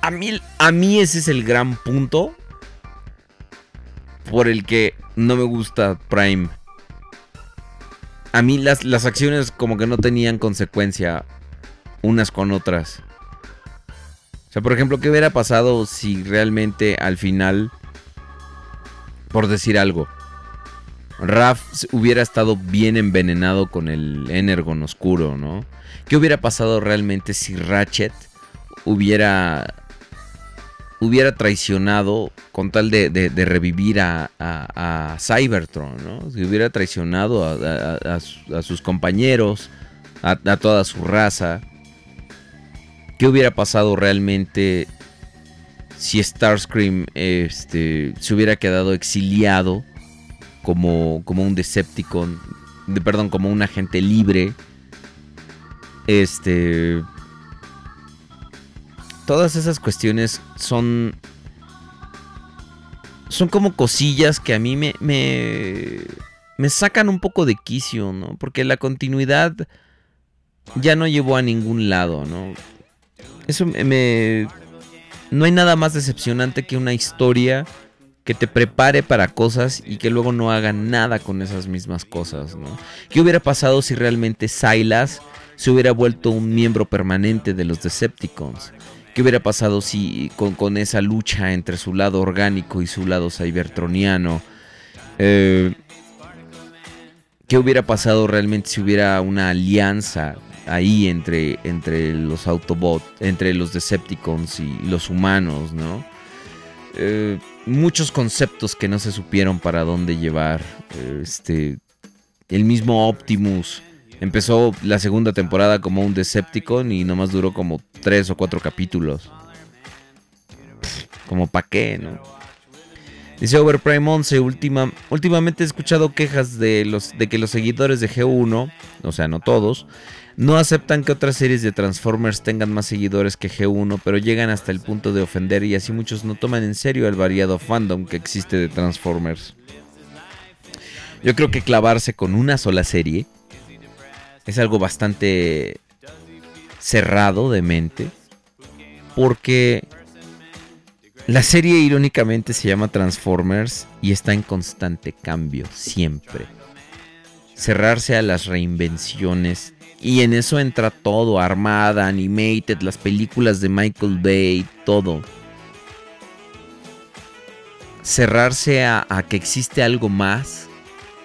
A mí, a mí ese es el gran punto por el que no me gusta Prime. A mí las, las acciones como que no tenían consecuencia unas con otras. Por ejemplo, ¿qué hubiera pasado si realmente al final, por decir algo, Raf hubiera estado bien envenenado con el Energon oscuro, ¿no? ¿Qué hubiera pasado realmente si Ratchet hubiera hubiera traicionado con tal de, revivir a, Cybertron, ¿no? Si hubiera traicionado a, a- a su- a sus compañeros, a toda su raza. ¿Qué hubiera pasado realmente si Starscream este, se hubiera quedado exiliado como, como un Decepticon, de, perdón, como un agente libre? Este, todas esas cuestiones son son como cosillas que a mí me, me me sacan un poco de quicio, ¿no? Porque la continuidad ya no llevó a ningún lado, ¿no? Eso me- no hay nada más decepcionante que una historia que te prepare para cosas y que luego no haga nada con esas mismas cosas, ¿no? ¿Qué hubiera pasado si realmente Silas se hubiera vuelto un miembro permanente de los Decepticons? ¿Qué hubiera pasado si con, con esa lucha entre su lado orgánico y su lado cybertroniano? Eh, ¿Qué hubiera pasado realmente si hubiera una alianza ahí entre, entre los Autobots, entre los Decepticons y los humanos, ¿no? Eh, muchos conceptos que no se supieron para dónde llevar. Eh, Este, el mismo Optimus empezó la segunda temporada como un Decepticon y nomás duró como tres o cuatro capítulos. Pff, Como pa' qué, ¿no? Dice Overprime 11, última, últimamente he escuchado quejas de, los, de que los seguidores de G1, o sea, no todos, no aceptan que otras series de Transformers tengan más seguidores que G1, pero llegan hasta el punto de ofender y así muchos no toman en serio el variado fandom que existe de Transformers. Yo creo que clavarse con una sola serie es algo bastante cerrado de mente, porque la serie irónicamente se llama Transformers y está en constante cambio, siempre. Cerrarse a las reinvenciones. Y en eso entra todo, Armada, Animated, las películas de Michael Bay, todo. Cerrarse a, a que existe algo más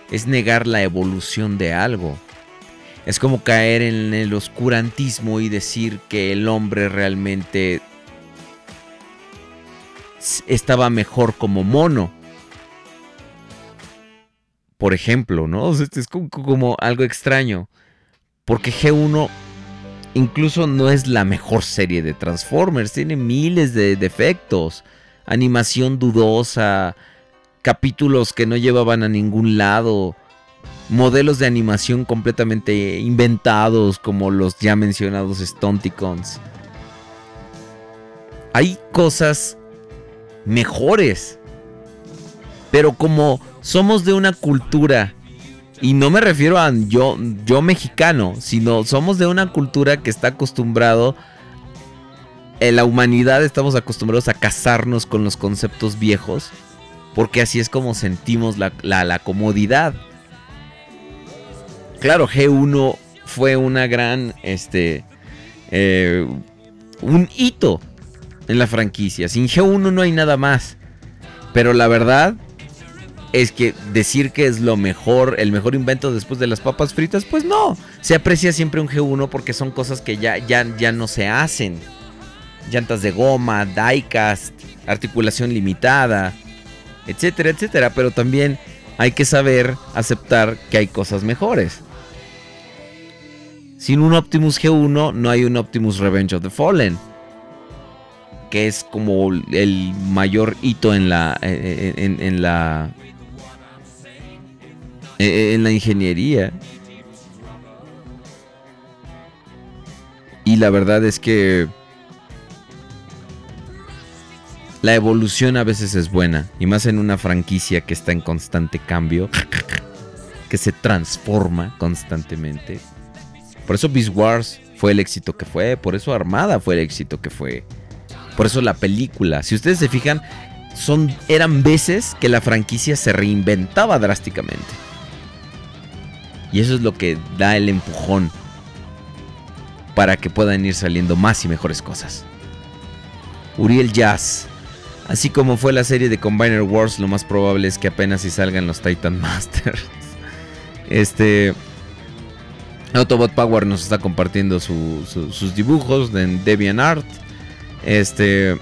es negar la evolución de algo. Es como caer en el oscurantismo y decir que el hombre realmente estaba mejor como mono. Por ejemplo, ¿no? O este es como, como algo extraño. Porque G1 incluso no es la mejor serie de Transformers. Tiene miles de defectos. Animación dudosa. Capítulos que no llevaban a ningún lado. Modelos de animación completamente inventados como los ya mencionados Stunticons. Hay cosas mejores. Pero como somos de una cultura, y no me refiero a yo, yo mexicano, sino somos de una cultura que está acostumbrado, en la humanidad estamos acostumbrados a casarnos con los conceptos viejos, porque así es como sentimos la, la- comodidad. Claro, G1 fue una gran, este, eh, un hito en la franquicia. Sin G1 no hay nada más. Pero la verdad es que decir que es lo mejor, el mejor invento después de las papas fritas, pues no. Se aprecia siempre un G1 porque son cosas que ya, ya, ya no se hacen. Llantas de goma, diecast, articulación limitada, etcétera, etcétera. Pero también hay que saber aceptar que hay cosas mejores. Sin un Optimus G1 no hay un Optimus Revenge of the Fallen que es como el mayor hito en la en, en- en la en en la ingeniería. Y la verdad es que la evolución a veces es buena y más en una franquicia que está en constante cambio que se transforma constantemente. Por eso Beast Wars fue el éxito que fue por eso Armada fue el éxito que fue por eso la película, si ustedes se fijan, eran veces que la franquicia se reinventaba drásticamente. Y eso es lo que da el empujón para que puedan ir saliendo más y mejores cosas. Uriel Jazz. Así como fue la serie de Combiner Wars, lo más probable es que apenas si salgan los Titan Masters. Este. Autobot Power nos está compartiendo su- su- sus dibujos en DeviantArt. Este.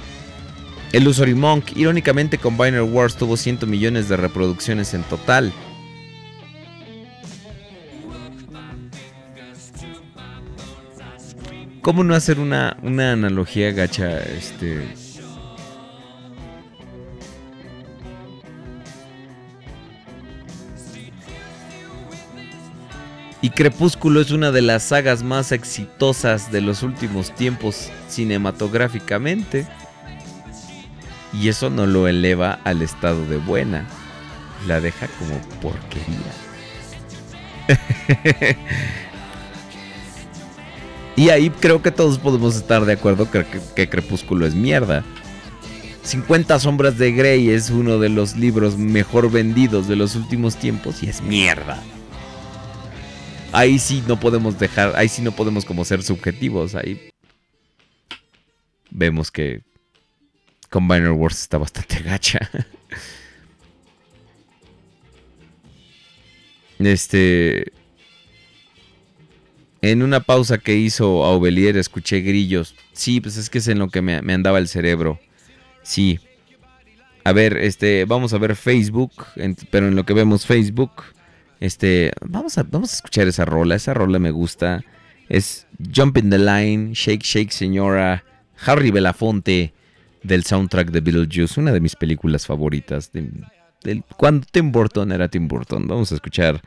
Illusory Monk. Irónicamente, Combiner Wars tuvo 100 millones de reproducciones en total. ¿Cómo no hacer una, una analogía gacha? Este. Y Crepúsculo es una de las sagas más exitosas de los últimos tiempos cinematográficamente. Y eso no lo eleva al estado de buena. La deja como porquería. y ahí creo que todos podemos estar de acuerdo que, que- Crepúsculo es mierda. 50 sombras de Grey es uno de los libros mejor vendidos de los últimos tiempos y es mierda. Ahí sí no podemos dejar, ahí sí no podemos como ser subjetivos, ahí vemos que Combiner Wars está bastante gacha. Este. En una pausa que hizo Aubelier escuché grillos. Sí, pues es que es en lo que me, me andaba el cerebro. Sí. A ver, este, vamos a ver Facebook, pero en lo que vemos Facebook, este, vamos a, vamos a escuchar esa rola. Esa rola me gusta. Es Jump in the Line, Shake Shake Señora, Harry Belafonte del soundtrack de Beetlejuice, una de mis películas favoritas. de- cuando Tim Burton era Tim Burton. Vamos a escuchar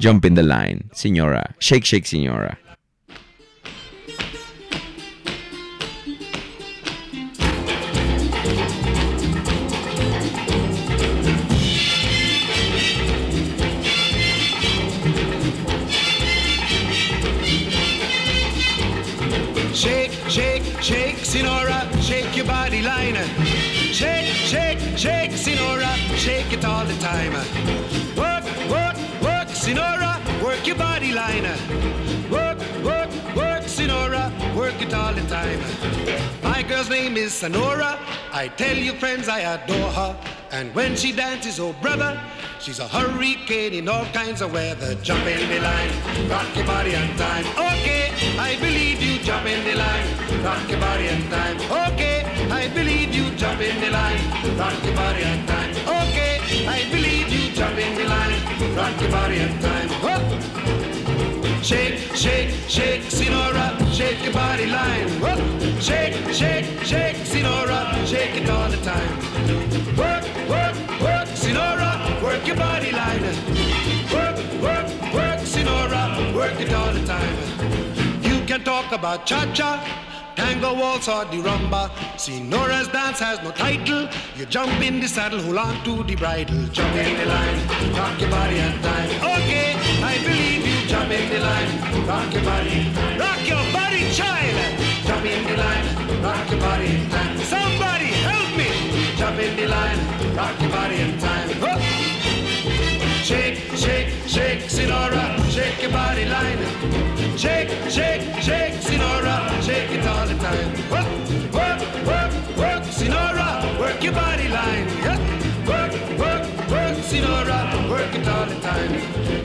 Jump in the Line, Señora, Shake Shake Señora. It all the time. Work, work, work, Sinora, work your body line. Work, work, work, Sinora, work it all the time. My girl's name is Sonora. I tell you, friends, I adore her. And when she dances, oh brother, she's a hurricane in all kinds of weather. Jump in the line, rock your body on time. Okay, I believe you. Jump in the line, rock your body on time. Okay, I believe you. Jump in the line, rock your body on time. Okay, I believe you. Jump in the line, rock your body on time. Oh. Shake, shake, shake, Sinora, shake your body line. Work, Shake, shake, shake, Sinora, shake it all the time. Work, work, work, Sinora, work your body line. Work, work, work, Sinora, work it all the time. You can talk about cha-cha, tango waltz or the rumba. Sinora's dance has no title. You jump in the saddle, hold on to the bridle. Jump in the line, rock your body and time. Okay, I believe. Jump in the line, rock your body. Rock your body, child. Jump in the line, rock your body in time. Somebody help me. Jump in the line, rock your body in time. Whoop. Shake, shake, shake, Sinora, shake your body line. Shake, shake, shake, Sinora, shake it all the time. Work, work, work, work, Sinora, work your body line. Work, work, work, Sinora, work it all the time.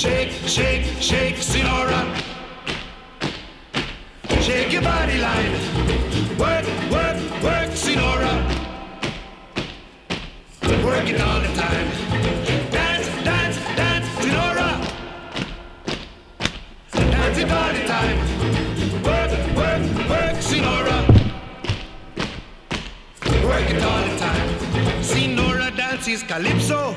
Shake, shake, shake, Sinora. Shake your body line. Work, work, work, Sinora. Work it all the time. Dance, dance, dance, Sinora. Dance it all the time. Work, work, work, Sinora. Work it all the time. See Nora dance is calypso.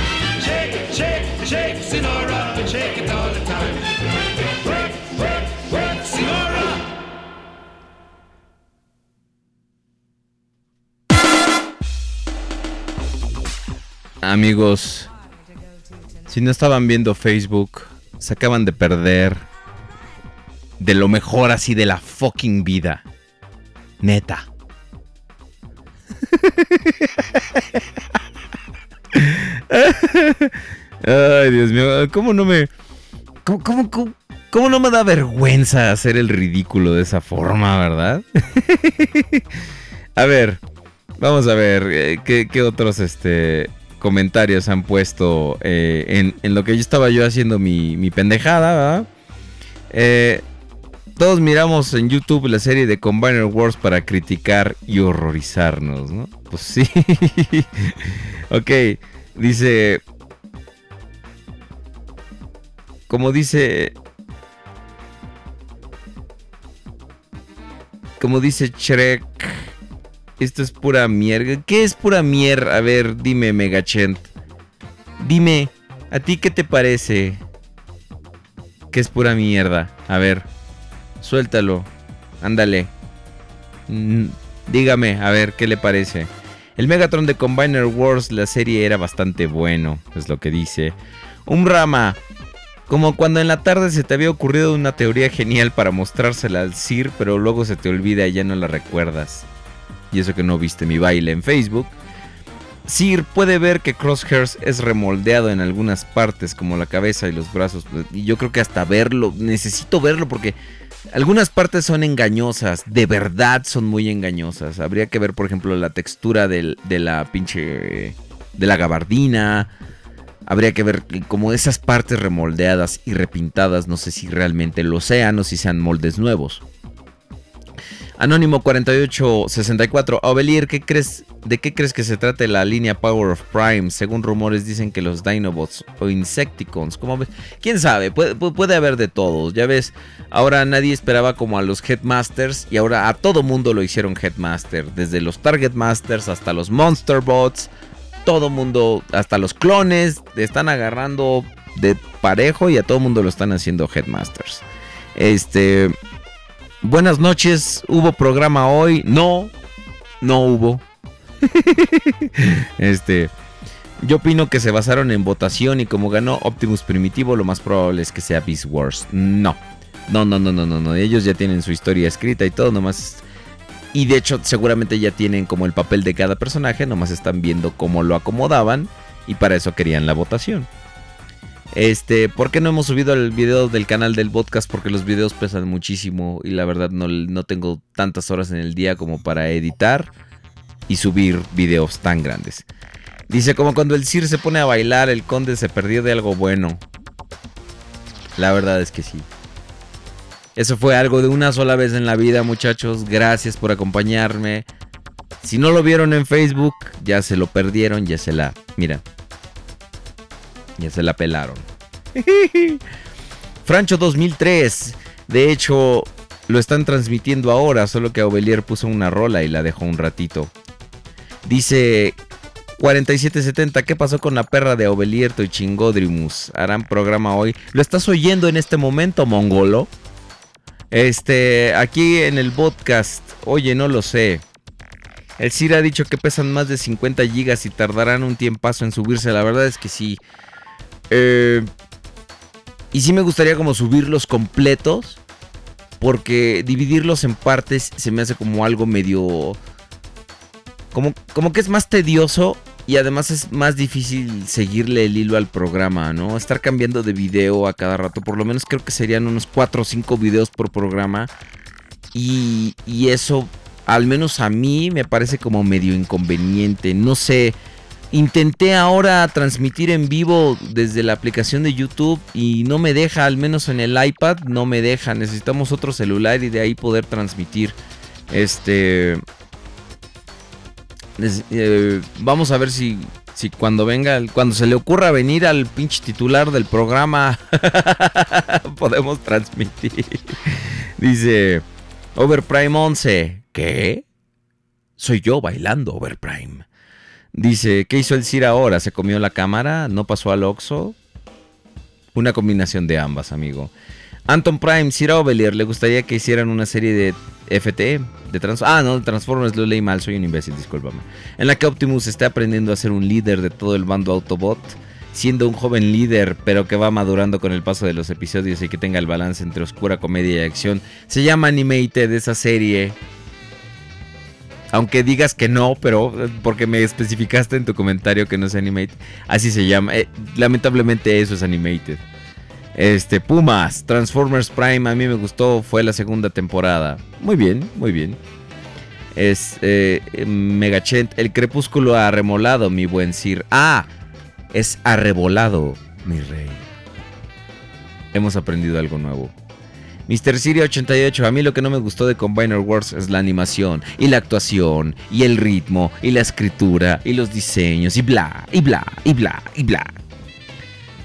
Shake, shake, Sinora, shake it all the time. Work, work, work. Amigos, si no estaban viendo Facebook, se acaban de perder de lo mejor así de la fucking vida. Neta. Ay, Dios mío, ¿cómo no me... ¿Cómo, cómo, cómo- no me da vergüenza hacer el ridículo de esa forma, verdad? a ver, vamos a ver, eh, ¿qué, otros este, comentarios han puesto eh, en, en lo que yo estaba yo haciendo mi, mi pendejada, ¿verdad? Eh, todos miramos en YouTube la serie de Combiner Wars para criticar y horrorizarnos, ¿no? Pues sí. ok, dice... Como dice... Como dice Shrek... Esto es pura mierda. ¿Qué es pura mierda? A ver, dime, Megachent. Dime, ¿a ti qué te parece? Que es pura mierda. A ver, suéltalo. Ándale. Mm, dígame, a ver, ¿qué le parece? El Megatron de Combiner Wars, la serie era bastante bueno, es lo que dice. Un rama. Como cuando en la tarde se te había ocurrido una teoría genial para mostrársela al Sir, pero luego se te olvida y ya no la recuerdas y eso que no viste mi baile en Facebook. Sir puede ver que Crosshairs es remoldeado en algunas partes, como la cabeza y los brazos. Y yo creo que hasta verlo, necesito verlo porque algunas partes son engañosas, de verdad son muy engañosas. Habría que ver, por ejemplo, la textura de la pinche. de la gabardina. Habría que ver como esas partes remoldeadas y repintadas, no sé si realmente lo sean o si sean moldes nuevos. Anónimo 4864. Ovelier, ¿qué crees, ¿de qué crees que se trata la línea Power of Prime? Según rumores dicen que los Dinobots o Insecticons. ¿Quién sabe? Puede, pu- puede haber de todos. Ya ves, ahora nadie esperaba como a los Headmasters y ahora a todo mundo lo hicieron Headmaster. Desde los Target Masters hasta los Monster Bots. Todo mundo, hasta los clones, están agarrando de parejo y a todo mundo lo están haciendo Headmasters. Este... Buenas noches, ¿hubo programa hoy? No, no hubo. este, yo opino que se basaron en votación y como ganó Optimus Primitivo, lo más probable es que sea Beast Wars. No, no, no, no, no, no. Ellos ya tienen su historia escrita y todo, nomás. Y de hecho, seguramente ya tienen como el papel de cada personaje, nomás están viendo cómo lo acomodaban y para eso querían la votación. Este, ¿por qué no hemos subido el video del canal del podcast? Porque los videos pesan muchísimo y la verdad no, no tengo tantas horas en el día como para editar y subir videos tan grandes. Dice, como cuando el Sir se pone a bailar, el conde se perdió de algo bueno. La verdad es que sí. Eso fue algo de una sola vez en la vida, muchachos. Gracias por acompañarme. Si no lo vieron en Facebook, ya se lo perdieron, ya se la... Mira, ya se la pelaron. Francho 2003. De hecho, lo están transmitiendo ahora, solo que Ovelier puso una rola y la dejó un ratito. Dice 4770, ¿qué pasó con la perra de Ovelierto y Chingodrimus? Harán programa hoy. ¿Lo estás oyendo en este momento, mongolo? Este, aquí en el podcast, oye, no lo sé. El Sir ha dicho que pesan más de 50 gigas y tardarán un tiempazo en subirse. La verdad es que sí. Eh, y sí me gustaría como subirlos completos. Porque dividirlos en partes se me hace como algo medio... Como, como que es más tedioso y además es más difícil seguirle el hilo al programa, ¿no? Estar cambiando de video a cada rato. Por lo menos creo que serían unos 4 o 5 videos por programa. Y, y eso, al menos a mí, me parece como medio inconveniente. No sé, Intenté ahora transmitir en vivo desde la aplicación de YouTube y no me deja, al menos en el iPad, no me deja. Necesitamos otro celular y de ahí poder transmitir. Este. Eh, vamos a ver si, si cuando venga, cuando se le ocurra venir al pinche titular del programa, podemos transmitir. Dice Overprime 11. ¿Qué? Soy yo bailando Overprime. Dice, ¿qué hizo el Cir ahora? ¿Se comió la cámara? ¿No pasó al Oxxo? Una combinación de ambas, amigo. Anton Prime, Cira Ovelier, le gustaría que hicieran una serie de FT, de trans ah, no, de Transformers, lo leí mal, soy un imbécil, discúlpame. En la que Optimus está aprendiendo a ser un líder de todo el bando Autobot, siendo un joven líder, pero que va madurando con el paso de los episodios y que tenga el balance entre oscura comedia y acción. Se llama Animated esa serie. Aunque digas que no, pero eh, porque me especificaste en tu comentario que no es animated. Así se llama. Eh, lamentablemente eso es animated. Este, Pumas, Transformers Prime, a mí me gustó, fue la segunda temporada. Muy bien, muy bien. Es eh, Megachent, el crepúsculo arremolado, mi buen Sir. Ah, es arrebolado, mi rey. Hemos aprendido algo nuevo. Mr. Siri 88, a mí lo que no me gustó de Combiner Wars es la animación, y la actuación, y el ritmo, y la escritura, y los diseños, y bla, y bla, y bla, y bla.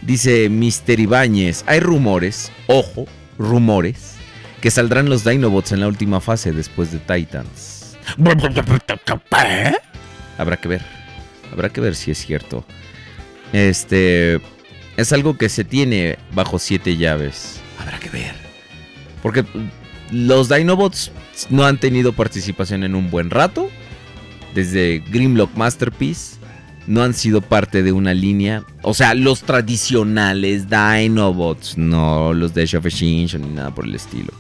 Dice Mr. Ibáñez, hay rumores, ojo, rumores, que saldrán los Dinobots en la última fase después de Titans. Habrá que ver, habrá que ver si es cierto. Este, es algo que se tiene bajo siete llaves. Habrá que ver. Porque los Dinobots no han tenido participación en un buen rato. Desde Grimlock Masterpiece. No han sido parte de una línea. O sea, los tradicionales Dinobots. No los de Extinction ni nada por el estilo.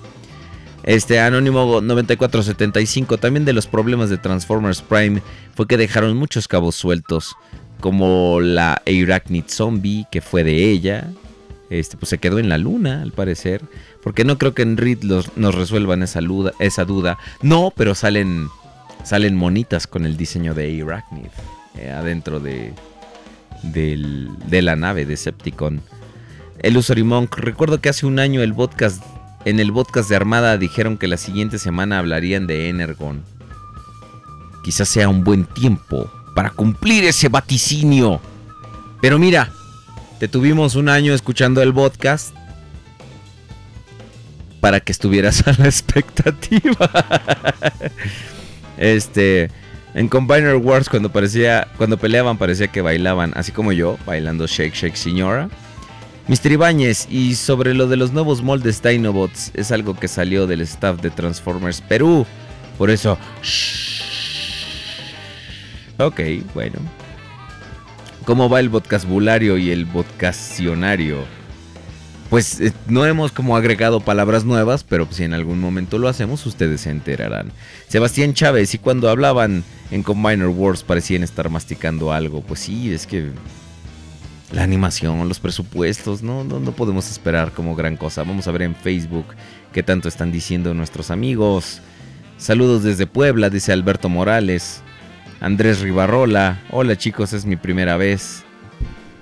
Este Anónimo 9475. También de los problemas de Transformers Prime fue que dejaron muchos cabos sueltos. Como la Arachnid Zombie, que fue de ella. Este, pues se quedó en la luna, al parecer. Porque no creo que en Reed los- nos resuelvan esa, esa duda. No, pero salen, salen monitas con el diseño de Arachnid eh, adentro de, del- de la nave de Septicon. El Monk, recuerdo que hace un año el podcast, en el podcast de Armada dijeron que la siguiente semana hablarían de Energon. Quizás sea un buen tiempo para cumplir ese vaticinio. Pero mira, te tuvimos un año escuchando el podcast para que estuvieras a la expectativa. este, en Combiner Wars cuando parecía, cuando peleaban parecía que bailaban, así como yo, bailando Shake Shake Señora. Mr. Ibáñez, y sobre lo de los nuevos moldes Dinobots, es algo que salió del staff de Transformers Perú. Por eso... Ok, bueno. ¿Cómo va el podcastbulario y el podcastionario? Pues eh, no hemos como agregado palabras nuevas, pero si en algún momento lo hacemos, ustedes se enterarán. Sebastián Chávez, y cuando hablaban en Combiner Wars parecían estar masticando algo. Pues sí, es que la animación, los presupuestos, no, no, podemos esperar como gran cosa. Vamos a ver en Facebook qué tanto están diciendo nuestros amigos. Saludos desde Puebla, dice Alberto Morales. Andrés Ribarrola, hola chicos, es mi primera vez.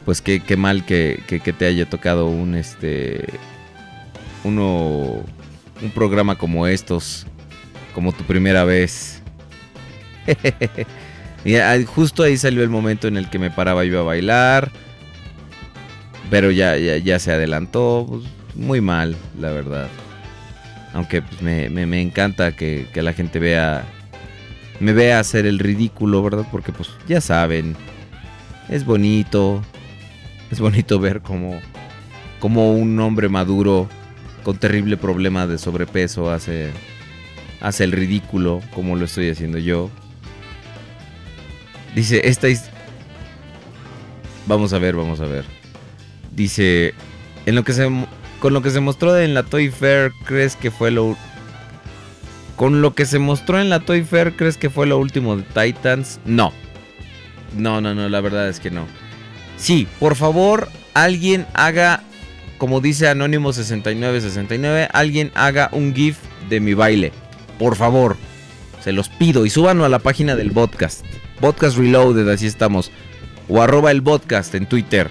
Pues qué, qué mal que, que- que te haya tocado un este. Uno. Un programa como estos. Como tu primera vez. y justo ahí salió el momento en el que me paraba yo a bailar. Pero ya, ya, ya se adelantó. pues, muy mal, la verdad. Aunque pues, me, me- me encanta que, que la gente vea. Me vea hacer el ridículo, ¿verdad? Porque pues ya saben. Es bonito. Es bonito ver cómo, cómo un hombre maduro con terrible problema de sobrepeso hace, hace el ridículo, como lo estoy haciendo yo. Dice, esta his- Vamos a ver, vamos a ver. Dice, en lo que se con lo que se mostró en la Toy Fair, ¿crees que fue lo con lo que se mostró en la Toy Fair, ¿crees que fue lo último de Titans? No. No, no, no, la verdad es que no. Sí, por favor, alguien haga, como dice Anónimo 6969, alguien haga un GIF de mi baile. Por favor, se los pido y súbanlo a la página del podcast. Podcast Reloaded, así estamos. o arroba el podcast en Twitter.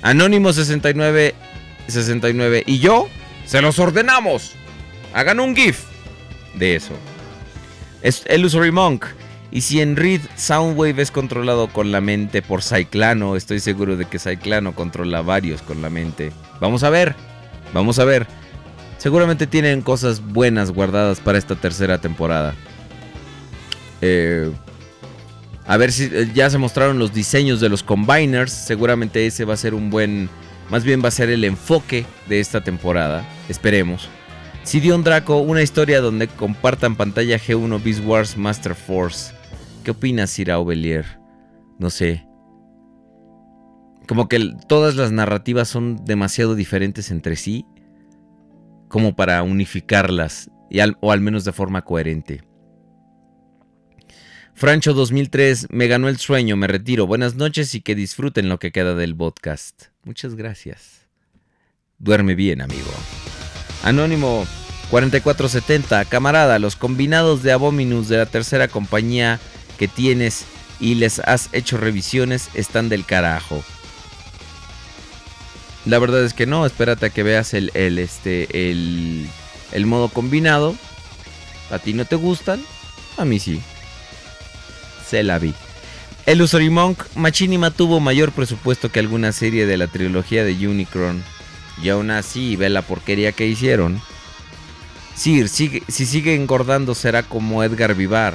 Anónimo 69 69 y yo se los ordenamos. Hagan un GIF de eso. Es Illusory Monk. Y si en Reed Soundwave es controlado con la mente por Cyclano, estoy seguro de que Cyclano controla varios con la mente. Vamos a ver, vamos a ver. Seguramente tienen cosas buenas guardadas para esta tercera temporada. Eh, a ver si eh, ya se mostraron los diseños de los combiners. Seguramente ese va a ser un buen. Más bien va a ser el enfoque de esta temporada. Esperemos. Sidion Draco, una historia donde compartan pantalla G1 Beast Wars Master Force. ¿Qué opinas, Sira Ovelier? No sé. Como que todas las narrativas son demasiado diferentes entre sí. Como para unificarlas. y al- o al menos de forma coherente. Francho 2003, me ganó el sueño, me retiro. Buenas noches y que disfruten lo que queda del podcast. Muchas gracias. Duerme bien, amigo. Anónimo 4470, camarada, los combinados de Abominus de la tercera compañía que tienes y les has hecho revisiones están del carajo. La verdad es que no, espérate a que veas el, el, este, el, el modo combinado. ¿A ti no te gustan? A mí sí. Se la vi. El Usory Monk, Machinima tuvo mayor presupuesto que alguna serie de la trilogía de Unicron. Y aún así, ve la porquería que hicieron. Sir, sigue- si sigue engordando será como Edgar Vivar.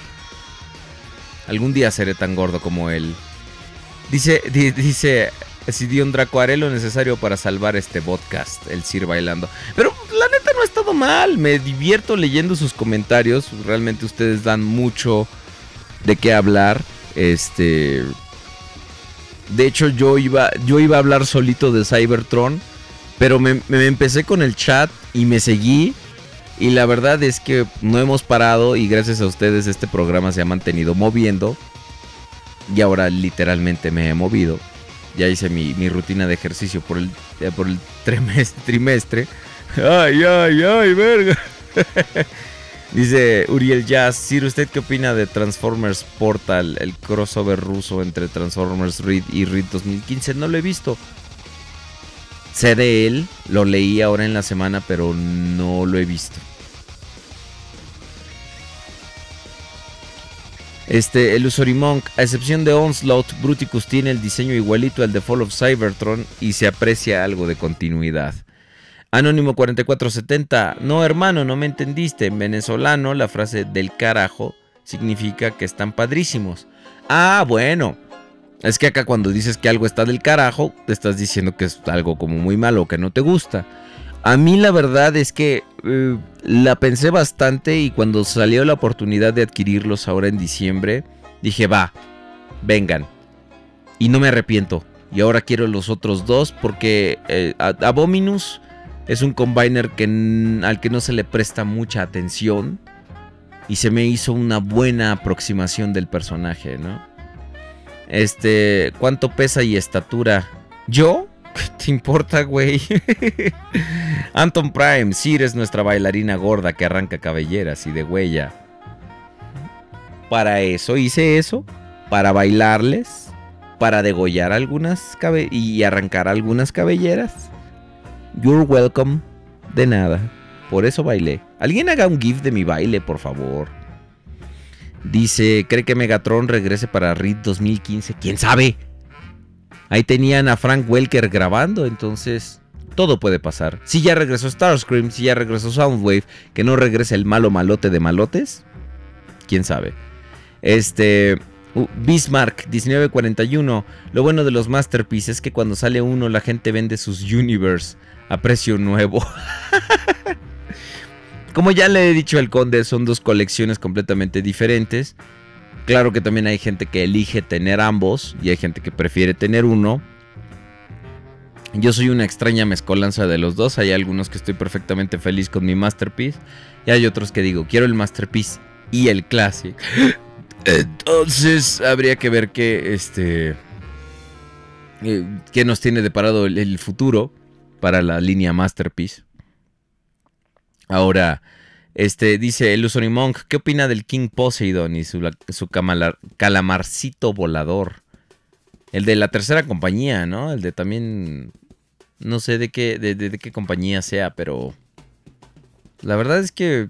Algún día seré tan gordo como él. Dice, di- dice Sidion Draco, haré lo necesario para salvar este podcast, el Sir bailando. Pero la neta no ha estado mal, me divierto leyendo sus comentarios, realmente ustedes dan mucho de qué hablar. Este De hecho yo iba yo iba a hablar solito de Cybertron, pero me empecé con el chat y me seguí y la verdad es que no hemos parado y gracias a ustedes este programa se ha mantenido moviendo. Y ahora literalmente me he movido. Ya hice mi, rutina de ejercicio por el, eh, por el trimestre. Ay, ay, ay, verga. Dice Uriel Jazz, Sir, ¿usted qué opina de Transformers Portal, el crossover ruso entre Transformers Reed y Reed 2015? No lo he visto. Sé de él, lo leí ahora en la semana, pero no lo he visto. Este, el Monk, a excepción de Onslaught, Bruticus tiene el diseño igualito al de Fall of Cybertron y se aprecia algo de continuidad. Anónimo 4470, no hermano, no me entendiste. En venezolano, la frase del carajo significa que están padrísimos. Ah, bueno. Es que acá cuando dices que algo está del carajo, te estás diciendo que es algo como muy malo, que no te gusta. A mí la verdad es que eh, la pensé bastante y cuando salió la oportunidad de adquirirlos ahora en diciembre, dije, va, vengan. Y no me arrepiento. Y ahora quiero los otros dos porque eh, Abominus es un combiner que, al que no se le presta mucha atención. Y se me hizo una buena aproximación del personaje, ¿no? Este, ¿cuánto pesa y estatura? ¿Yo? ¿Qué te importa, güey? Anton Prime, Sir es nuestra bailarina gorda que arranca cabelleras y de huella. Para eso hice eso, para bailarles, para degollar algunas y arrancar algunas cabelleras. You're welcome. De nada. Por eso bailé. Alguien haga un GIF de mi baile, por favor. Dice, ¿cree que Megatron regrese para Reed 2015? ¿Quién sabe? Ahí tenían a Frank Welker grabando, entonces todo puede pasar. Si ya regresó Starscream, si ya regresó Soundwave, que no regrese el malo malote de malotes, quién sabe. Este uh, Bismarck 1941, lo bueno de los masterpieces es que cuando sale uno la gente vende sus universe a precio nuevo. Como ya le he dicho al conde, son dos colecciones completamente diferentes. Claro que también hay gente que elige tener ambos y hay gente que prefiere tener uno. Yo soy una extraña mezcolanza de los dos. Hay algunos que estoy perfectamente feliz con mi Masterpiece. Y hay otros que digo, quiero el Masterpiece y el Classic. Entonces habría que ver qué, este, eh, nos tiene deparado el, el futuro para la línea Masterpiece. Ahora, este dice Illusory Monk, ¿qué opina del King Poseidon y su, su camala- calamarcito volador? El de la tercera compañía, ¿no? El de también. No sé de qué, de, de- de qué compañía sea, pero. La verdad es que.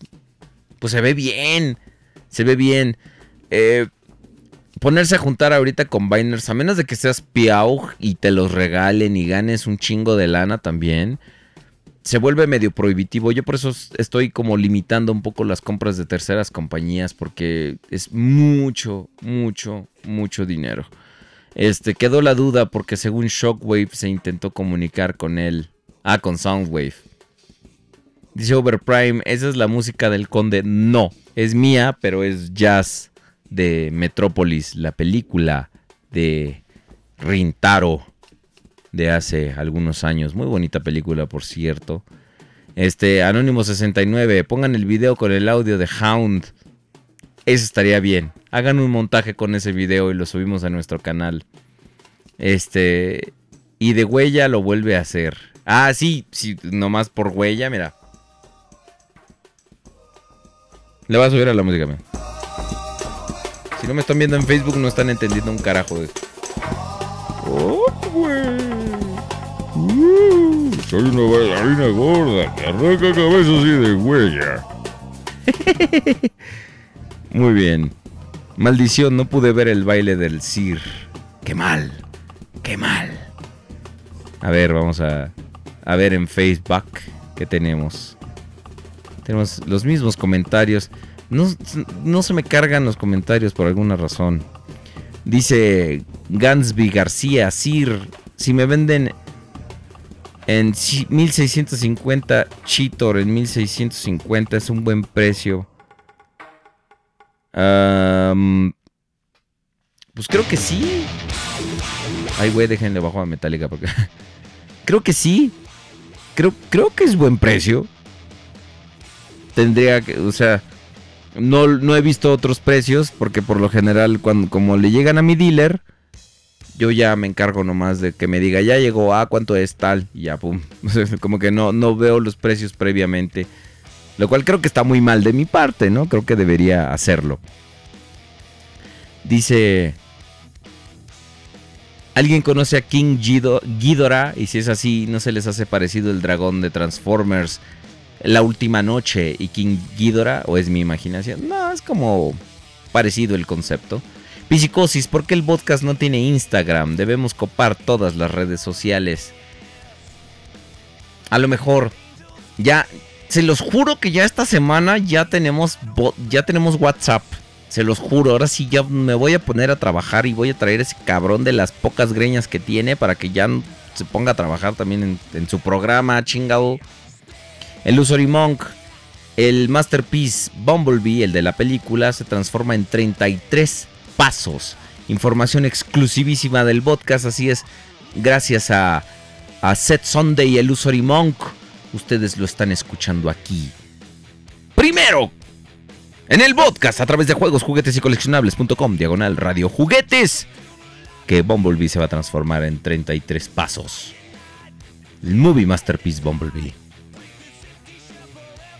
Pues se ve bien. Se ve bien. Eh, ponerse a juntar ahorita con Biners, a menos de que seas Piau y te los regalen y ganes un chingo de lana también, se vuelve medio prohibitivo. Yo por eso estoy como limitando un poco las compras de terceras compañías porque es mucho, mucho, mucho dinero. Este, quedó la duda porque según Shockwave se intentó comunicar con él. Ah, con Soundwave. Dice Overprime, esa es la música del conde. No, es mía, pero es jazz de Metrópolis, la película de Rintaro de hace algunos años. Muy bonita película, por cierto. Este, Anónimo 69, pongan el video con el audio de Hound. Eso estaría bien. Hagan un montaje con ese video y lo subimos a nuestro canal. Este, y de huella lo vuelve a hacer. Ah, sí, sí, nomás por huella, mira. Le va a subir a la música. Si no me están viendo en Facebook, no están entendiendo un carajo de. ¡Oh, soy una gorda que arranca cabezas y de huella. Muy bien. Maldición, no pude ver el baile del Sir. Qué mal. Qué mal. A ver, vamos a, a ver en Facebook qué tenemos. Tenemos los mismos comentarios. No, no se me cargan los comentarios por alguna razón. Dice Gansby García, Sir, si me venden en chi- 1650 Cheetor en 1650 es un buen precio. Pues creo que sí. Ay, güey, déjenle bajo a Metallica porque. creo que sí. Creo, creo que es buen precio. Tendría que, o sea, no, no he visto otros precios porque por lo general, cuando, como le llegan a mi dealer, yo ya me encargo nomás de que me diga, ya llegó, ah, cuánto es tal, y ya, pum. Como que no, no veo los precios previamente. Lo cual creo que está muy mal de mi parte, ¿no? Creo que debería hacerlo. Dice... ¿Alguien conoce a King Ghidorah? Y si es así, ¿no se les hace parecido el dragón de Transformers La Última Noche y King Ghidorah? ¿O es mi imaginación? No, es como parecido el concepto. Psicosis, ¿por qué el podcast no tiene Instagram? Debemos copar todas las redes sociales. A lo mejor, ya, se los juro que ya esta semana ya tenemos, ya tenemos WhatsApp. Se los juro, ahora sí ya me voy a poner a trabajar y voy a traer ese cabrón de las pocas greñas que tiene para que ya se ponga a trabajar también en, en su programa, chingado. El Usory Monk, el Masterpiece Bumblebee, el de la película, se transforma en 33 pasos. Información exclusivísima del podcast, así es, gracias a, a Set Sunday y el Usory Monk. Ustedes lo están escuchando aquí. Primero, en el podcast a través de juegos, juguetes y coleccionables.com, diagonal radio juguetes, que Bumblebee se va a transformar en 33 pasos. El movie Masterpiece Bumblebee.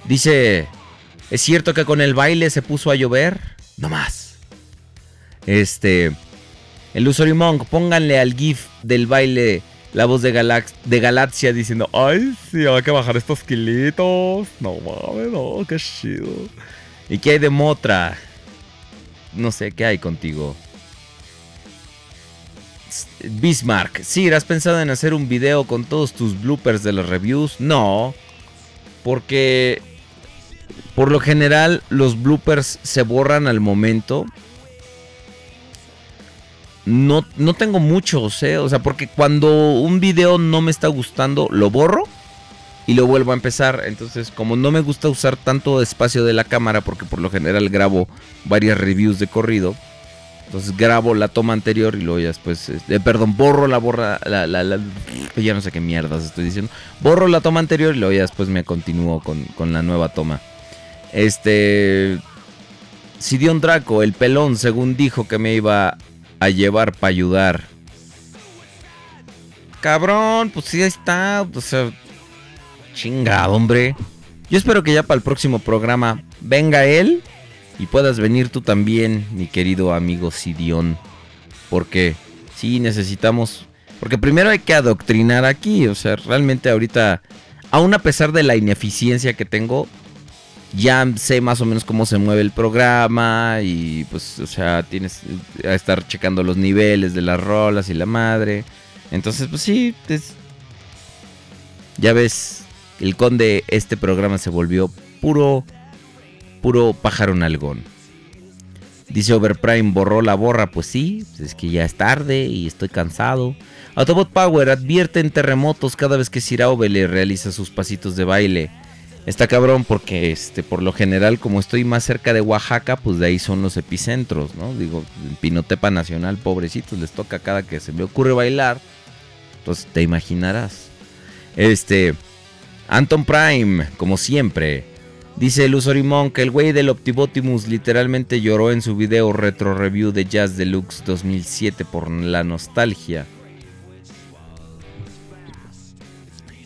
Dice, ¿es cierto que con el baile se puso a llover? No más. Este, el Monk, pónganle al GIF del baile la voz de, Galax- de Galaxia diciendo, ay, sí, hay que bajar estos kilitos. No mames, no, qué chido. ¿Y qué hay de Motra? No sé, ¿qué hay contigo? Bismarck, Sir, ¿has pensado en hacer un video con todos tus bloopers de los reviews? No, porque por lo general los bloopers se borran al momento. No, no tengo muchos, ¿eh? O sea, porque cuando un video no me está gustando, lo borro y lo vuelvo a empezar. Entonces, como no me gusta usar tanto espacio de la cámara, porque por lo general grabo varias reviews de corrido, entonces grabo la toma anterior y luego ya después, este, perdón, borro la borra, la, la- ya no sé qué mierdas estoy diciendo. Borro la toma anterior y luego ya después me continúo con, con la nueva toma. Este, Sidion Draco, el pelón, según dijo que me iba a llevar para ayudar. Cabrón, pues sí, ahí está. O sea, chingado, hombre. Yo espero que ya para el próximo programa venga él y puedas venir tú también, mi querido amigo Sidión. Porque Sí, necesitamos. Porque primero hay que adoctrinar aquí. O sea, realmente ahorita, aún a pesar de la ineficiencia que tengo, ya sé más o menos cómo se mueve el programa. Y pues, o sea, tienes a estar checando los niveles de las rolas y la madre. Entonces, pues sí, ya ves, el conde, este programa se volvió puro, puro pájaro nalgón. Dice Overprime, borró la borra. Pues sí, es que ya es tarde y estoy cansado. Autobot Power advierte en terremotos cada vez que Siraube le realiza sus pasitos de baile. Está cabrón porque este, por lo general, como estoy más cerca de Oaxaca, pues de ahí son los epicentros, ¿no? Digo, Pinotepa Nacional, pobrecitos, les toca cada que se me ocurre bailar. Entonces te imaginarás. Este. Anton Prime, como siempre. Dice Lusorimon que el güey del Optibotimus literalmente lloró en su video retro review de Jazz Deluxe 2007 por la nostalgia.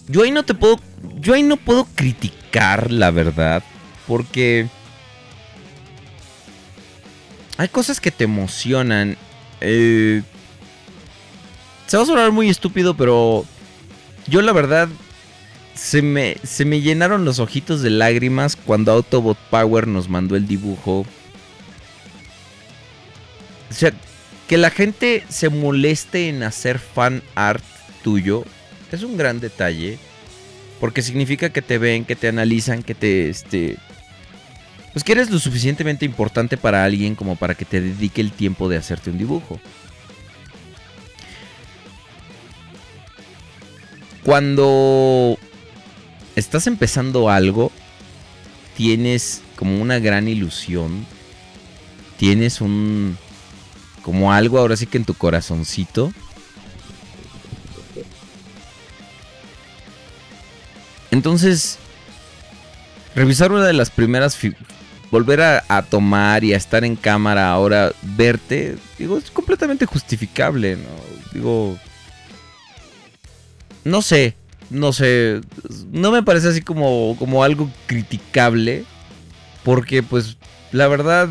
Yo ahí no te puedo. Yo ahí no puedo criticar, la verdad. Porque. Hay cosas que te emocionan. Eh, se va a sonar muy estúpido, pero. Yo la verdad. Se me, se me llenaron los ojitos de lágrimas cuando Autobot Power nos mandó el dibujo. O sea, que la gente se moleste en hacer fan art tuyo es un gran detalle. Porque significa que te ven, que te analizan, que te este. Pues que eres lo suficientemente importante para alguien como para que te dedique el tiempo de hacerte un dibujo. Cuando estás empezando algo, tienes como una gran ilusión. Tienes un. como algo ahora sí que en tu corazoncito. Entonces, revisar una de las primeras. Volver a, a tomar y a estar en cámara ahora, verte, digo, es completamente justificable, ¿no? Digo. No sé, no sé. No me parece así como, como algo criticable. Porque, pues, la verdad.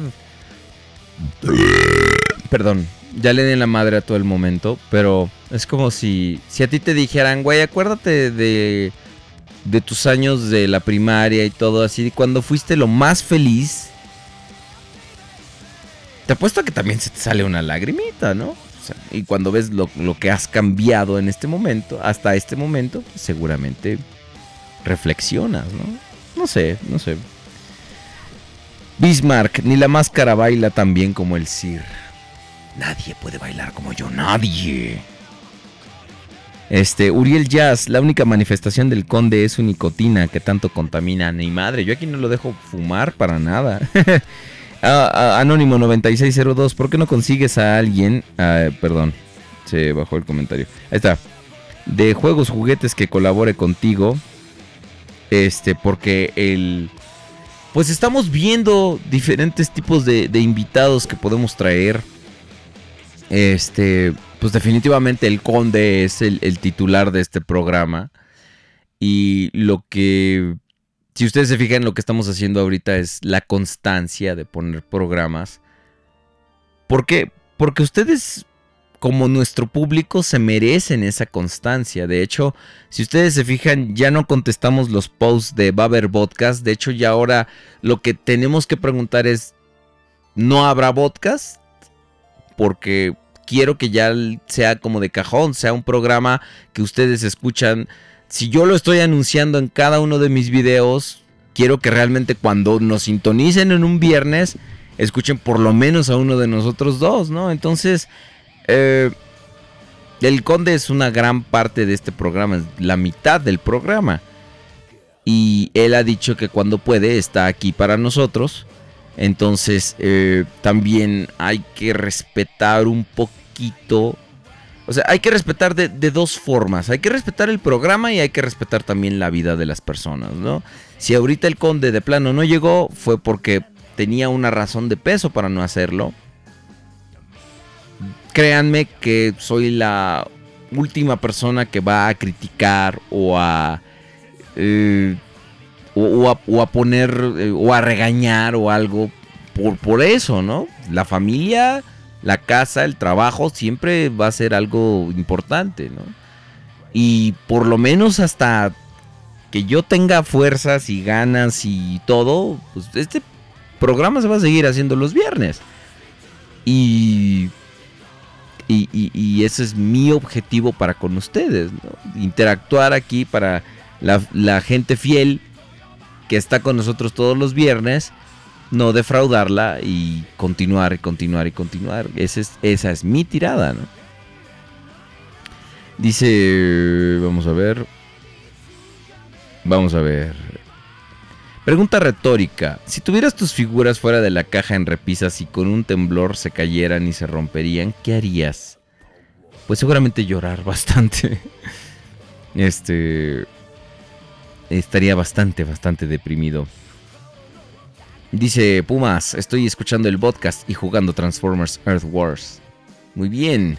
Perdón, ya le di la madre a todo el momento. Pero es como si, si a ti te dijeran, güey, acuérdate de, de tus años de la primaria y todo así. Cuando fuiste lo más feliz. Te apuesto a que también se te sale una lagrimita, ¿no? O sea, y cuando ves lo, lo que has cambiado en este momento, hasta este momento, pues seguramente reflexionas, ¿no? No sé, no sé. Bismarck, ni la máscara baila tan bien como el Sir. Nadie puede bailar como yo, nadie. Este, Uriel Jazz, la única manifestación del conde es su nicotina que tanto contamina. Ni madre, yo aquí no lo dejo fumar para nada. Ah, ah, Anónimo 9602, ¿por qué no consigues a alguien? Ah, perdón, se bajó el comentario. Ahí está. De juegos, juguetes que colabore contigo. Este, porque el. Pues estamos viendo diferentes tipos de, de invitados que podemos traer. Este, pues definitivamente el conde es el, titular de este programa. Y lo que, si ustedes se fijan, lo que estamos haciendo ahorita es la constancia de poner programas. ¿Por qué? Porque ustedes, como nuestro público, se merecen esa constancia. De hecho, si ustedes se fijan, ya no contestamos los posts de Baber Podcast. De hecho, ya ahora lo que tenemos que preguntar es, ¿no habrá podcast? Porque quiero que ya sea como de cajón, sea un programa que ustedes escuchan. Si yo lo estoy anunciando en cada uno de mis videos, quiero que realmente cuando nos sintonicen en un viernes, escuchen por lo menos a uno de nosotros dos, ¿no? Entonces, eh, el conde es una gran parte de este programa, es la mitad del programa. Y él ha dicho que cuando puede está aquí para nosotros. Entonces, eh, también hay que respetar un poquito. O sea, hay que respetar de, dos formas. Hay que respetar el programa y hay que respetar también la vida de las personas, ¿no? Si ahorita el conde de plano no llegó, fue porque tenía una razón de peso para no hacerlo. Créanme que soy la última persona que va a criticar o a. eh, o, a, poner. eh, o a regañar o algo por, por eso, ¿no? La familia la casa, el trabajo, siempre va a ser algo importante, ¿no? Y por lo menos hasta que yo tenga fuerzas y ganas y todo, pues este programa se va a seguir haciendo los viernes. Y, y, ese es mi objetivo para con ustedes, ¿no? Interactuar aquí para la gente fiel que está con nosotros todos los viernes, no defraudarla y continuar y continuar y continuar. Es- esa es mi tirada, ¿no? Dice, vamos a ver. Vamos a ver. Pregunta retórica. Si tuvieras tus figuras fuera de la caja en repisas y con un temblor se cayeran y se romperían, ¿qué harías? Pues seguramente llorar bastante. Este... Estaría bastante, bastante deprimido. Dice Pumas, estoy escuchando el podcast y jugando Transformers Earth Wars. Muy bien.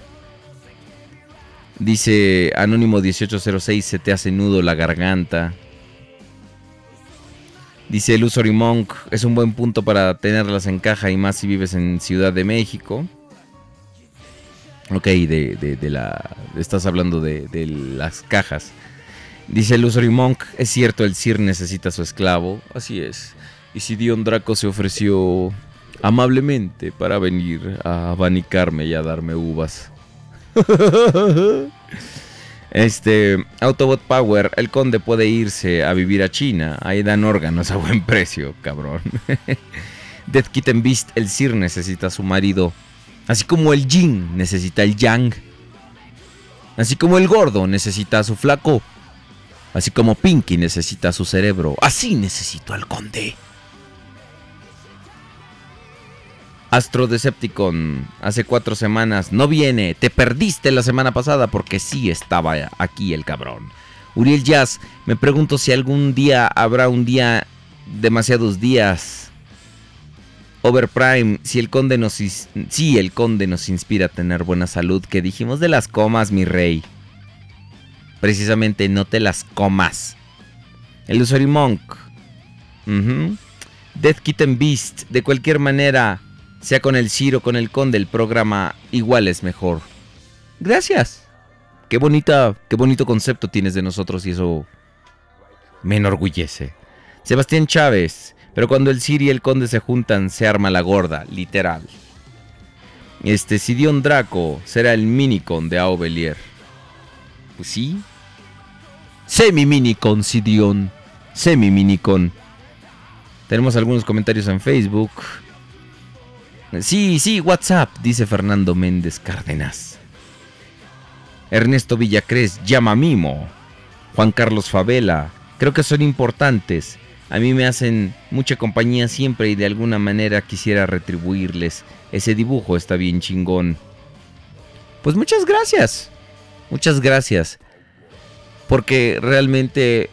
Dice Anónimo 1806, se te hace nudo la garganta. Dice Illusory Monk, es un buen punto para tenerlas en caja y más si vives en Ciudad de México. Ok, de, de- de la... Estás hablando de, de las cajas. Dice Illusory Monk, es cierto, el Sir necesita a su esclavo. Así es. Y si Dion Draco se ofreció amablemente para venir a abanicarme y a darme uvas. Este, Autobot Power, el conde puede irse a vivir a China. Ahí dan órganos a buen precio, cabrón. Death Kitten Beast, el Sir necesita a su marido. Así como el Jin necesita el Yang. Así como el gordo necesita a su flaco. Así como Pinky necesita su cerebro. Así necesito al conde. Astro Decepticon, hace cuatro semanas, no viene, te perdiste la semana pasada porque sí estaba aquí el cabrón. Uriel Jazz, me pregunto si algún día habrá un día, demasiados días. Overprime, si el conde nos, si el conde nos inspira a tener buena salud, que dijimos de las comas, mi rey. Precisamente no te las comas. El Usuary Monk. Death Kitten Beast, de cualquier manera, sea con el Ciro o con el Conde, el programa igual es mejor. Gracias. Qué bonita, qué bonito concepto tienes de nosotros y eso me enorgullece. Sebastián Chávez, pero cuando el Ciro y el Conde se juntan se arma la gorda, literal. Este Sidion Draco será el minicon de Aubelier. Pues sí. Semi minicon, Sidion. Semi minicon. Tenemos algunos comentarios en Facebook. Sí, sí, WhatsApp, dice Fernando Méndez Cárdenas. Ernesto Villacrés, llama Mimo. Juan Carlos Favela, creo que son importantes. A mí me hacen mucha compañía siempre y de alguna manera quisiera retribuirles. Ese dibujo está bien chingón. Pues muchas gracias. Muchas gracias. Porque realmente,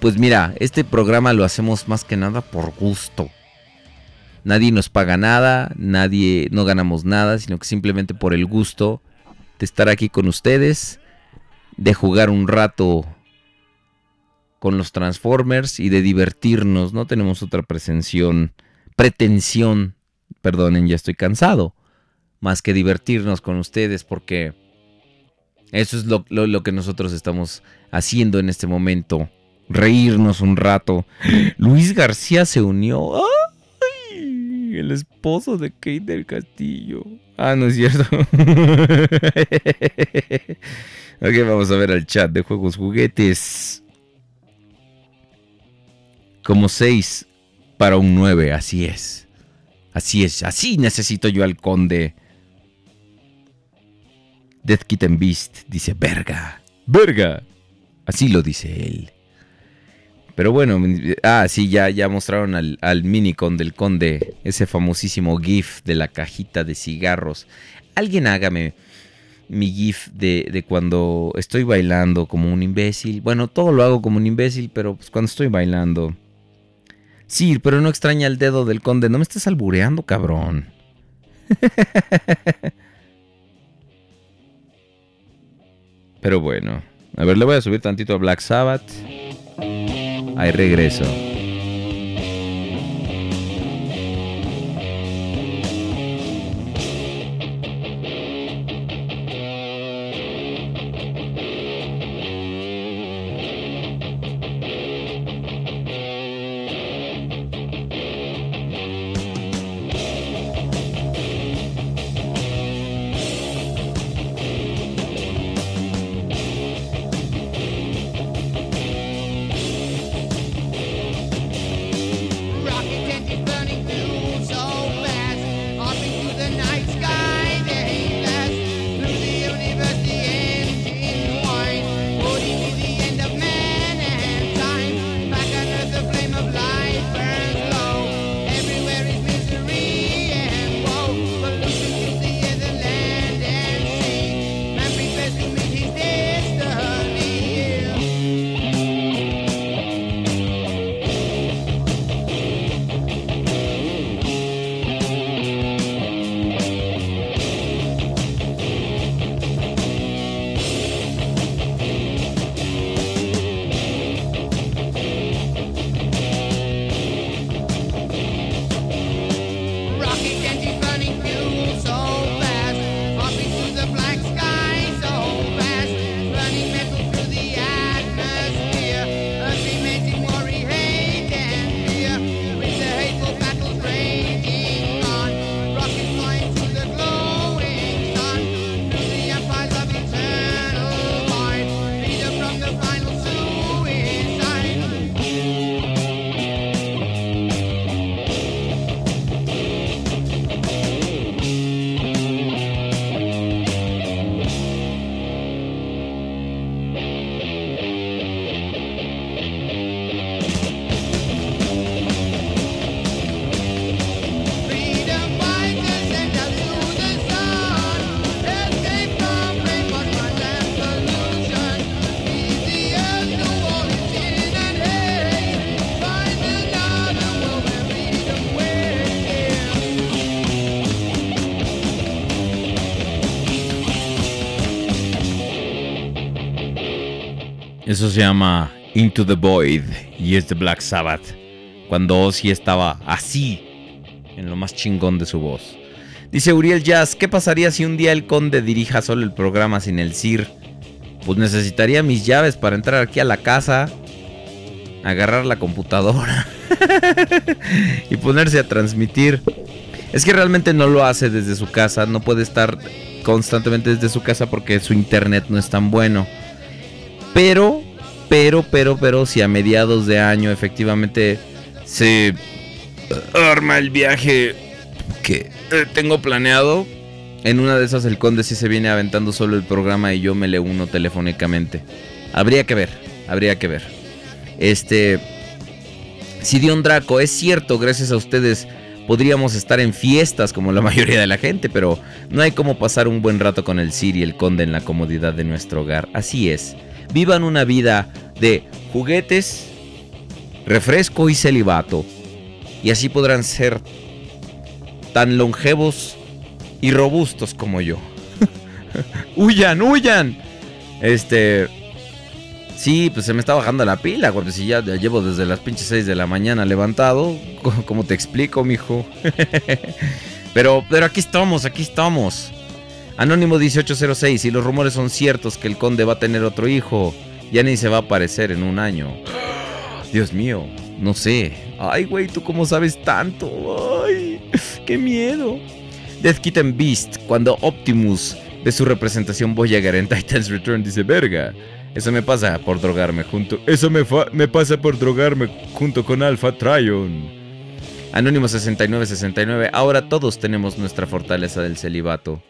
pues mira, este programa lo hacemos más que nada por gusto. Nadie nos paga nada, nadie, no ganamos nada, sino que simplemente por el gusto de estar aquí con ustedes, de jugar un rato con los Transformers y de divertirnos. No tenemos otra pretensión, pretensión, perdonen, ya estoy cansado, más que divertirnos con ustedes porque eso es lo, lo- lo que nosotros estamos haciendo en este momento. Reírnos un rato. Luis García se unió. ¡Ay! El esposo de Kate del Castillo. Ah, no es cierto. ok, vamos a ver al chat de juegos juguetes. Como 6 para un 9, así es. Así es, así necesito yo al conde. Death Kitten Beast dice verga. Verga. Así lo dice él. Pero bueno, ah, sí, ya, ya mostraron al, al minicon del conde, ese famosísimo GIF de la cajita de cigarros. Alguien hágame mi GIF de, de cuando estoy bailando como un imbécil. Bueno, todo lo hago como un imbécil, pero pues cuando estoy bailando. Sí, pero no extraña el dedo del conde. No me estés albureando, cabrón. Pero bueno. A ver, le voy a subir tantito a Black Sabbath. Ahí regreso. Se llama Into the Void y es de Black Sabbath. Cuando Ozzy estaba así, en lo más chingón de su voz. Dice Uriel Jazz, ¿qué pasaría si un día el conde dirija solo el programa sin el CIR? Pues necesitaría mis llaves para entrar aquí a la casa, agarrar la computadora y ponerse a transmitir. Es que realmente no lo hace desde su casa, no puede estar constantemente desde su casa porque su internet no es tan bueno. Pero, pero, pero, pero, si a mediados de año efectivamente se arma el viaje que eh, tengo planeado, en una de esas el conde sí se viene aventando solo el programa y yo me le uno telefónicamente. Habría que ver, habría que ver. Este, Sidion Draco, es cierto, gracias a ustedes podríamos estar en fiestas como la mayoría de la gente, pero no hay como pasar un buen rato con el Sir y el Conde en la comodidad de nuestro hogar. Así es, vivan una vida de juguetes, refresco y celibato, y así podrán ser tan longevos y robustos como yo. huyan, huyan. Este, Sí, pues se me está bajando la pila, porque si ya, llevo desde las pinches 6 de la mañana levantado, co- ¿cómo te explico, mijo? pero, pero aquí estamos, aquí estamos. Anónimo 1806, si los rumores son ciertos que el conde va a tener otro hijo, ya ni se va a aparecer en un año. Dios mío, no sé. Ay, güey, ¿tú cómo sabes tanto? Ay, qué miedo. Death Kitten Beast, cuando Optimus ve su representación Voyager en Titan's Return, dice, verga. Eso me pasa por drogarme junto. Eso me, me pasa por drogarme junto con Alpha Trion. Anónimo 6969. Ahora todos tenemos nuestra fortaleza del celibato.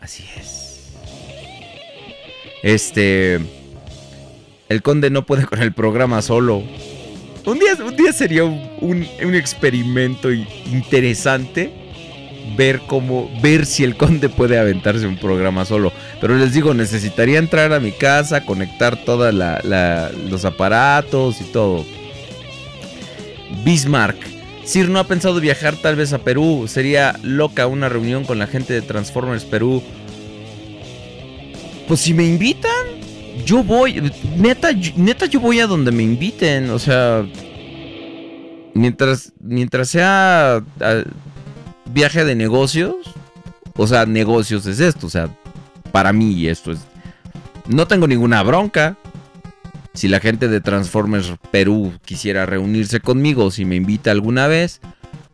Así es. Este. El conde no puede con el programa solo. Un día, un día sería un, experimento interesante ver cómo ver si el conde puede aventarse un programa solo. Pero les digo, necesitaría entrar a mi casa, conectar todos los aparatos y todo. Bismarck. Sir no ha pensado viajar tal vez a Perú. Sería loca una reunión con la gente de Transformers Perú. Pues si me invitan, yo voy. Neta, neta yo voy a donde me inviten. O sea, mientras, mientras sea ah, viaje de negocios, o sea, negocios es esto, o sea, para mí esto es... No tengo ninguna bronca. Si la gente de Transformers Perú quisiera reunirse conmigo, si me invita alguna vez,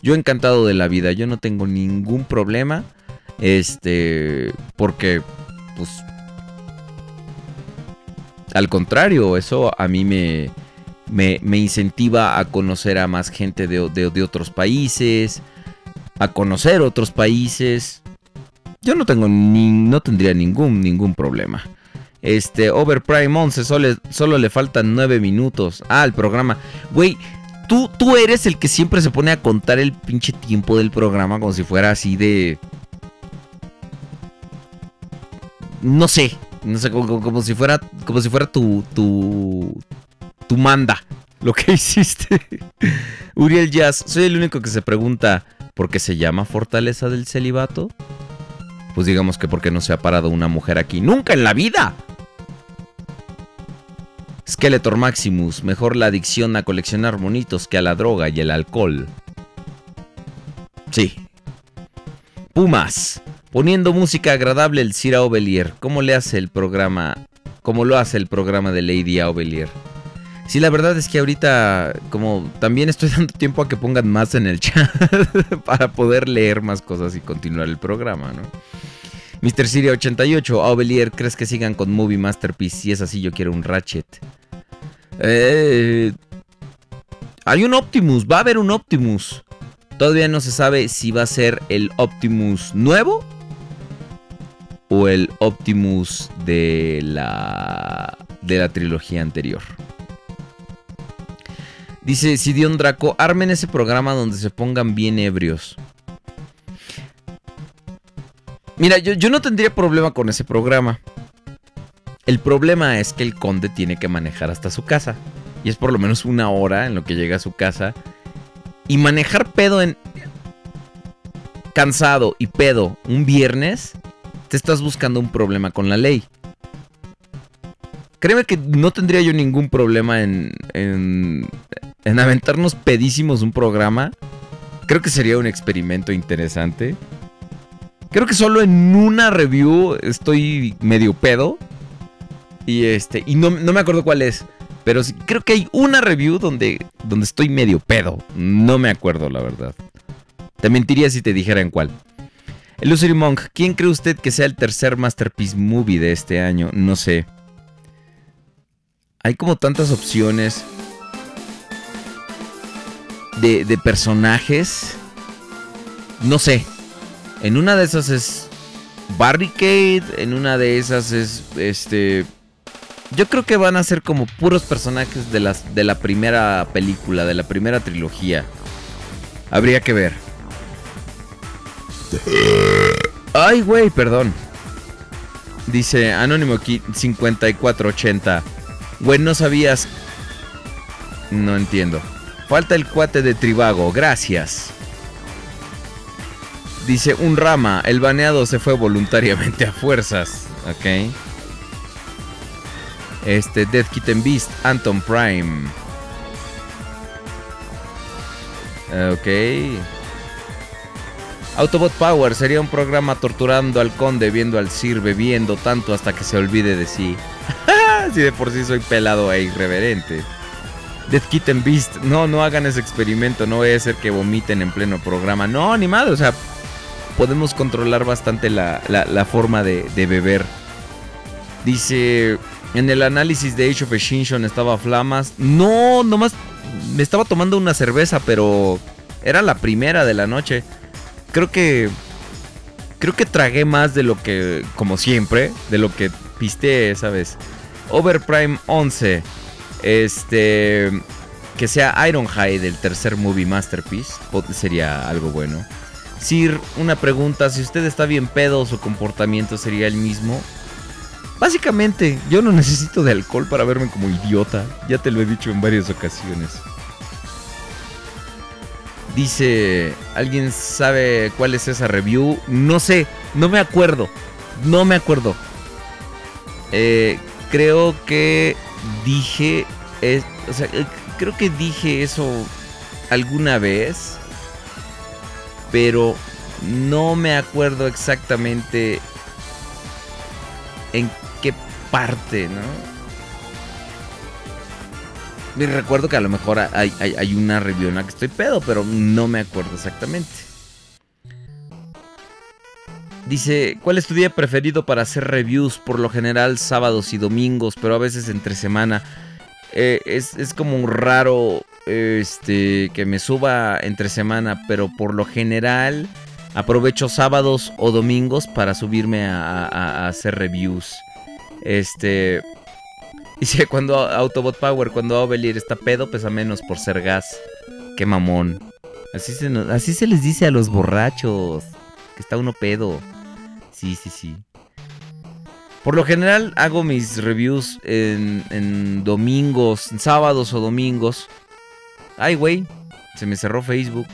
yo encantado de la vida, yo no tengo ningún problema. Este, porque, pues, al contrario, eso a mí me, me, me incentiva a conocer a más gente de, de- otros países, a conocer otros países. Yo no tengo ni, no tendría ningún, ningún problema. Este, Overprime 11, solo, solo le faltan 9 minutos. Ah, programa. Güey, tú, tú eres el que siempre se pone a contar el pinche tiempo del programa como si fuera así de... No sé, no sé, como, como- si fuera, como si fuera tu, tu, tu manda, lo que hiciste. Uriel Jazz, soy el único que se pregunta por qué se llama Fortaleza del Celibato. Pues digamos que porque no se ha parado una mujer aquí. ¡Nunca en la vida! Skeletor Maximus, mejor la adicción a coleccionar monitos que a la droga y el alcohol. Sí. Pumas, poniendo música agradable el Cira Ovelier. ¿Cómo le hace el programa? ¿Cómo lo hace el programa de Lady Ovelier? Sí, la verdad es que ahorita, como también estoy dando tiempo a que pongan más en el chat para poder leer más cosas y continuar el programa, ¿no? Mr. Siria 88, Ovelier, ¿crees que sigan con Movie Masterpiece? Si es así, yo quiero un Ratchet. Eh, hay un Optimus, va a haber un Optimus. Todavía no se sabe si va a ser el Optimus nuevo o el Optimus de la de la trilogía anterior. Dice Sidion Draco, armen ese programa donde se pongan bien ebrios. Mira, yo, yo no tendría problema con ese programa. El problema es que el conde tiene que manejar hasta su casa. Y es por lo menos una hora en lo que llega a su casa. Y manejar pedo en... Cansado y pedo un viernes, te estás buscando un problema con la ley. Créeme que no tendría yo ningún problema en, en, en aventarnos pedísimos un programa. Creo que sería un experimento interesante. Creo que solo en una review estoy medio pedo. Y este. Y no, no me acuerdo cuál es. Pero creo que hay una review donde, donde estoy medio pedo. No me acuerdo, la verdad. Te mentiría si te dijera en cuál. Illusory Monk, ¿quién cree usted que sea el tercer Masterpiece Movie de este año? No sé. Hay como tantas opciones de, de personajes. No sé. En una de esas es Barricade. En una de esas es este. Yo creo que van a ser como puros personajes de, las, de la primera película, de la primera trilogía. Habría que ver. Ay, güey, perdón. Dice Anónimo aquí 5480. Güey, no sabías. No entiendo. Falta el cuate de Tribago, gracias. Dice un rama, el baneado se fue voluntariamente a fuerzas. Ok. Este, Death Kitten Beast, Anton Prime. Ok. Autobot Power sería un programa torturando al conde viendo al Sir bebiendo tanto hasta que se olvide de sí. si de por sí soy pelado e irreverente. Death Kitten Beast, no, no hagan ese experimento, no voy a ser que vomiten en pleno programa. No, ni madre, o sea, podemos controlar bastante la, la- la forma de, beber. Dice, en el análisis de Age of Extinction estaba Flamas. No, nomás me estaba tomando una cerveza, pero era la primera de la noche. Creo que creo que tragué más de lo que como siempre, de lo que pisteé esa vez. Overprime 11. Este que sea Ironhide del tercer movie masterpiece sería algo bueno. Sir, una pregunta, si usted está bien pedo, su comportamiento sería el mismo. Básicamente, yo no necesito de alcohol para verme como idiota. Ya te lo he dicho en varias ocasiones. Dice, ¿alguien sabe cuál es esa review? No sé, no me acuerdo. No me acuerdo. Eh, creo que dije, es- o sea, eh, creo que dije eso alguna vez, pero no me acuerdo exactamente en qué parte, ¿no? Y recuerdo que a lo mejor hay, hay- una review en la que estoy pedo, pero no me acuerdo exactamente. Dice, ¿cuál es tu día preferido para hacer reviews? Por lo general sábados y domingos, pero a veces entre semana. Eh, es, es como raro este, que me suba entre semana, pero por lo general aprovecho sábados o domingos para subirme a hacer reviews. Este... Dice, cuando Autobot Power, cuando Aubelier está pedo, pesa menos por ser gas. Qué mamón. Así se, les dice a los borrachos. Que está uno pedo. Sí, sí, sí. Por lo general hago mis reviews en, domingos, sábados o domingos. Ay, güey, se me cerró Facebook.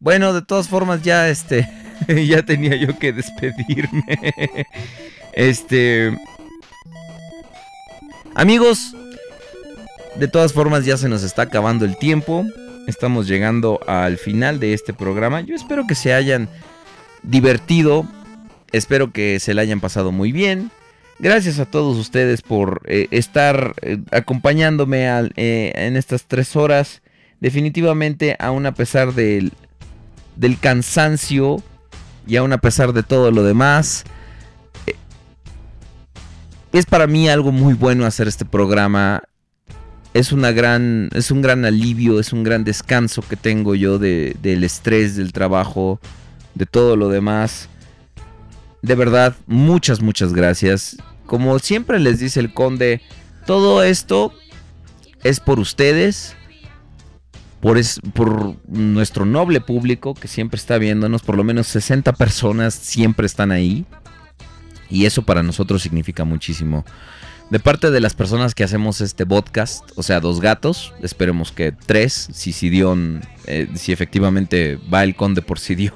Bueno, de todas formas ya este, ya tenía yo que despedirme. Este, amigos, de todas formas ya se nos está acabando el tiempo. Estamos llegando al final de este programa. Yo espero que se hayan divertido. Espero que se la hayan pasado muy bien. Gracias a todos ustedes por eh, estar eh, acompañándome eh, en estas tres horas. Definitivamente, aún a pesar del, del cansancio y aún a pesar de todo lo demás, es para mí algo muy bueno hacer este programa. Es, una gran, es un gran alivio, es un gran descanso que tengo yo de- del estrés, del trabajo, de todo lo demás. De verdad, muchas, muchas gracias. Como siempre les dice el conde, todo esto es por ustedes, por, es- por nuestro noble público que siempre está viéndonos, por lo menos 60 personas siempre están ahí. Y eso para nosotros significa muchísimo. De parte de las personas que hacemos este podcast, o sea, dos gatos, esperemos que tres, si Sidión, eh, si efectivamente va el conde por Sidión.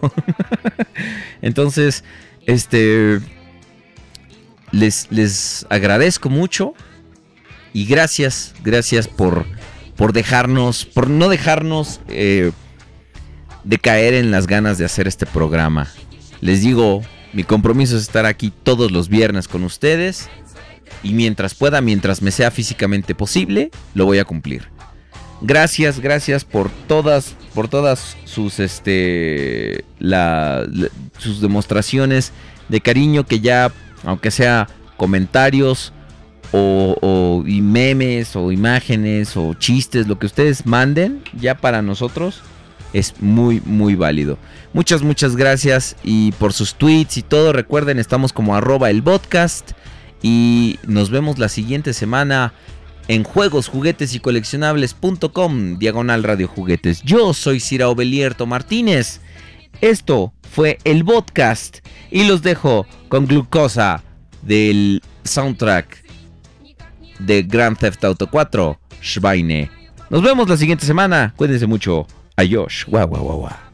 Entonces, este, les, les agradezco mucho Y gracias, gracias por, por dejarnos, por no dejarnos eh, de caer en las ganas de hacer este programa. Les digo, mi compromiso es estar aquí todos los viernes con ustedes. Y mientras pueda, mientras me sea físicamente posible, lo voy a cumplir. Gracias, gracias por todas, por todas sus, este, la- sus demostraciones de cariño que ya, aunque sea comentarios o, memes o imágenes o chistes, lo que ustedes manden, ya para nosotros es muy, muy válido. Muchas, muchas gracias y por sus tweets y todo. Recuerden, estamos como arroba el podcast y nos vemos la siguiente semana en juegos, juguetes y coleccionables.com, diagonal radio juguetes. Yo soy Cira Obelierto Martínez. Esto fue el podcast y los dejo con glucosa del soundtrack de Grand Theft Auto 4, Schweine. Nos vemos la siguiente semana. Cuídense mucho. 哎呦，是哇哇哇哇。